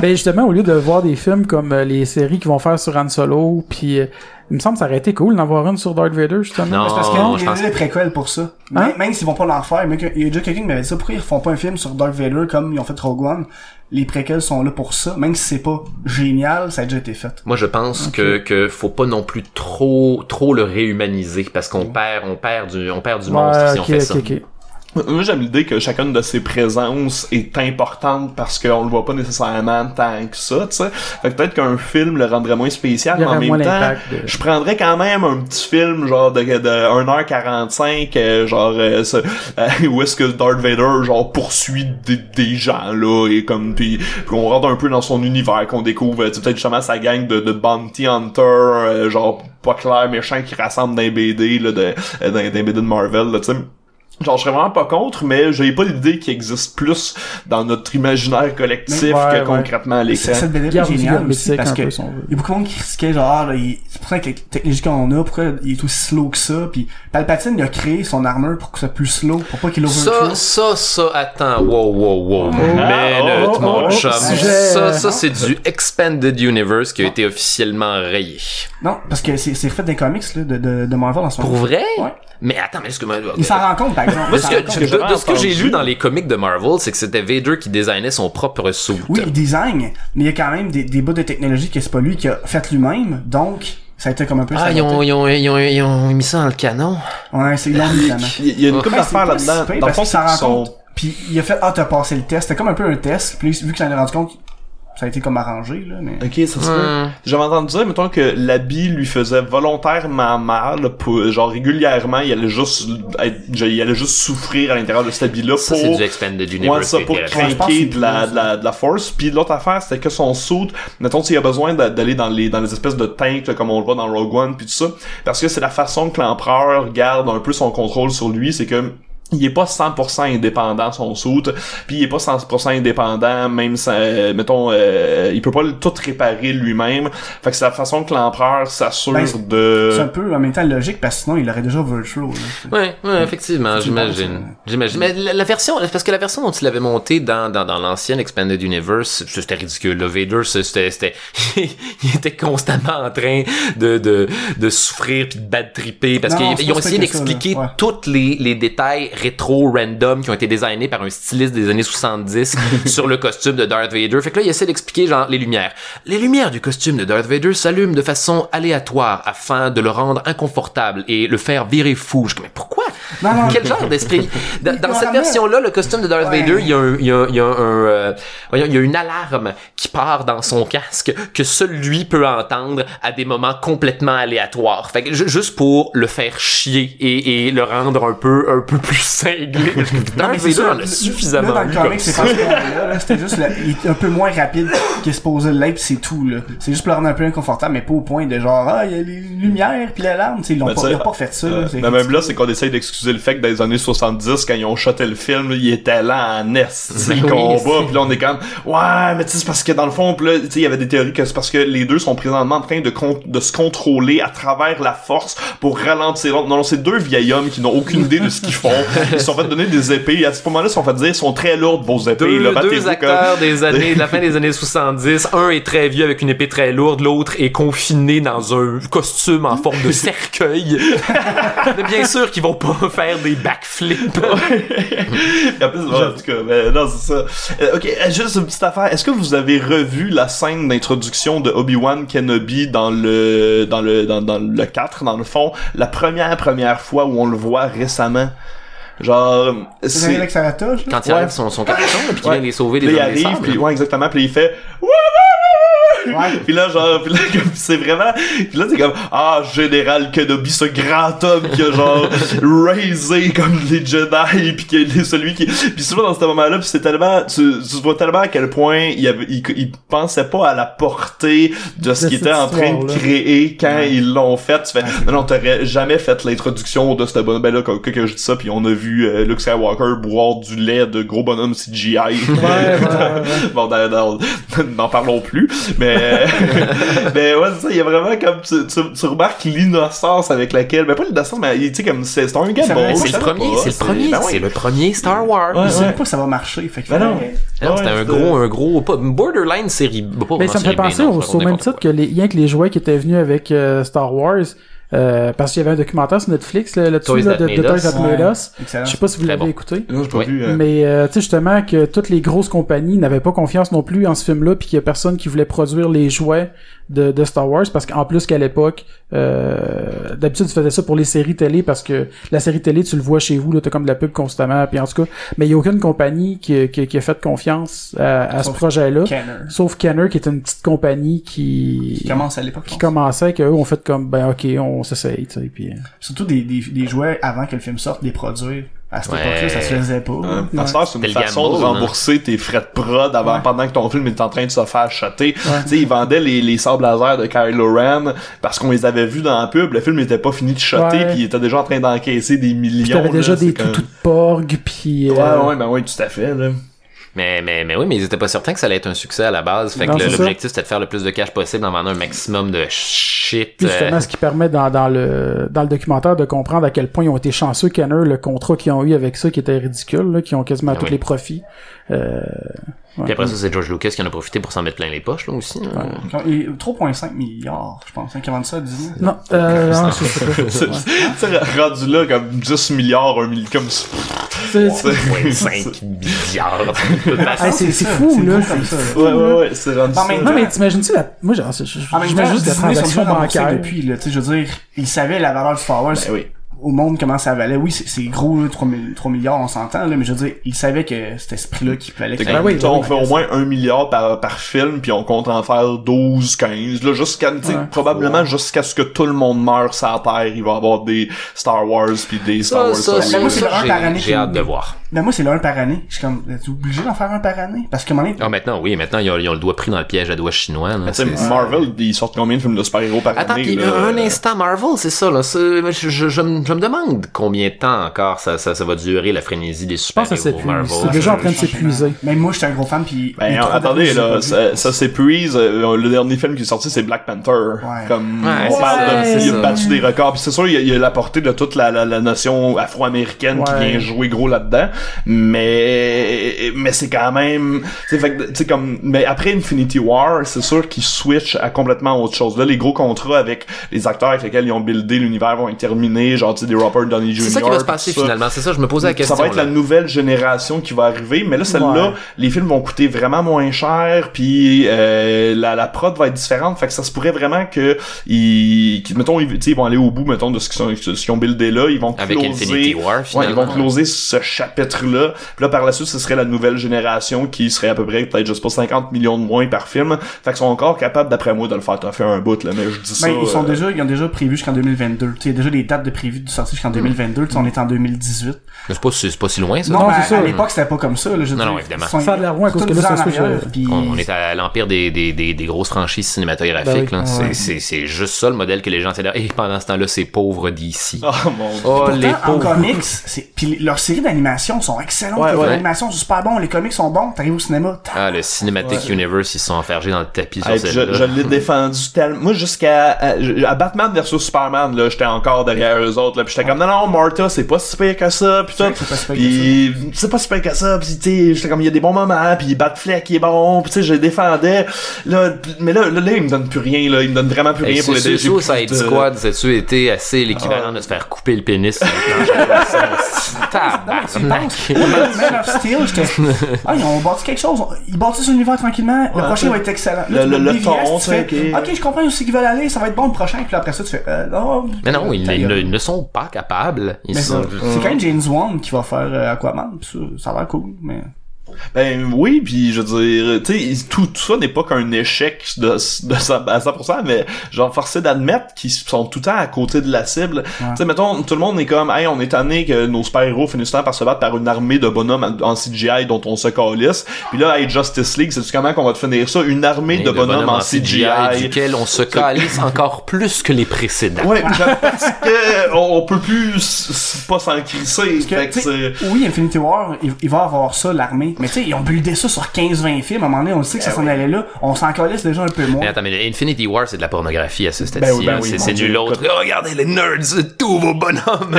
Ben justement, au lieu de voir des films comme euh, les séries qu'ils vont faire sur Han Solo, puis euh, il me semble que ça aurait été cool d'en voir une sur Darth Vader, justement. Non. Parce qu'il y je a pense des préquels pour ça. Hein? Même- Même s'ils vont pas l'en faire, mais il y a déjà quelqu'un qui m'avait dit ça, pourquoi ils refont pas un film sur Darth Vader comme ils ont fait Rogue One? Les préquels sont là pour ça. Même si c'est pas génial, ça a déjà été fait. Moi, je pense que, que faut pas non plus trop, trop le réhumaniser parce qu'on perd, on perd du, on perd du monstre si on ok, fait ça. Moi, j'aime l'idée que chacune de ses présences est importante parce qu'on le voit pas nécessairement tant que ça, tu sais. Fait que peut-être qu'un film le rendrait moins spécial, mais en même temps, de- je prendrais quand même un petit film genre de, de 1h45, euh, genre euh, ce- euh, où est-ce que Darth Vader genre poursuit des, des gens là et comme puis puis on rentre un peu dans son univers, qu'on découvre tu sais, peut-être justement sa gang de, de bounty hunter, euh, genre pas clair méchant qui rassemble les BD là, les BD de Marvel, là, tu sais. Genre, je serais vraiment pas contre, mais j'ai pas l'idée qu'il existe plus dans notre imaginaire collectif Ouais, que ouais. concrètement à l'écran. Cette BD est géniale aussi parce que peu, si on veut. il y a beaucoup de monde qui critiquait genre ah, là, il- c'est pour ça que la technologie qu'on a, pourquoi il est aussi slow que ça, puis Palpatine il a créé son armure pour que ce soit plus slow, pour pas qu'il Ça, overthrow. ça, ça, attends, wow, wow, wow. Ah, Minute, oh, mon oh, chum. sujet. Ça, ça, c'est du Expanded Universe qui a été officiellement rayé. Non, parce que c'est refait des comics là, de, de, de Marvel en ce Pour moment. vrai? Ouais. Mais attends, mais est-ce que... Il s'en rend compte par exemple. Moi, que- de, ce que j'ai lu dans les comics de Marvel, c'est que c'était Vader qui designait son propre suit. Oui, il design, mais il y a quand même des, des bouts de technologie que c'est pas lui qui a fait lui-même, donc ça a été comme un peu Ah, ils ont, ils, ont, ils, ont, ils ont mis ça dans le canon. Ouais, c'est long. Il y a une couple d'affaires là-dedans. Dans le parce fond, qu'il c'est s'en qu'ils rend sont... compte. Puis il a fait ah t'as passé le test, c'était comme un peu un test. Puis vu qu'il s'en est rendu compte, ça a été comme arrangé là, mais. Ok, ça se peut. J'avais entendu dire, mettons, que l'habit lui faisait volontairement mal, pour, genre régulièrement, il allait juste être, il allait juste souffrir à l'intérieur de cet habit-là Ça, pour... c'est du Expanded Ouais, Universe. ça, pour Ouais, je pense craquer que de la, de la, de la force. Puis l'autre affaire, c'était que son suit, mettons, s'il a besoin d'a- d'aller dans les, dans les espèces de tanks, là, comme on le voit dans Rogue One, puis tout ça, parce que c'est la façon que l'empereur garde un peu son contrôle sur lui, c'est que il est pas 100% indépendant son suit, puis il est pas 100% indépendant même ça, euh, mettons euh, il peut pas le- tout réparer lui-même. Fait que c'est la façon que l'empereur s'assure Ben, C'est de un peu en même temps logique parce que sinon il aurait déjà virtual. Là. Ouais, ouais, effectivement, C'est j'imagine. ça. J'imagine. Mais la, la version, parce que la version dont il avait monté dans, dans, dans l'ancienne Expanded Universe, c'était ridicule. Le Vader, c'était, c'était, il était constamment en train de, de, de souffrir puis de bad tripper parce qu'ils c'est ils ont essayé d'expliquer. Ouais. tous les, les détails rétro random qui ont été designés par un styliste des années 70 sur le costume de Darth Vader. Fait que là, il essaie d'expliquer genre les lumières. Les lumières du costume de Darth Vader s'allument de façon aléatoire afin de le rendre inconfortable et le faire virer fou. Je comme, mais pourquoi? Non, non. Quel genre d'esprit? Dans, cette version-là, le costume de Darth Ouais. Vader, il y a un, il y a, il y a un, euh, voyons, il y a une alarme qui part dans son casque que seul lui peut entendre à des moments complètement aléatoires. Fait que ju- juste pour le faire chier et, et le rendre un peu, un peu plus cinglé. Mais c'est ça, suffisamment Là, dans le comic, c'est pas ce là. C'était juste, le- il est un peu moins rapide qu'il se posait l'être, pis c'est tout, là. C'est juste pour le rendre un peu inconfortable, mais pas au point de genre, ah, il y a les lumières pis l'alarme, tu sais, ils l'ont Ben, pas, ils ont pas fait ça, Euh, là. C'est- mais même là, c'est qu'on essaye d'excuser le fait que dans les années 70, quand ils ont shoté le film, là, il était lent en est, Ben le combat, c'est- puis là on est comme ouais, mais tu sais c'est parce que dans le fond, pis là, tu sais il y avait des théories que c'est parce que les deux sont présentement en train de con- de se contrôler à travers la force pour ralentir l'autre. Non, non, c'est deux vieils hommes qui n'ont aucune idée de ce qu'ils font. Ils se sont fait donner des épées. À ce moment-là, ils se sont fait dire, ils sont très lourdes vos épées. Deux, là, deux comme- acteurs des années, de la fin des années 70. Un est très vieux avec une épée très lourde, l'autre est confiné dans un costume en forme de cercueil. Mais bien sûr qu'ils vont pas faire des backflips. En plus, en tout cas, ben, non, c'est ça. Euh, ok, euh, juste une petite affaire. Est-ce que vous avez revu la scène d'introduction de Obi-Wan Kenobi dans le, dans le, dans, dans le 4, dans le fond? La première, première fois où on le voit récemment? Genre, C'est avec. Quand il Ouais. enlève son, son capuchon, puis qu'il Ouais. vient les sauver Puis il hommes des arrive, puis ouais, exactement, puis il fait Ouais. Puis là, genre, puis là, comme, c'est vraiment, puis là, c'est comme, ah, Général Kenobi, ce grand homme qui a, genre, raisé comme les Jedi, puis qui est celui qui, puis souvent dans ce moment-là, puis c'est tellement, tu, tu vois tellement à quel point il, avait, il, il pensait pas à la portée de ce qu'il était en train de créer quand ils l'ont fait. Tu fais, non, non, t'aurais jamais fait l'introduction de ce bonhomme. Ben là, que, que je dis ça, puis on a vu euh, Luke Skywalker boire du lait de gros bonhomme CGI. Ouais, ouais, ouais. bon, dans- dans- n'en parlons plus. Mais, mais ouais, c'est ça, il y a vraiment comme, tu, tu, tu remarques l'innocence avec laquelle, mais pas l'innocence, mais tu sais, comme, c'est c'est un. Ça veut- C'est le premier, pas, c'est le premier, ben ouais. c'est le premier Star Wars. Ouais, Je sais pas si ça va marcher. Fait que Ben non. Non, c'était un gros, un gros, pas, borderline série, Mais ça me fait penser au, même titre que les, rien que les jouets qui étaient venus avec euh, Star Wars, euh, parce qu'il y avait un documentaire sur Netflix là, là-dessus, Toys là, That de, Toys. That Made. Us. Excellent. Je sais pas si vous l'avez bon. écouté. Non, j'ai pas Ouais. vu. euh, Mais euh, tu sais justement que toutes les grosses compagnies n'avaient pas confiance non plus en ce film-là, puis qu'il y a personne qui voulait produire les jouets de, de Star Wars, parce qu'en plus qu'à l'époque, euh, d'habitude tu faisais ça pour les séries télé, parce que la série télé tu le vois chez vous, là t'as comme de la pub constamment, puis en tout cas, mais il y a aucune compagnie qui, qui, qui a fait confiance à, à ce projet-là, sauf Kenner qui est une petite compagnie qui Qui commence à l'époque. qui commençait que eux ont fait comme ben ok on s'essaye tu sais puis euh, Surtout des, des, des jouets avant que le film sorte, les produire. À cette Ouais. époque-là, ça se faisait pas. Euh, Ouais. c'est une façon gamble, de hein. rembourser tes frais de prod avant, Ouais. pendant que ton film est en train de se faire acheter. Tu sais, ils vendaient les, les sables laser de Kylo Ren parce qu'on les avait vus dans la pub. Le film n'était pas fini de shotter puis il était déjà en train d'encaisser des millions. puis t'avais déjà là, des c'est comme- toutous de porg puis euh, Ouais, ouais, ben ouais, tout à fait, là. Mais, mais, mais oui, mais ils étaient pas certains que ça allait être un succès à la base. Fait Non, que l'objectif, c'était de faire le plus de cash possible en vendant un maximum de shit. Puis euh, justement, ce qui permet dans, dans le dans le documentaire de comprendre à quel point ils ont été chanceux Kenner, le contrat qu'ils ont eu avec ça qui était ridicule, là, qui ont quasiment Ah tous oui. les profits. Euh, ouais. Puis après ça, c'est George Lucas qui en a profité pour s'en mettre plein les poches, là, aussi. hein. Et 3,5 milliards, je pense, hein, qui vendent ça à Disney. Non, euh, non. C'est Ouais. c'est rendu là comme 10 milliards, un milliard, comme C'est- c'est- Ouais, 5 milliards. Ah, c'est c'est ça, fou, là. c'est ça, fou, Ouais, ouais, ouais, c'est rendu Non, ça. mais Non, mais t'imagines-tu la... Moi, temps, j'imagine juste la transaction bancaire. depuis, là. Tu sais, je veux dire, ils savaient la valeur de Star Wars. Ben oui. Au monde, comment ça valait. Oui, c'est gros, là, 3, mi- 3 milliards, on s'entend, là, mais je veux dire, ils savaient que c'était ce prix-là qu'il fallait que Ben oui, ben on fait au moins un milliard par, par film, puis on compte en faire 12, 15, là, jusqu'à, tu sais, Ouais. probablement jusqu'à ce que tout le monde meure sur la Terre, il va y avoir des Star Wars puis des Star Wars. ça, j'ai- par année J'ai qui- hâte de voir. Ben moi, c'est 1 par année. Je suis comme, es obligé d'en faire un par année? Parce que, donné, Ah, maintenant, oui, maintenant, ils ont, ils ont le doigt pris dans le piège à doigts chinois, là. Tu sais, C'est- Marvel, ils sortent combien de films de super-héros par Attends, année? là? un instant, Marvel, c'est ça, là. Je, je, je, me je me demande combien de temps encore ça, ça, ça va durer, la frénésie des Je pense que ça super-héros. Marvel. C'est déjà en train de je s'épuiser. Même moi, j'étais un gros fan, puis... Ben, attendez, là, ça, ça s'épuise. euh, le dernier film qui est sorti, c'est Black Panther. Ouais. Comme, Ouais, on parle ça, de, il a battu des records. Puis c'est sûr, il y, a, il y a la portée de toute la, la, la notion afro-américaine qui vient jouer gros là-dedans. Mais, mais c'est quand même, tu sais, fait que, tu sais, comme, mais après Infinity War, c'est sûr qu'ils switch à complètement autre chose. Là, les gros contrats avec les acteurs avec lesquels ils ont buildé l'univers vont être terminés, genre, tu sais, des Robert Downey Jr. C'est ça qui va se passer finalement. C'est ça, je me posais la question. Ça va être là. la nouvelle génération qui va arriver, mais là celle-là, Ouais. les films vont coûter vraiment moins cher, puis euh, la, la prod va être différente, fait que ça se pourrait vraiment que ils, qu'ils- mettons, ils, tu sais, ils vont aller au bout, mettons, de ce qu'ils, sont, ce qu'ils ont buildé là, ils vont Avec closer, Infinity War, ouais, ils finalement. vont closer ce puis là par la suite, ce serait la nouvelle génération qui serait à peu près peut-être juste pas 50 millions de moins par film, fait qu'ils sont encore capables, d'après moi, de le faire faire un bout là, mais je dis ça. Ben, ils sont euh, déjà, ils ont déjà prévu jusqu'en 2022. Tu sais, il y a déjà des dates de prévues de sortie jusqu'en 2022. Tu sais, on est en 2018. Mais c'est pas, si- c'est pas si loin, ça. Non, Non, mais c'est à, ça. à l'époque, c'était pas comme ça, là. Je Non, non, évidemment. ils sont- Ça a de l'air loin, à cause que là, ça en se arrière, puis- On, on est à l'empire des, des, des, des grosses franchises cinématographiques. Ben oui. là. C'est- Ouais. C'est c'est juste ça le modèle que les gens là. Et pendant ce temps-là, c'est pauvre d'ici. Oh mon dieu. Oh, Pourtant, les en pauvres. comics, c'est, puis les- leurs séries sont excellentes. Ouais, les ouais. animations sont super bons, les comics sont bons. T'arrives au cinéma, Ah, le Cinematic Universe, ils sont enfergés dans le tapis sur Hey, cette je, je l'ai défendu tellement. Moi, jusqu'à à, à Batman versus Superman, là, j'étais encore derrière eux autres. Là, puis j'étais comme non non, Martha, c'est pas si pire que ça. Puis tout. C'est pas si pire que Puis c'est pas si pire que ça. Puis tu sais, j'étais comme il y a des bons moments. Puis Batfleck qui est bon. Puis tu sais, je le défendais. Là, mais là, là, là, il me donne plus rien. Là, il me donne vraiment plus rien pour les plus Suicide de- Squad, c'est-tu été assez l'équivalent de se faire couper le pénis sur Man of Steel, j'étais. Ah, ils ont bâti quelque chose. Ils bâtissent l'univers tranquillement. Le Ouais, prochain va être excellent. le- Là, tu le- mets le ton, tu fais, ok. ok, je comprends aussi qu'ils veulent aller, ça va être bon le prochain. Puis après ça, tu fais, euh, Mais non, ils, ne, gueule. ils ne sont pas capables. Ils Mais sont... ça, c'est quand même James Wan qui va faire euh, Aquaman. pis ça, ça a l'air cool, mais. Ben oui, puis je veux dire, tu sais, tout, tout ça n'est pas qu'un échec de, de ça- à 100%, mais genre forcé d'admettre qu'ils sont tout le temps à côté de la cible. Tu sais, mettons, tout le monde est comme, hey, on est tanné que nos super-héros finissent tout le temps par se battre par une armée de bonhommes en CGI dont on se calisse. Puis là, hey, Justice League, c'est comment qu'on va te finir ça? Une armée de bonhommes en CGI. duquel on se calisse encore plus que les précédents. Ouais, parce que on, on peut plus pas s'en crisser. Parce que, Fait que tu sais, c'est- oui, Infinity War, il, il va avoir ça, l'armée. Mais tu sais, ils ont buildé ça sur 15-20 films. À un moment donné, on sait que ça s'en allait là. On s'en calisse déjà un peu moins. Mais attends, mais Infinity War, c'est de la pornographie à ce stade-ci. Ben oui, ben c'est mon c'est Dieu. nul autre. Oh, regardez les nerds, tous vos bonhommes.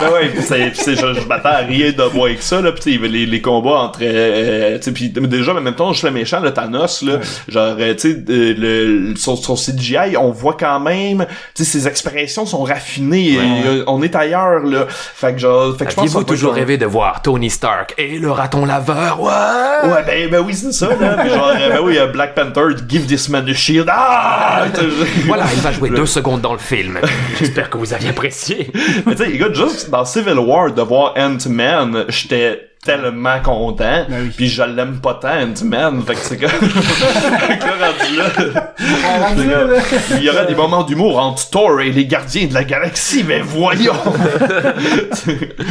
Ben ouais, pis c'est, pis c'est, je, m'attends à rien de moins que ça, là, pis tu sais, les, les combats entre, euh, tu sais, pis déjà, mais en même temps, je suis le méchant, le Thanos, là, genre, euh, tu sais, euh, le, son, son CGI, on voit quand même, tu sais, ses expressions sont raffinées, Ouais. euh, on est ailleurs, là, fait que genre, fait que je pense va toujours rêvé de voir Tony Stark et le raton laveur? Ouais! Ouais, ben, ben oui, c'est ça, là, genre, euh, ben oui, euh, Black Panther, give this man a shield, ah! Voilà, il va jouer deux secondes dans le film. J'espère que vous avez apprécié. Mais tu sais, juste dans Civil War, de voir Ant-Man, j'étais tellement content. Ben oui. Puis je l'aime pas tant, Ant-Man. Fait que c'est que rendu là, c'est comme- Il y aura des moments d'humour entre Thor et les gardiens de la galaxie, mais voyons!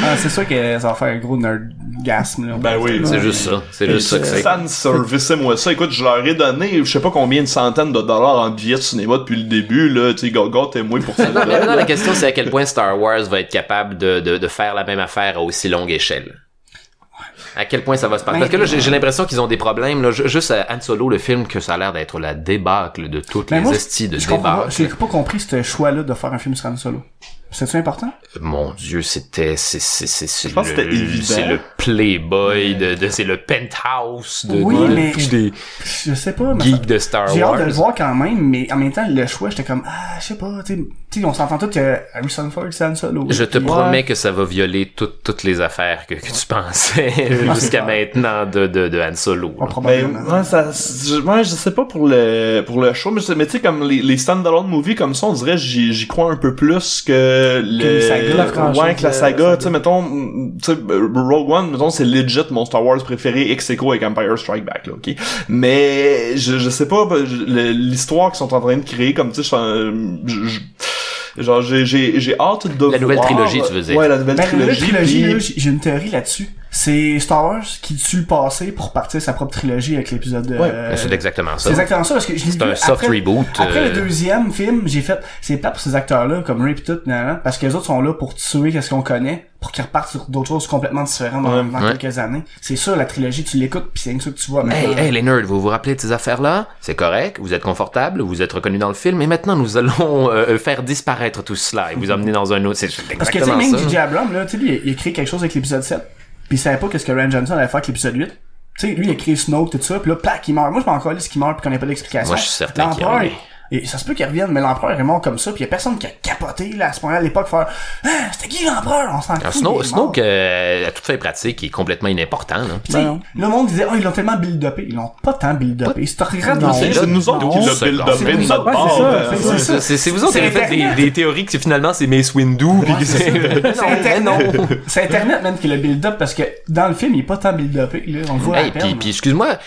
Ah, c'est sûr que ça va faire un gros nerdgasme. Là. Ben oui. C'est juste ça. C'est juste ça que c'est. Fan service moi ça. Écoute, je leur ai donné, je sais pas combien de centaines de dollars en billets de cinéma depuis le début, là. Tu sais, gâtez-moi pour ça. Non, mais maintenant, la question, c'est à quel point Star Wars va être capable de, de, de faire la même affaire à aussi longue échelle. À quel point ça va se passer. Parce que là, j'ai j'ai l'impression qu'ils ont des problèmes. Là. Juste à Han Solo, le film, que ça a l'air d'être la débâcle de toutes Mais les moi, estis de je débâcle. j'ai pas compris ce choix-là de faire un film sur Han Solo. C'est-tu important? Mon Dieu, c'était, c'est, c'est, c'est, c'est Je pense que le-. C'est le playboy de, de c'est le penthouse de, Oui, de mais- tous des Je sais pas, mais geeks de Star J'ai Wars. hâte de le voir quand même, mais en même temps, le choix, j'étais comme, ah, je sais pas, tu sais, on s'entend tous que Harrison Ford, c'est Han Solo. Je te promets que ça va violer toutes toutes les affaires que, que tu pensais jusqu'à maintenant de, de, de Han Solo. Ben, probablement. ouais, ça, je, ouais, je sais pas pour le, pour le show, mais, tu sais, comme les, les stand-alone movies comme ça, on dirait, j'y, j'y crois un peu plus que le, les sagas, la franchise, ouais, que la euh, saga, saga. tu sais, mettons, tu sais, euh, Rogue One, mettons, c'est legit mon Star Wars préféré, ex aequo avec Empire Strike Back, là, ok? Mais, je, je sais pas, le- l'histoire qu'ils sont en train de créer, comme, tu sais, je- je- je- Genre, j'ai, j'ai, j'ai hâte de La nouvelle voir- trilogie, tu veux dire. Ouais, la nouvelle Ben, la nouvelle trilogie. trilogie, puis- j'ai une théorie là-dessus. C'est Star Wars qui tue le passé pour partir sa propre trilogie avec l'épisode de... Ouais, euh, c'est exactement ça. C'est exactement ça, parce que je l'ai C'est un soft après- reboot. Après euh, le deuxième film, j'ai fait, c'est plate pour ces acteurs-là, comme Ray tout, parce que les autres sont là pour tuer qu'est-ce qu'on connaît, pour qu'ils repartent sur d'autres choses complètement différentes dans, Ouais. dans Ouais. quelques années. C'est ça, la trilogie, tu l'écoutes pis c'est que ça que tu vois Hey, maintenant. hey, les nerds, vous vous rappelez de ces affaires-là? C'est correct, vous êtes confortable, vous êtes reconnu dans le film, et maintenant nous allons euh, faire disparaître tout cela et vous emmener dans un autre. C'est c'est Parce que, tu sais, exactement même ça. DJ Abrams, là, tu sais, lui, il il quelque chose avec l'épisode 7. Pis il savait pas qu'est-ce que Ryan Johnson allait faire avec l'épisode 8. Tu sais, lui, il a créé Snoke, tout ça, pis là, plaque, il meurt. Moi, je m'en calisse qu'il meurt pis qu'on ait pas d'explication. Moi, je suis certain qu'il revient. Et ça se peut qu'il revienne, mais l'empereur est mort comme ça, pis y a personne qui a capoté, là, à ce moment-là, à l'époque, faire, ah, c'était qui l'empereur? On s'en Alors, fout. Il est Snoke mort. euh, à toute fin pratique, il est complètement inimportant. Là. Sais, Ben le monde disait, oh, ils l'ont tellement build-upé. Ils l'ont pas tant build-upé. Le C'est c'est nous autres qui l'a c'est build bon. up C'est de nous notre autres, part. c'est vous autres qui C'est avez fait des, théories que finalement c'est Mace Windu. puis que c'est- non, c'est Internet, man, qui l'a build-up parce que dans le film, il est pas tant build-upé, là. On le voit puis, puis excuse-moi,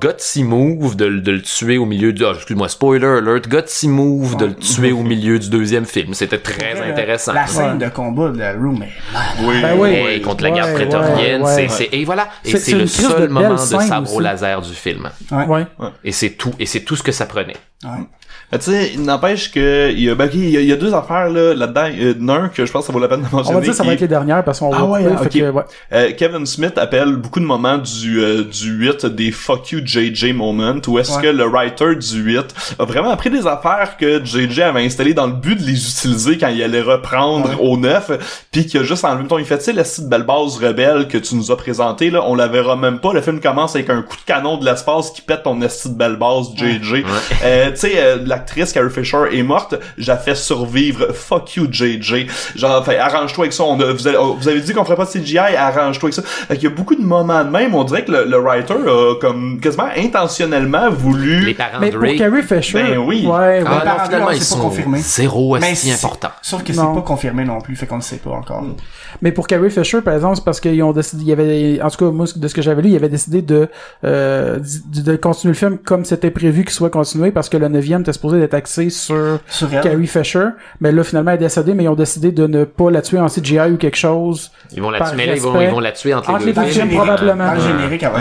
gutsy move de, le- de le tuer au milieu du... ah, excuse-moi, spoiler alert, gutsy move de le tuer au milieu du deuxième film. C'était très intéressant. La scène Ouais. de combat de la Room. Oui, Ben oui. Contre la garde Ouais, prétorienne, c'est, et voilà, et C'est- le seul moment de sabre au aussi. laser du film. Ouais. Ouais. Et c'est tout, et c'est tout ce que ça prenait. Mais tu sais, il n'empêche que il y a, ben, il y a, il y a deux affaires là, là-dedans. En a un que je pense que ça vaut la peine de mentionner. On va dire que ça va être les dernières parce qu'on va Ah ouais, couper, ah, fait ok. que, ouais. Euh, Kevin Smith appelle beaucoup de moments du euh, du 8 des fuck you JJ moment où est-ce Ouais. que le writer du 8 a vraiment pris des affaires que JJ avait installées dans le but de les utiliser quand il allait reprendre au 9 puis qu'il a juste enlevé mettons, il fait tu sais la petite belle base rebelle que tu nous as présenté là on la verra même pas le film commence avec un coup de canon de l'espace qui pète ton esti de belle base JJ euh, tu sais euh, la l'actrice Carrie Fisher est morte, j'ai fait survivre. Fuck you, JJ. Genre, fait, arrange-toi avec ça. On a- vous, avez, vous avez dit qu'on ferait pas de CGI, arrange-toi avec ça. Fait qu'il y a beaucoup de moments de même. On dirait que le, le writer a comme quasiment intentionnellement voulu. Les parents Mais de pour Ray. Carrie Fisher. Ben oui. Ouais, ouais. Ah non, finalement, ils pas sont confirmé. zéro c'est- important. Sauf que c'est pas confirmé non plus, fait qu'on ne sait pas encore. Mais pour Carrie Fisher, par exemple, c'est parce qu'ils ont décidé, il y avait, en tout cas, moi, de ce que j'avais lu, il avait décidé de, euh, d- de continuer le film comme c'était prévu qu'il soit continué parce que le neuvième était supposé être axé sur. Carrie Fisher. Mais là, finalement, elle est décédée, mais ils ont décidé de ne pas la tuer en CGI ou quelque chose. Ils vont la tuer, là, ils vont, respect. ils vont la tuer entre, Entre les deux films. probablement.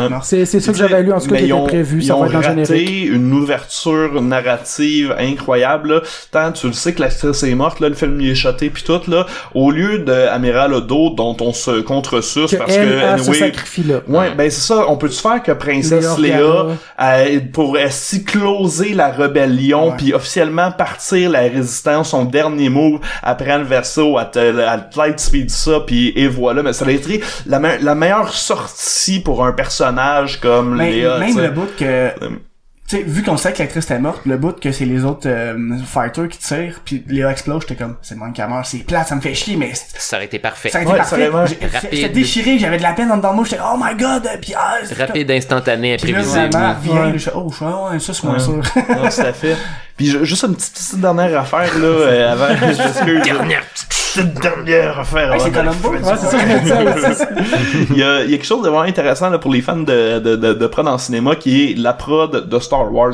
Morte. C'est, c'est ça que j'avais lu, en tout cas, qui ils était ont- prévu. Ils Ça va être raté générique. une ouverture narrative incroyable. là. Tant tu le sais que l'actrice est morte, là, le film lui est shoté puis tout là. Au lieu de Amiral Odo dont on se contresuce Que parce elle, que elle se anyway, sacrifie là. Ouais, ben c'est ça. On peut-tu faire que Princesse Léa euh, pour ainsi closer la rébellion, puis officiellement partir la résistance, son dernier move après le verso, à te, à te light speed ça, puis et voilà. Mais ça a été la, me- la meilleure sortie pour un personnage comme Mais Léa. même tu le bout que tu sais vu qu'on sait que l'actrice était morte le bout que c'est les autres euh, fighters qui tirent puis Léa explose j'étais comme c'est qu'elle meurt c'est plate ça me fait chier mais Ça aurait été parfait. ça a été Ouais, parfait aurait- Rapide. j'étais déchiré j'avais de la peine en dedans de moi j'étais oh my god puis ah Rapide, instantané, puis là imprévisible. vraiment vient Ouais. suis oh je suis ah ouais ça c'est moins Ouais. sûr Non, tout à fait. Puis ju- juste une petite, petite dernière affaire là euh, avant. Dernière petite dernière affaire. Hey, c'est avant Columbo, d'aller ouais, c'est ça, je me disais aussi. il, y a, il y a quelque chose de vraiment intéressant là, pour les fans de, de, de, de prod en cinéma qui est la prod de Star Wars.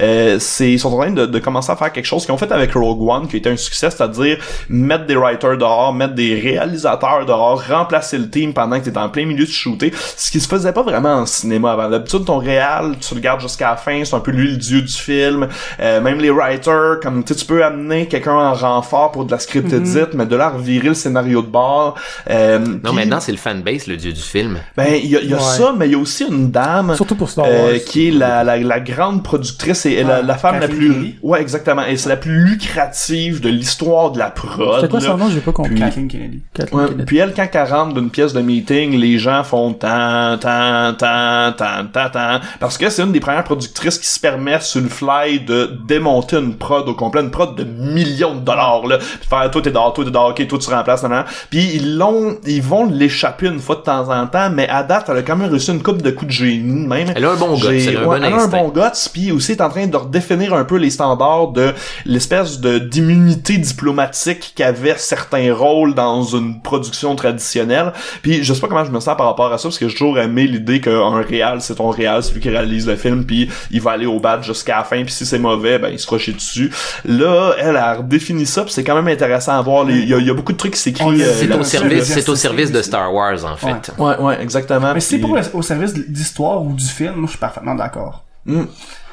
Euh, c'est, ils sont en train de, de commencer à faire quelque chose qu'ils ont fait avec Rogue One qui a été un succès, c'est-à-dire mettre des writers dehors, mettre des réalisateurs dehors, remplacer le team pendant que t'es en plein milieu de shooter, ce qui se faisait pas vraiment en cinéma avant. D'habitude, ton réal, tu le gardes jusqu'à la fin, c'est un peu lui le dieu du film. Euh, même les writers, comme tu sais, tu peux amener quelqu'un en renfort pour de la script edit, mais de là revirer le scénario de bord. Euh, Non, puis- maintenant, c'est le fanbase, le dieu du film. ben, il y a, il y a Ouais. ça, mais il y a aussi une dame Surtout pour Star euh, qui est la, la, la grande productrice et la, Ouais, la femme la plus Kennedy. ouais exactement et c'est la plus lucrative de l'histoire de la prod. C'était quoi son nom? J'ai pas compris. Kathleen Kennedy Kathleen Ouais, Kennedy. puis elle, quand elle rentre d'une pièce de meeting, les gens font tant, tant, tant, tant, tant, tant. Parce que c'est une des premières productrices qui se permet sur le fly de démonter une prod au complet, une prod de millions de dollars, là. Puis faire, toi t'es dehors, toi t'es dehors, ok, toi tu remplaces, nan, nan. Puis ils l'ont, ils vont l'échapper une fois de temps en temps, mais à date, elle a quand même réussi une coupe de coups de génie, même. Elle a un bon guts, elle a un ouais, bon elle a un bon guts, puis aussi est en train de redéfinir un peu les standards de l'espèce de d'immunité diplomatique qu'avaient certains rôles dans une production traditionnelle. Puis je sais pas comment je me sens par rapport à ça, parce que j'ai toujours aimé l'idée qu'un réal, c'est ton réal, c'est lui qui réalise le film, puis il va aller au bat jusqu'à la fin, puis si c'est mauvais, ben il se chier dessus. Là, elle a redéfini ça, puis c'est quand même intéressant à voir. Les- Il y, a- il y a beaucoup de trucs qui s'écrivent. euh, C'est au service, c'est au service de. Star Wars, en fait. Ouais, ouais, exactement. mais si c'est le- au service d'histoire ou du film moi je suis parfaitement d'accord Hmm.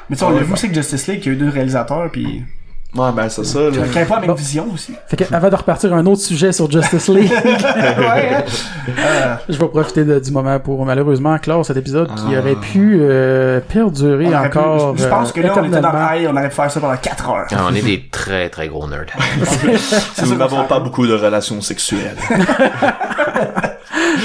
mais tu sais on l'a vu aussi que Justice League il y a eu deux réalisateurs puis Ouais, ben c'est ça. là. qui pas la même Bon. vision aussi Fait que, avant de repartir un autre sujet sur Justice League, ouais hein? Je vais profiter de- du moment pour malheureusement clore cet épisode qui Ah. aurait pu euh, perdurer on aurait pu- encore. je pense que là on était dans hey, on aurait pu faire ça pendant 4 heures Ah, on est des très, très gros nerds. Nous n'avons pas beaucoup de relations sexuelles.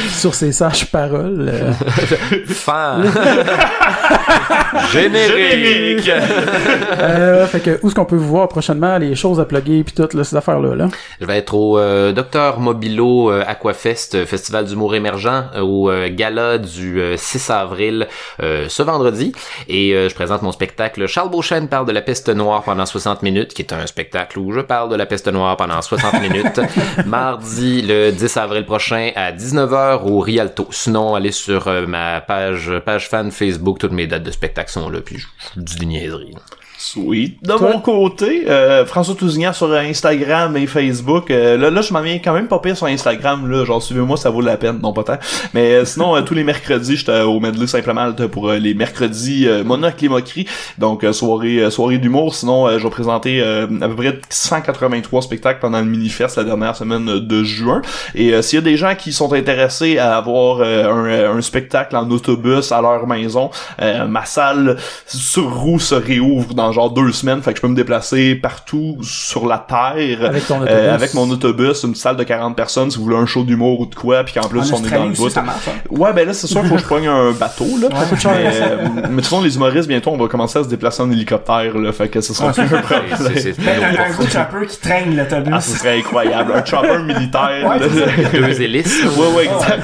Sur ces sages paroles. euh, Fin. Générique. euh, fait que où est-ce qu'on peut vous voir prochainement les choses à plugger puis toutes là, ces affaires là? Là. Je vais être au euh, Docteur Mobilo euh, Aquafest, euh, Festival d'humour émergent, euh, au euh, gala du euh, 6 avril euh, ce vendredi. Et euh, je présente mon spectacle Charles Beauchesne parle de la peste noire pendant 60 minutes, qui est un spectacle où je parle de la peste noire pendant 60 minutes. Mardi, le 10 avril prochain à 19h au Rialto. Sinon, allez sur euh, ma page page fan Facebook, toutes mes dates de spectacle sont là, puis je je dis des. Sweet. De Toi? mon côté, euh, François Tousignan sur Instagram et Facebook. Euh, là, là, je m'en viens quand même pas pire sur Instagram. Là, genre suivez-moi, ça vaut la peine. Non, pas tant. Mais euh, sinon, euh, tous les mercredis, j'étais au Medley simplement là, pour euh, les mercredis euh, Monocle et Moquerie. Donc euh, soirée, euh, soirée d'humour. Sinon, euh, je vais présenter euh, à peu près 183 spectacles pendant le Minifest la dernière semaine de juin. Et euh, s'il y a des gens qui sont intéressés à avoir euh, un, un spectacle en autobus à leur maison, euh, ma salle sur roue se réouvre dans dans genre deux semaines, fait que je peux me déplacer partout sur la terre. Avec ton euh, autobus. avec mon autobus, une salle de 40 personnes, si vous voulez un show d'humour ou de quoi, puis qu'en plus En on est dans le bout. ça marche. hein. Ouais, ben là, c'est sûr, faut que je prenne un bateau, là. Ouais, mais, mais de toute façon, les humoristes, bientôt, on va commencer à se déplacer en hélicoptère, là. Fait que ce sera plus un problème. c'est- un, gros chopper qui traîne l'autobus. Ah, ce serait incroyable. Un chopper militaire. Ouais, là. c'est deux hélices. ouais, ouais, exact.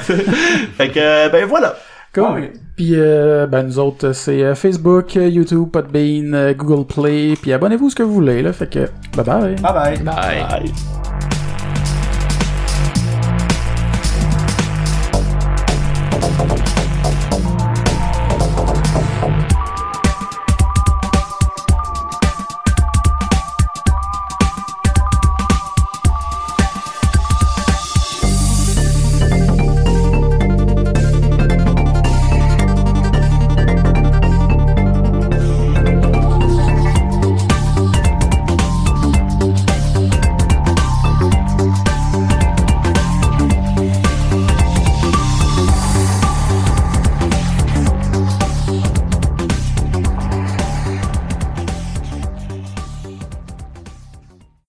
fait que, euh, ben voilà. Cool. Puis euh, ben nous autres, c'est euh, Facebook, euh, YouTube, Podbean, euh, Google Play, puis abonnez-vous ce que vous voulez là. Fait que bye bye. Bye bye. Bye. Bye.